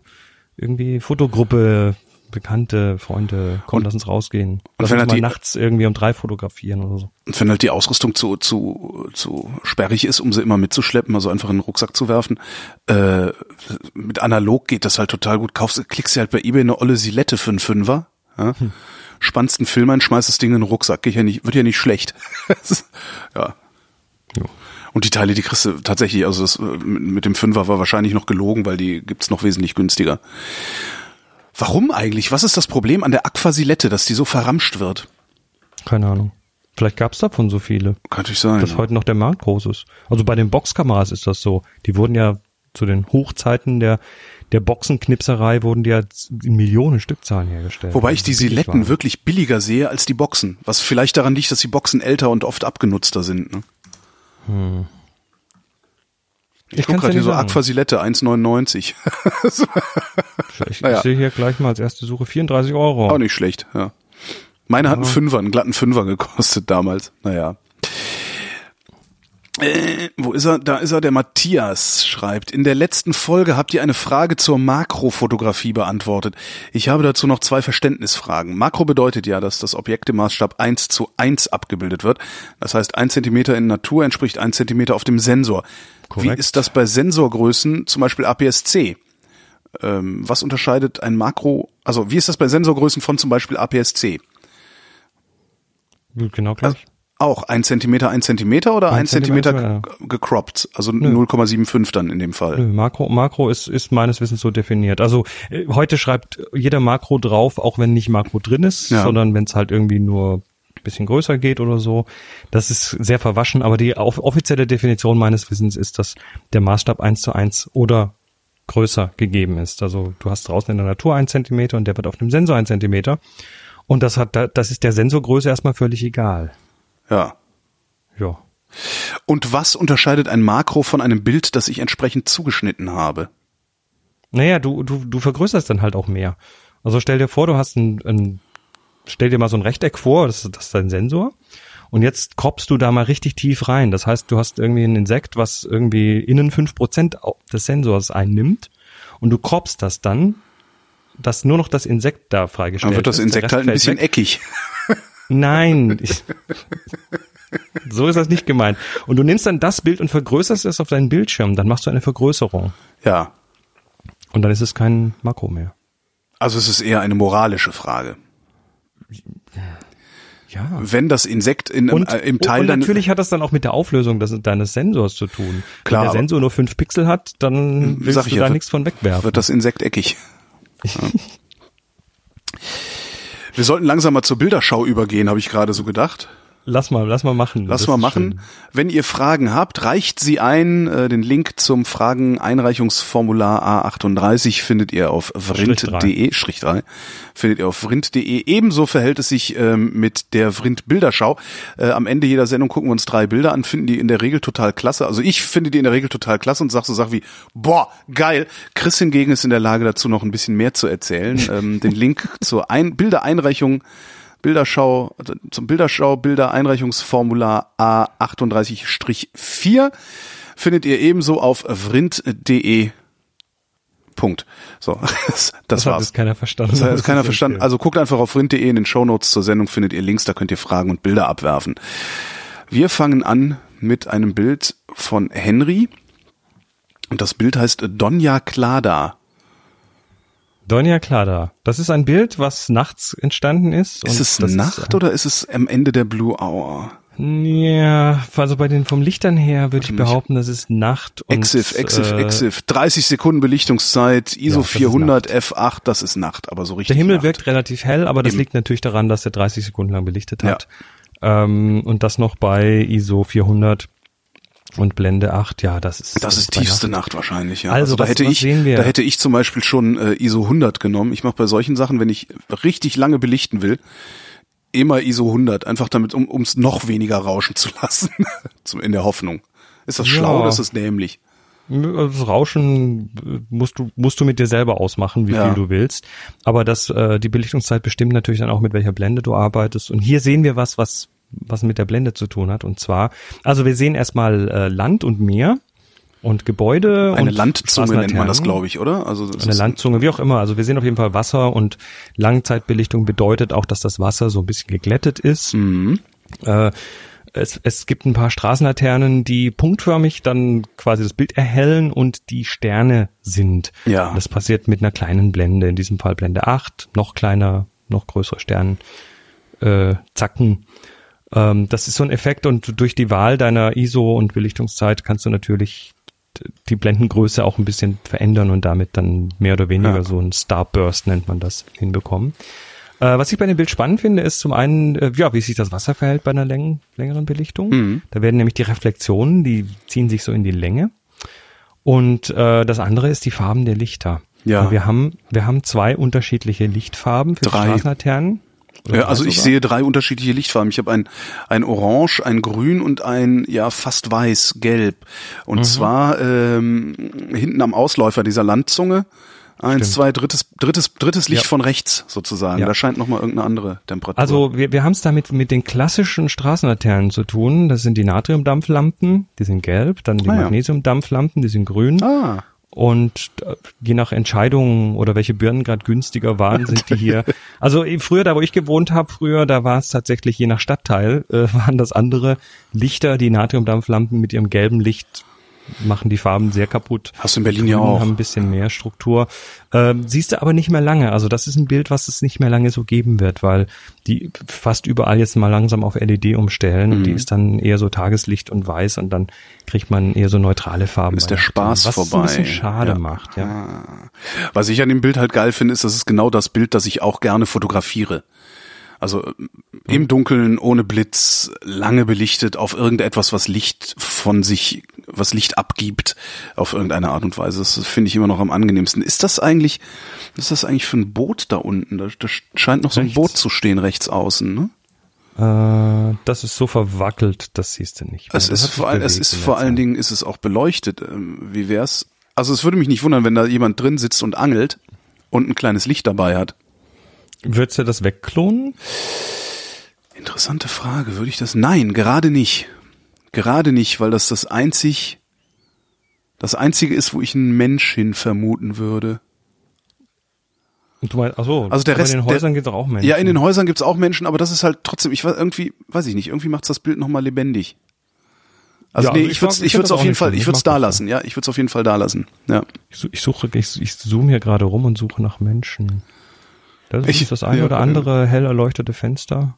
irgendwie Fotogruppe Bekannte, Freunde, komm, und, lass uns rausgehen. Lass uns halt mal die, nachts irgendwie um drei fotografieren oder so. Und wenn halt die Ausrüstung zu, zu, zu sperrig ist, um sie immer mitzuschleppen, also einfach in den Rucksack zu werfen, äh, mit analog geht das halt total gut. Kaufst, klickst du halt bei eBay eine olle Silette für einen Fünfer, ja? Hm. spannst einen Film ein, schmeißt das Ding in den Rucksack, geht ja nicht, wird ja nicht schlecht. ja. Jo. Und die Teile, die kriegst du tatsächlich, also das äh, mit dem Fünfer war wahrscheinlich noch gelogen, weil die gibt's noch wesentlich günstiger. Warum eigentlich? Was ist das Problem an der Aquasilette, dass die so verramscht wird? Keine Ahnung. Vielleicht gab es davon so viele. Kann ich sein. Dass ja. heute noch der Markt groß ist. Also bei den Boxkameras ist das so. Die wurden ja zu den Hochzeiten der der Boxenknipserei wurden die ja in Millionen Stückzahlen hergestellt. Wobei ich die Siletten waren. wirklich billiger sehe als die Boxen. Was vielleicht daran liegt, dass die Boxen älter und oft abgenutzter sind. Ne? Hm. Ich, ich gucke gerade hier so Aquasilette 1,99. ich, naja. sehe hier gleich mal als erste Suche 34 Euro. Auch nicht schlecht, ja. Meine hat einen Fünfer, einen glatten Fünfer gekostet damals. Naja. Äh, wo ist er? Da ist er, der Matthias schreibt. In der letzten Folge habt ihr eine Frage zur Makrofotografie beantwortet. Ich habe dazu noch zwei Verständnisfragen. Makro bedeutet ja, dass das Objekt im Maßstab 1 zu 1 abgebildet wird. Das heißt, ein Zentimeter in Natur entspricht ein Zentimeter auf dem Sensor. Korrekt. Wie ist das bei Sensorgrößen, zum Beispiel APS-C? Ähm, was unterscheidet ein Makro, also wie ist das bei Sensorgrößen von zum Beispiel APS-C? Genau gleich. Also, auch ein Zentimeter, ein Zentimeter oder ein, ein Zentimeter, Zentimeter ja. gecroppt, also 0,75 dann in dem Fall. Nö, Makro, Makro ist, ist meines Wissens so definiert. Also äh, heute schreibt jeder Makro drauf, auch wenn nicht Makro drin ist, ja. sondern wenn es halt irgendwie nur bisschen größer geht oder so. Das ist sehr verwaschen, aber die offizielle Definition meines Wissens ist, dass der Maßstab eins zu eins oder größer gegeben ist. Also du hast draußen in der Natur ein Zentimeter und der wird auf dem Sensor ein Zentimeter. Und das hat, das ist der Sensorgröße erstmal völlig egal. Ja. Ja. Und was unterscheidet ein Makro von einem Bild, das ich entsprechend zugeschnitten habe? Naja, du, du, du vergrößerst dann halt auch mehr. Also stell dir vor, du hast ein, ein stell dir mal so ein Rechteck vor, das, das ist dein Sensor. Und jetzt kroppst du da mal richtig tief rein. Das heißt, du hast irgendwie ein Insekt, was irgendwie innen fünf Prozent des Sensors einnimmt. Und du kroppst das dann, dass nur noch das Insekt da freigestellt Dann wird das Insekt halt ein bisschen weg. eckig. Nein. Ich, so ist das nicht gemeint. Und du nimmst dann das Bild und vergrößerst es auf deinen Bildschirm. Dann machst du eine Vergrößerung. Ja. Und dann ist es kein Makro mehr. Also es ist eher eine moralische Frage. Ja. Wenn das Insekt in, Und, äh, im Teil und dann- natürlich hat das dann auch mit der Auflösung des, deines Sensors zu tun. Klar, Wenn der Sensor nur fünf Pixel hat, dann willst du ich ja, da nichts von wegwerfen. wird das Insekt eckig. Ja. Wir sollten langsam mal zur Bilderschau übergehen, habe ich gerade so gedacht. Lass mal, lass mal machen. Lass Das mal machen. schön. Wenn ihr Fragen habt, reicht sie ein. Äh, Den Link zum Fragen-Einreichungsformular A38 findet ihr auf vrind.de, Strich 3, findet ihr auf vrind.de. Ebenso verhält es sich ähm, mit der Vrind Bilderschau. Äh, am Ende jeder Sendung gucken wir uns drei Bilder an, finden die in der Regel total klasse. Also ich finde die in der Regel total klasse und sag so Sachen wie, boah, geil. Chris hingegen ist in der Lage dazu noch ein bisschen mehr zu erzählen. ähm, den Link zur ein Bildereinreichung Bilderschau, also zum Bilderschau, Bildereinreichungsformular A38-4 findet ihr ebenso auf vrind.de. Punkt. So, das, das Das hat war's. jetzt keiner verstanden. Das hat Das keiner verstanden. Also guckt einfach auf vrind.de in den Shownotes zur Sendung findet ihr Links, da könnt ihr Fragen und Bilder abwerfen. Wir fangen an mit einem Bild von Henry. Und das Bild heißt Donja Klada. Donja Klada. Das ist ein Bild, was nachts entstanden ist. Ist es Nacht äh, oder ist es am Ende der Blue Hour? Ja, also bei den vom Lichtern her würde ich behaupten, das ist Nacht und Exif, Exif, äh, Exif. 30 Sekunden Belichtungszeit, ISO Ja, das ist 400 F8, das ist Nacht, aber so richtig Der Himmel Nacht. wirkt relativ hell, aber das Eben. liegt natürlich daran, dass er 30 Sekunden lang belichtet Ja. hat. Ähm, und das noch bei ISO 400 und Blende 8, ja, das ist Das ist bei tiefste Nacht. Nacht wahrscheinlich, ja. Also, da was- hätte was ich, da hätte ich zum Beispiel schon äh, ISO 100 genommen. Ich mache bei solchen Sachen, wenn ich richtig lange belichten will, immer ISO 100, einfach damit, um ums noch weniger rauschen zu lassen, Zum, in der Hoffnung. Ist das Ja. schlau oder ist das dämlich? Das Rauschen äh, musst du musst du mit dir selber ausmachen, wie Ja. viel du willst. Aber das äh, die Belichtungszeit bestimmt natürlich dann auch mit welcher Blende du arbeitest. Und hier sehen wir was, was was mit der Blende zu tun hat. Und zwar, also wir sehen erstmal äh, Land und Meer und Gebäude Eine und Landzunge nennt man das, glaube ich, oder? Also Eine Landzunge, wie auch immer. Also wir sehen auf jeden Fall Wasser und Langzeitbelichtung bedeutet auch, dass das Wasser so ein bisschen geglättet ist. Mhm. Äh, es, es gibt ein paar Straßenlaternen, die punktförmig dann quasi das Bild erhellen und die Sterne sind. Ja. Das passiert mit einer kleinen Blende, in diesem Fall Blende 8, noch kleiner, noch größere Stern, äh, Zacken. Ähm, das ist so ein Effekt und durch die Wahl deiner ISO und Belichtungszeit kannst du natürlich die Blendengröße auch ein bisschen verändern und damit dann mehr oder weniger Ja. so ein Starburst nennt man das hinbekommen. Äh, was ich bei dem Bild spannend finde, ist zum einen, äh, ja, wie sich das Wasser verhält bei einer läng längeren Belichtung. Mhm. Da werden nämlich die Reflexionen, die ziehen sich so in die Länge. Und äh, das andere ist die Farben der Lichter. Ja. Und Wir haben, wir haben zwei unterschiedliche Lichtfarben für Drei. die Straßenlaternen. Ja, also ich sogar. sehe drei unterschiedliche Lichtfarben. Ich habe ein, ein Orange, ein Grün und ein ja fast weiß, gelb. Und Mhm. zwar ähm, hinten am Ausläufer dieser Landzunge. Eins, Stimmt. zwei, drittes, drittes, drittes Licht Ja. von rechts sozusagen. Ja. Da scheint nochmal irgendeine andere Temperatur. Also wir, wir haben es damit mit den klassischen Straßenlaternen zu tun. Das sind die Natriumdampflampen, die sind gelb, dann die Ah. Magnesiumdampflampen, die sind grün. ah, Und äh, je nach Entscheidung oder welche Birnen gerade günstiger waren, sind die hier. Also früher, da wo ich gewohnt habe, früher, da war es tatsächlich je nach Stadtteil, äh, waren das andere Lichter, die Natriumdampflampen mit ihrem gelben Licht machen die Farben sehr kaputt. Hast du in Berlin Die ja auch. haben ein bisschen mehr Struktur. Ähm, siehst du aber nicht mehr lange. Also das ist ein Bild, was es nicht mehr lange so geben wird, weil die fast überall jetzt mal langsam auf LED umstellen und die Mhm. ist dann eher so Tageslicht und weiß und dann kriegt man eher so neutrale Farben. Ist der Spaß was vorbei. Was ein bisschen schade Ja. macht, ja. Was ich an dem Bild halt geil finde, ist, das ist genau das Bild, das ich auch gerne fotografiere. Also äh, im Dunkeln, ohne Blitz, lange belichtet auf irgendetwas, was Licht von sich, was Licht abgibt, auf irgendeine Art und Weise. Das finde ich immer noch am angenehmsten. Ist das eigentlich, was ist das eigentlich für ein Boot da unten? Da, da scheint noch so ein Rechts. Boot zu stehen rechts außen, ne? Äh, das ist so verwackelt, das siehst du nicht. Es ist vor es ist vor allen. Dingen ist es auch beleuchtet. Ähm, Wie wär's? Also es würde mich nicht wundern, wenn da jemand drin sitzt und angelt und ein kleines Licht dabei hat. Würdest du das wegklonen? Interessante Frage. Würde ich das? Nein, gerade nicht. Gerade nicht, weil das das einzig, das einzige ist, wo ich einen Mensch hin vermuten würde. Und Du meinst, ach so, Also der Rest, in den Häusern gibt es auch Menschen. Ja, in den Häusern gibt's auch Menschen, aber das ist halt trotzdem, ich weiß irgendwie, weiß ich nicht, irgendwie macht's das Bild nochmal lebendig. Also Ja, nee, also ich würde ich würde auf jeden Fall, ich würde es da lassen, ja, ich würde es auf jeden Fall da lassen. Ja. Ich suche, ich, ich zoome hier gerade rum und suche nach Menschen. Das ist Ich- das eine ja, oder ja. andere hell erleuchtete Fenster.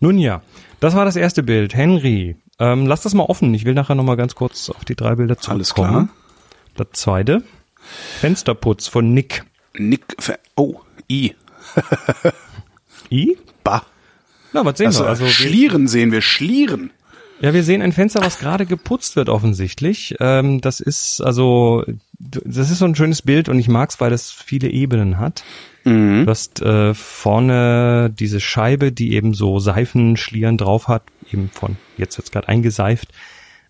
Nun ja, das war das erste Bild. Henry, ähm, lass das mal offen. Ich will nachher noch mal ganz kurz auf die drei Bilder Alles zurückkommen. Das zweite, Fensterputz von Nick. Nick, oh, I, I? bah. Na, was sehen Also, wir? Also wir, Schlieren sehen wir, Schlieren. ja, wir sehen ein Fenster, was gerade geputzt wird offensichtlich. Ähm, das ist also, das ist so ein schönes Bild und ich mag's, weil es viele Ebenen hat. Mhm. Du hast äh, vorne diese Scheibe, die eben so Seifenschlieren drauf hat, eben von jetzt wird's gerade eingeseift.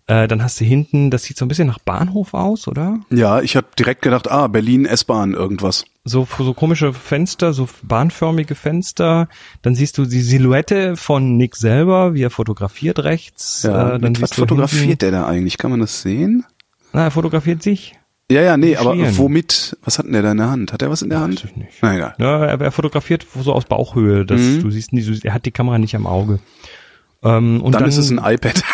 Äh, dann hast du hinten, das sieht so ein bisschen nach Bahnhof aus, oder? Ja, ich habe direkt gedacht, ah, Berlin S-Bahn irgendwas. So, so komische Fenster, so bahnförmige Fenster. Dann siehst du die Silhouette von Nick selber, wie er fotografiert rechts. Ja, äh, dann mit was fotografiert hinten, der da eigentlich? Kann man das sehen? Na, er fotografiert sich. Ja, ja, nee, aber Schlieren. womit? Was hat denn der da in der Hand? Hat er was in der Hand? ich nicht. Na egal. Ja, er, er fotografiert so aus Bauchhöhe. Das, Mhm. Du siehst nicht, er hat die Kamera nicht am Auge. Ähm, und Dann, dann, ist es ein iPad.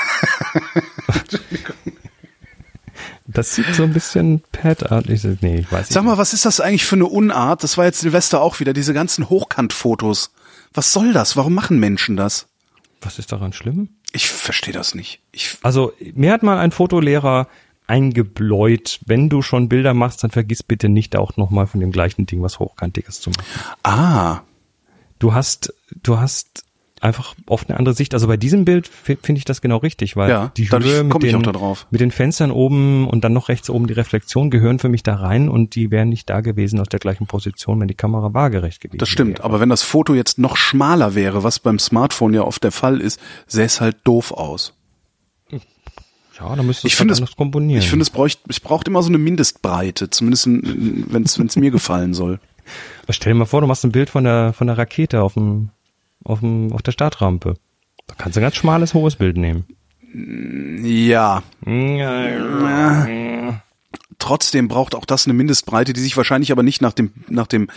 Das sieht so ein bisschen padartig. Nee, ich weiß Sag nicht. mal, was ist das eigentlich für eine Unart? Das war jetzt Silvester auch wieder, diese ganzen Hochkantfotos. Was soll das? Warum machen Menschen das? Was ist daran schlimm? Ich verstehe das nicht. Ich, Also, mir hat mal ein Fotolehrer eingebläut, wenn du schon Bilder machst, dann vergiss bitte nicht auch nochmal von dem gleichen Ding was Hochkantiges zu machen. ah, Du hast, du hast einfach oft eine andere Sicht. Also bei diesem Bild fi- finde ich das genau richtig, weil Ja, die Höhe mit den, mit den Fenstern oben und dann noch rechts oben die Reflexion gehören für mich da rein und die wären nicht da gewesen aus der gleichen Position, wenn die Kamera waagerecht gewesen das stimmt. wäre. Aber wenn das Foto jetzt noch schmaler wäre, was beim Smartphone ja oft der Fall ist, sähe es halt doof aus. Ja, dann müsstest du Ich finde anders komponieren. ich finde es bräucht, es braucht immer so eine Mindestbreite, zumindest wenn es mir gefallen soll. Aber stell dir mal vor, du machst ein Bild von der, von der Rakete auf dem, auf dem, auf der Startrampe. Da kannst du ein ganz schmales, hohes Bild nehmen. Ja, trotzdem braucht auch das eine Mindestbreite, die sich wahrscheinlich aber nicht nach dem nach dem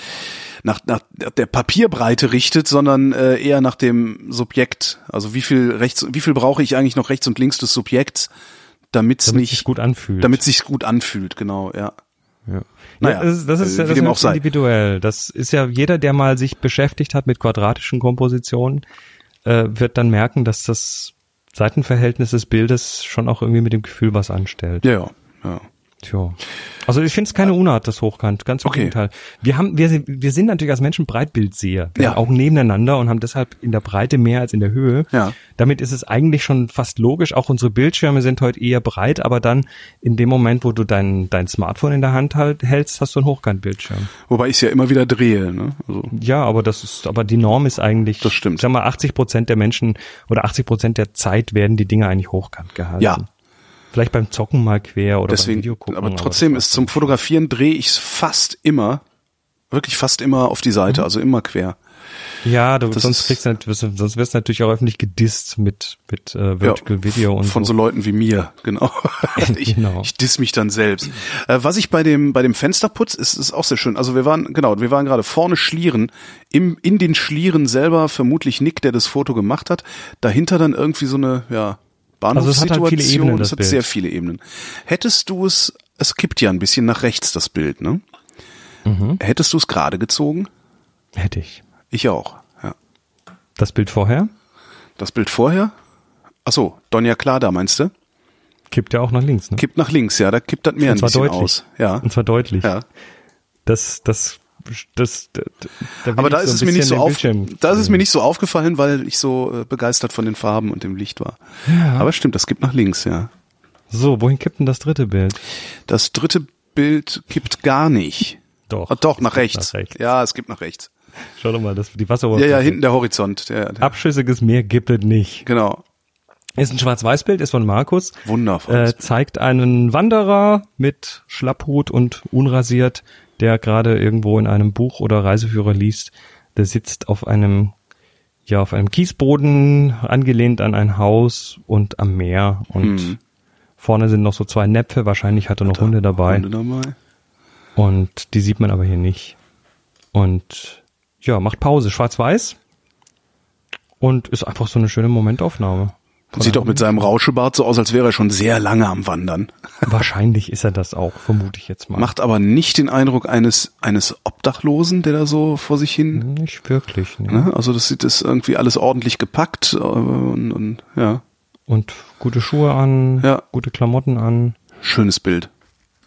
nach, nach der Papierbreite richtet, sondern äh, eher nach dem Subjekt. Also wie viel rechts, wie viel brauche ich eigentlich noch rechts und links des Subjekts, damit es nicht gut anfühlt. damit es sich gut anfühlt, genau, ja. Ja. Naja, ja, das ist, das ist, äh, ja- das ist individuell. Das ist ja jeder, der mal sich beschäftigt hat mit quadratischen Kompositionen, äh, wird dann merken, dass das Seitenverhältnis des Bildes schon auch irgendwie mit dem Gefühl was anstellt. Ja, ja, ja. Tja. Also ich finde es keine Unart, das Hochkant. Ganz im Okay. Gegenteil. Wir haben, wir, sind- wir sind natürlich als Menschen Breitbildseher. Wir Ja. haben Augen nebeneinander und haben deshalb in der Breite mehr als in der Höhe. Ja. Damit ist es eigentlich schon fast logisch. Auch unsere Bildschirme sind heute eher breit, aber dann in dem Moment, wo du dein, dein Smartphone in der Hand halt, hältst, hast du einen Hochkantbildschirm. Wobei ich es ja immer wieder drehe, ne? Also, Ja, aber das ist, aber die Norm ist eigentlich, Das stimmt. sag mal, 80 Prozent der Menschen oder 80 Prozent der Zeit werden die Dinge eigentlich hochkant gehalten. Ja. Vielleicht beim Zocken mal quer oder beim deswegen, Video gucken. aber trotzdem ist zum Fotografieren drehe ich es fast immer, wirklich fast immer auf die Seite, also immer quer. Ja, du, Das sonst kriegst du, wirst du- sonst wirst du natürlich auch öffentlich gedisst mit, mit äh, Vertical Video und von so Leuten wie mir, genau. ich, Genau. ich diss mich dann selbst. Äh, was ich bei dem bei dem Fensterputz ist, ist auch sehr schön. Also wir waren genau, wir waren gerade vorne Schlieren, im in den Schlieren selber vermutlich Nick, der das Foto gemacht hat. Dahinter dann irgendwie so eine ja Also es hat halt Bahnhofssituation. viele Ebenen, es das hat Bild. sehr viele Ebenen. Hättest du es, es kippt ja ein bisschen nach rechts das Bild, ne? Mhm. Hättest du es gerade gezogen? hätte ich. Ich auch. Ja. Das Bild vorher Das Bild vorher? Ach so, Donja Klada meinst du? kippt ja auch nach links, ne? Kippt nach links, ja, da kippt das mehr ein bisschen deutlich. aus. Ja. Und zwar deutlich. Ja. Das, das das, da, da aber da ist es mir nicht so auf, da ist es mir nicht so aufgefallen, weil ich so äh, begeistert von den Farben und dem Licht war. Ja. Aber stimmt, das kippt nach links, ja. So, wohin kippt denn das dritte Bild? Das dritte Bild kippt gar nicht. Doch. Ah, doch, nach rechts. nach rechts. Ja, es gibt nach rechts. Schau doch mal, das, die Wasseroberfläche. Ja, ja, hinten der Horizont. Der, der Abschüssiges Meer gibt es nicht. Genau. Ist ein Schwarz-Weiß-Bild, ist von Markus. Wundervoll. Äh, zeigt einen Wanderer mit Schlapphut und unrasiert, der gerade irgendwo in einem Buch oder Reiseführer liest. Der sitzt auf einem, ja, auf einem Kiesboden, angelehnt an ein Haus und am Meer. Und hm. vorne sind noch so zwei Näpfe. Wahrscheinlich hat er noch Hunde dabei. Hunde dabei. Und die sieht man aber hier nicht. Und ja, macht Pause, schwarz-weiß. Und ist einfach so eine schöne Momentaufnahme. Und sieht doch mit seinem Rauschebart so aus, als wäre er schon sehr lange am Wandern. Wahrscheinlich ist er das auch, vermute ich jetzt mal. Macht aber nicht den Eindruck eines, eines Obdachlosen, der da so vor sich hin. Nicht wirklich, ne? ne? Also das sieht das irgendwie alles ordentlich gepackt äh, und, und ja. Und gute Schuhe an, ja. gute Klamotten an. Schönes Bild.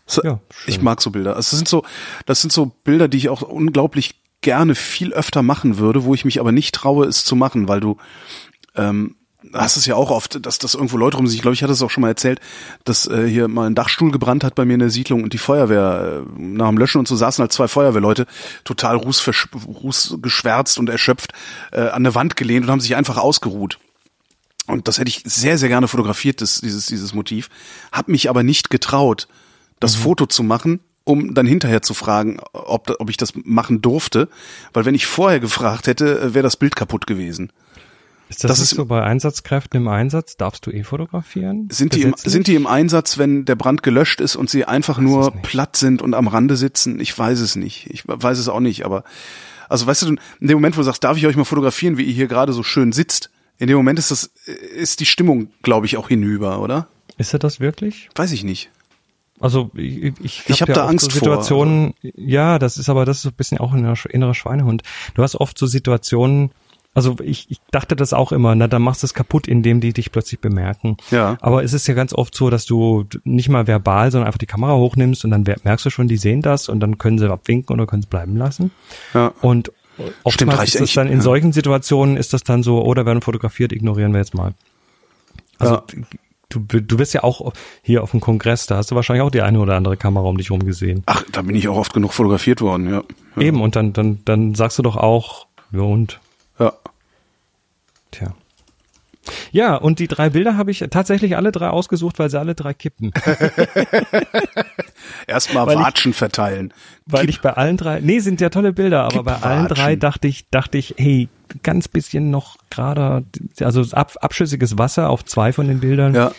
So, ja, schön. Ich mag so Bilder. Also das sind so, das sind so Bilder, die ich auch unglaublich gerne viel öfter machen würde, wo ich mich aber nicht traue, es zu machen, weil du ähm, hast es ja auch oft, dass das irgendwo Leute rum sich, ich glaube, ich hatte es auch schon mal erzählt, dass äh, hier mal ein Dachstuhl gebrannt hat bei mir in der Siedlung und die Feuerwehr äh, nach dem Löschen und so saßen halt zwei Feuerwehrleute, total rußgeschwärzt und erschöpft, äh, an der Wand gelehnt und haben sich einfach ausgeruht. Und das hätte ich sehr, sehr gerne fotografiert, das, dieses, dieses Motiv, hab mich aber nicht getraut, das mhm. Foto zu machen, um dann hinterher zu fragen, ob, ob ich das machen durfte, weil wenn ich vorher gefragt hätte, äh, wäre das Bild kaputt gewesen. Ist das, das ist so bei Einsatzkräften im Einsatz? Darfst du eh fotografieren? Sind die, im, sind die im Einsatz, wenn der Brand gelöscht ist und sie einfach nur platt sind und am Rande sitzen? Ich weiß es nicht. Ich weiß es auch nicht, aber also weißt du, in dem Moment, wo du sagst, darf ich euch mal fotografieren, wie ihr hier gerade so schön sitzt, in dem Moment ist das, ist die Stimmung, glaube ich, auch hinüber, oder? Ist er das wirklich? Weiß ich nicht. Also ich, ich, ich habe hab ja da Angst so Situationen, vor. Ja, das ist aber das ist so ein bisschen auch ein innerer Schweinehund. Du hast oft so Situationen, also ich, ich dachte das auch immer, na dann machst du es kaputt, indem die dich plötzlich bemerken. Ja. Aber es ist ja ganz oft so, dass du nicht mal verbal, sondern einfach die Kamera hochnimmst und dann merkst du schon, die sehen das und dann können sie abwinken oder können es bleiben lassen. Ja. Und oftmals Stimmt, ist das dann in ja. solchen Situationen ist das dann so, oder oh, werden fotografiert, ignorieren wir jetzt mal. Also ja. du, du bist ja auch hier auf dem Kongress, da hast du wahrscheinlich auch die eine oder andere Kamera um dich herum gesehen. Ach, da bin ich auch oft genug fotografiert worden, ja. ja. Eben, und dann, dann, dann sagst du doch auch, ja und. Tja. Ja, und die drei Bilder habe ich tatsächlich alle drei ausgesucht, weil sie alle drei kippen. Erstmal Watschen ich, verteilen. Weil Kipp. ich bei allen drei, nee, sind ja tolle Bilder, aber bei allen drei dachte ich, dachte ich, hey, ganz bisschen noch gerade, also ab, abschüssiges Wasser auf zwei von den Bildern. Ja.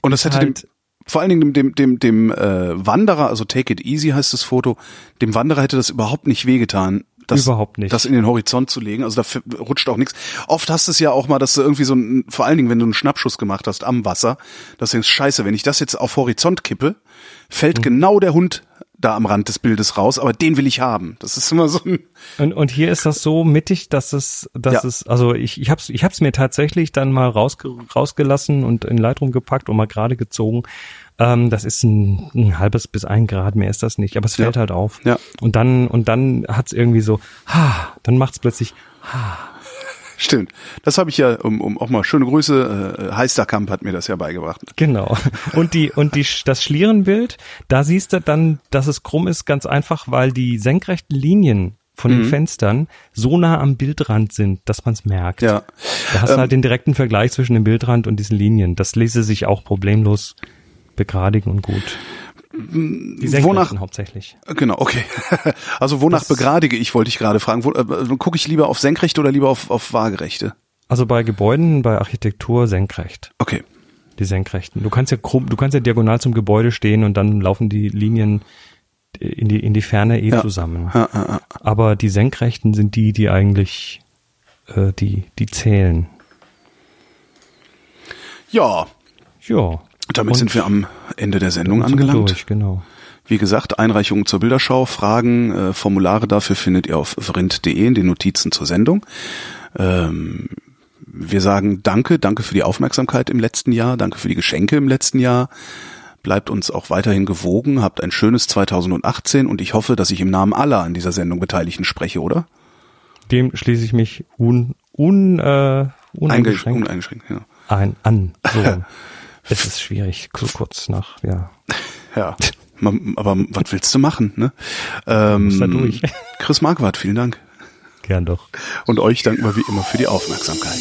Und das hätte halt, dem, vor allen Dingen dem, dem, dem, dem äh, Wanderer, also Take It Easy heißt das Foto, dem Wanderer hätte das überhaupt nicht wehgetan, das, Überhaupt nicht. das in den Horizont zu legen. Also da rutscht auch nichts. Oft hast du es ja auch mal, dass du irgendwie so ein, vor allen Dingen, wenn du einen Schnappschuss gemacht hast am Wasser, dass du denkst, scheiße, wenn ich das jetzt auf Horizont kippe, fällt mhm. genau der Hund da am Rand des Bildes raus, aber den will ich haben. Das ist immer so ein und, und hier ist das so mittig, dass es, dass ja. es, also ich, ich hab's, ich hab's mir tatsächlich dann mal rausge, rausgelassen und in Lightroom gepackt und mal gerade gezogen ähm, das ist ein, ein, halbes bis ein Grad, mehr ist das nicht, aber es fällt ja. halt auf. Ja. Und dann, und dann hat's irgendwie so, ha, dann macht's plötzlich, ha. Stimmt. Das habe ich ja, um, um auch mal schöne Grüße, äh, Heisterkamp hat mir das ja beigebracht. Genau. Und die, und die, das Schlierenbild, da siehst du dann, dass es krumm ist, ganz einfach, weil die senkrechten Linien von den mhm. Fenstern so nah am Bildrand sind, dass man es merkt. Ja. Da hast du ähm, halt den direkten Vergleich zwischen dem Bildrand und diesen Linien. Das lese sich auch problemlos begradigen und gut. Die wonach hauptsächlich. Genau, okay. Also wonach das, begradige ich, wollte ich gerade fragen. Wo, äh, Gucke ich lieber auf senkrechte oder lieber auf, auf waagerechte? Also bei Gebäuden, bei Architektur senkrecht. Okay. Die senkrechten. Du kannst ja krumm, du kannst ja diagonal zum Gebäude stehen und dann laufen die Linien in die in die Ferne eh ja. zusammen. Ja, ja, Aber die senkrechten sind die, die eigentlich äh, die die zählen. Ja. Ja. Damit und sind wir am Ende der Sendung angelangt. Durch, genau. Wie gesagt, Einreichungen zur Bilderschau, Fragen, äh, Formulare dafür findet ihr auf vrind.de in den Notizen zur Sendung. Ähm, wir sagen Danke, danke für die Aufmerksamkeit im letzten Jahr, danke für die Geschenke im letzten Jahr. Bleibt uns auch weiterhin gewogen, habt ein schönes 2018 und ich hoffe, dass ich im Namen aller an dieser Sendung Beteiligten spreche, oder? Dem schließe ich mich un, un, äh, uneingeschränkt, uneingeschränkt ja. ein, an. So. es ist schwierig, so kurz nach, ja. Ja, aber was willst du machen, ne? Ähm, da durch. Chris Marquardt, vielen Dank. Gern doch. Und euch danken wir wie immer für die Aufmerksamkeit.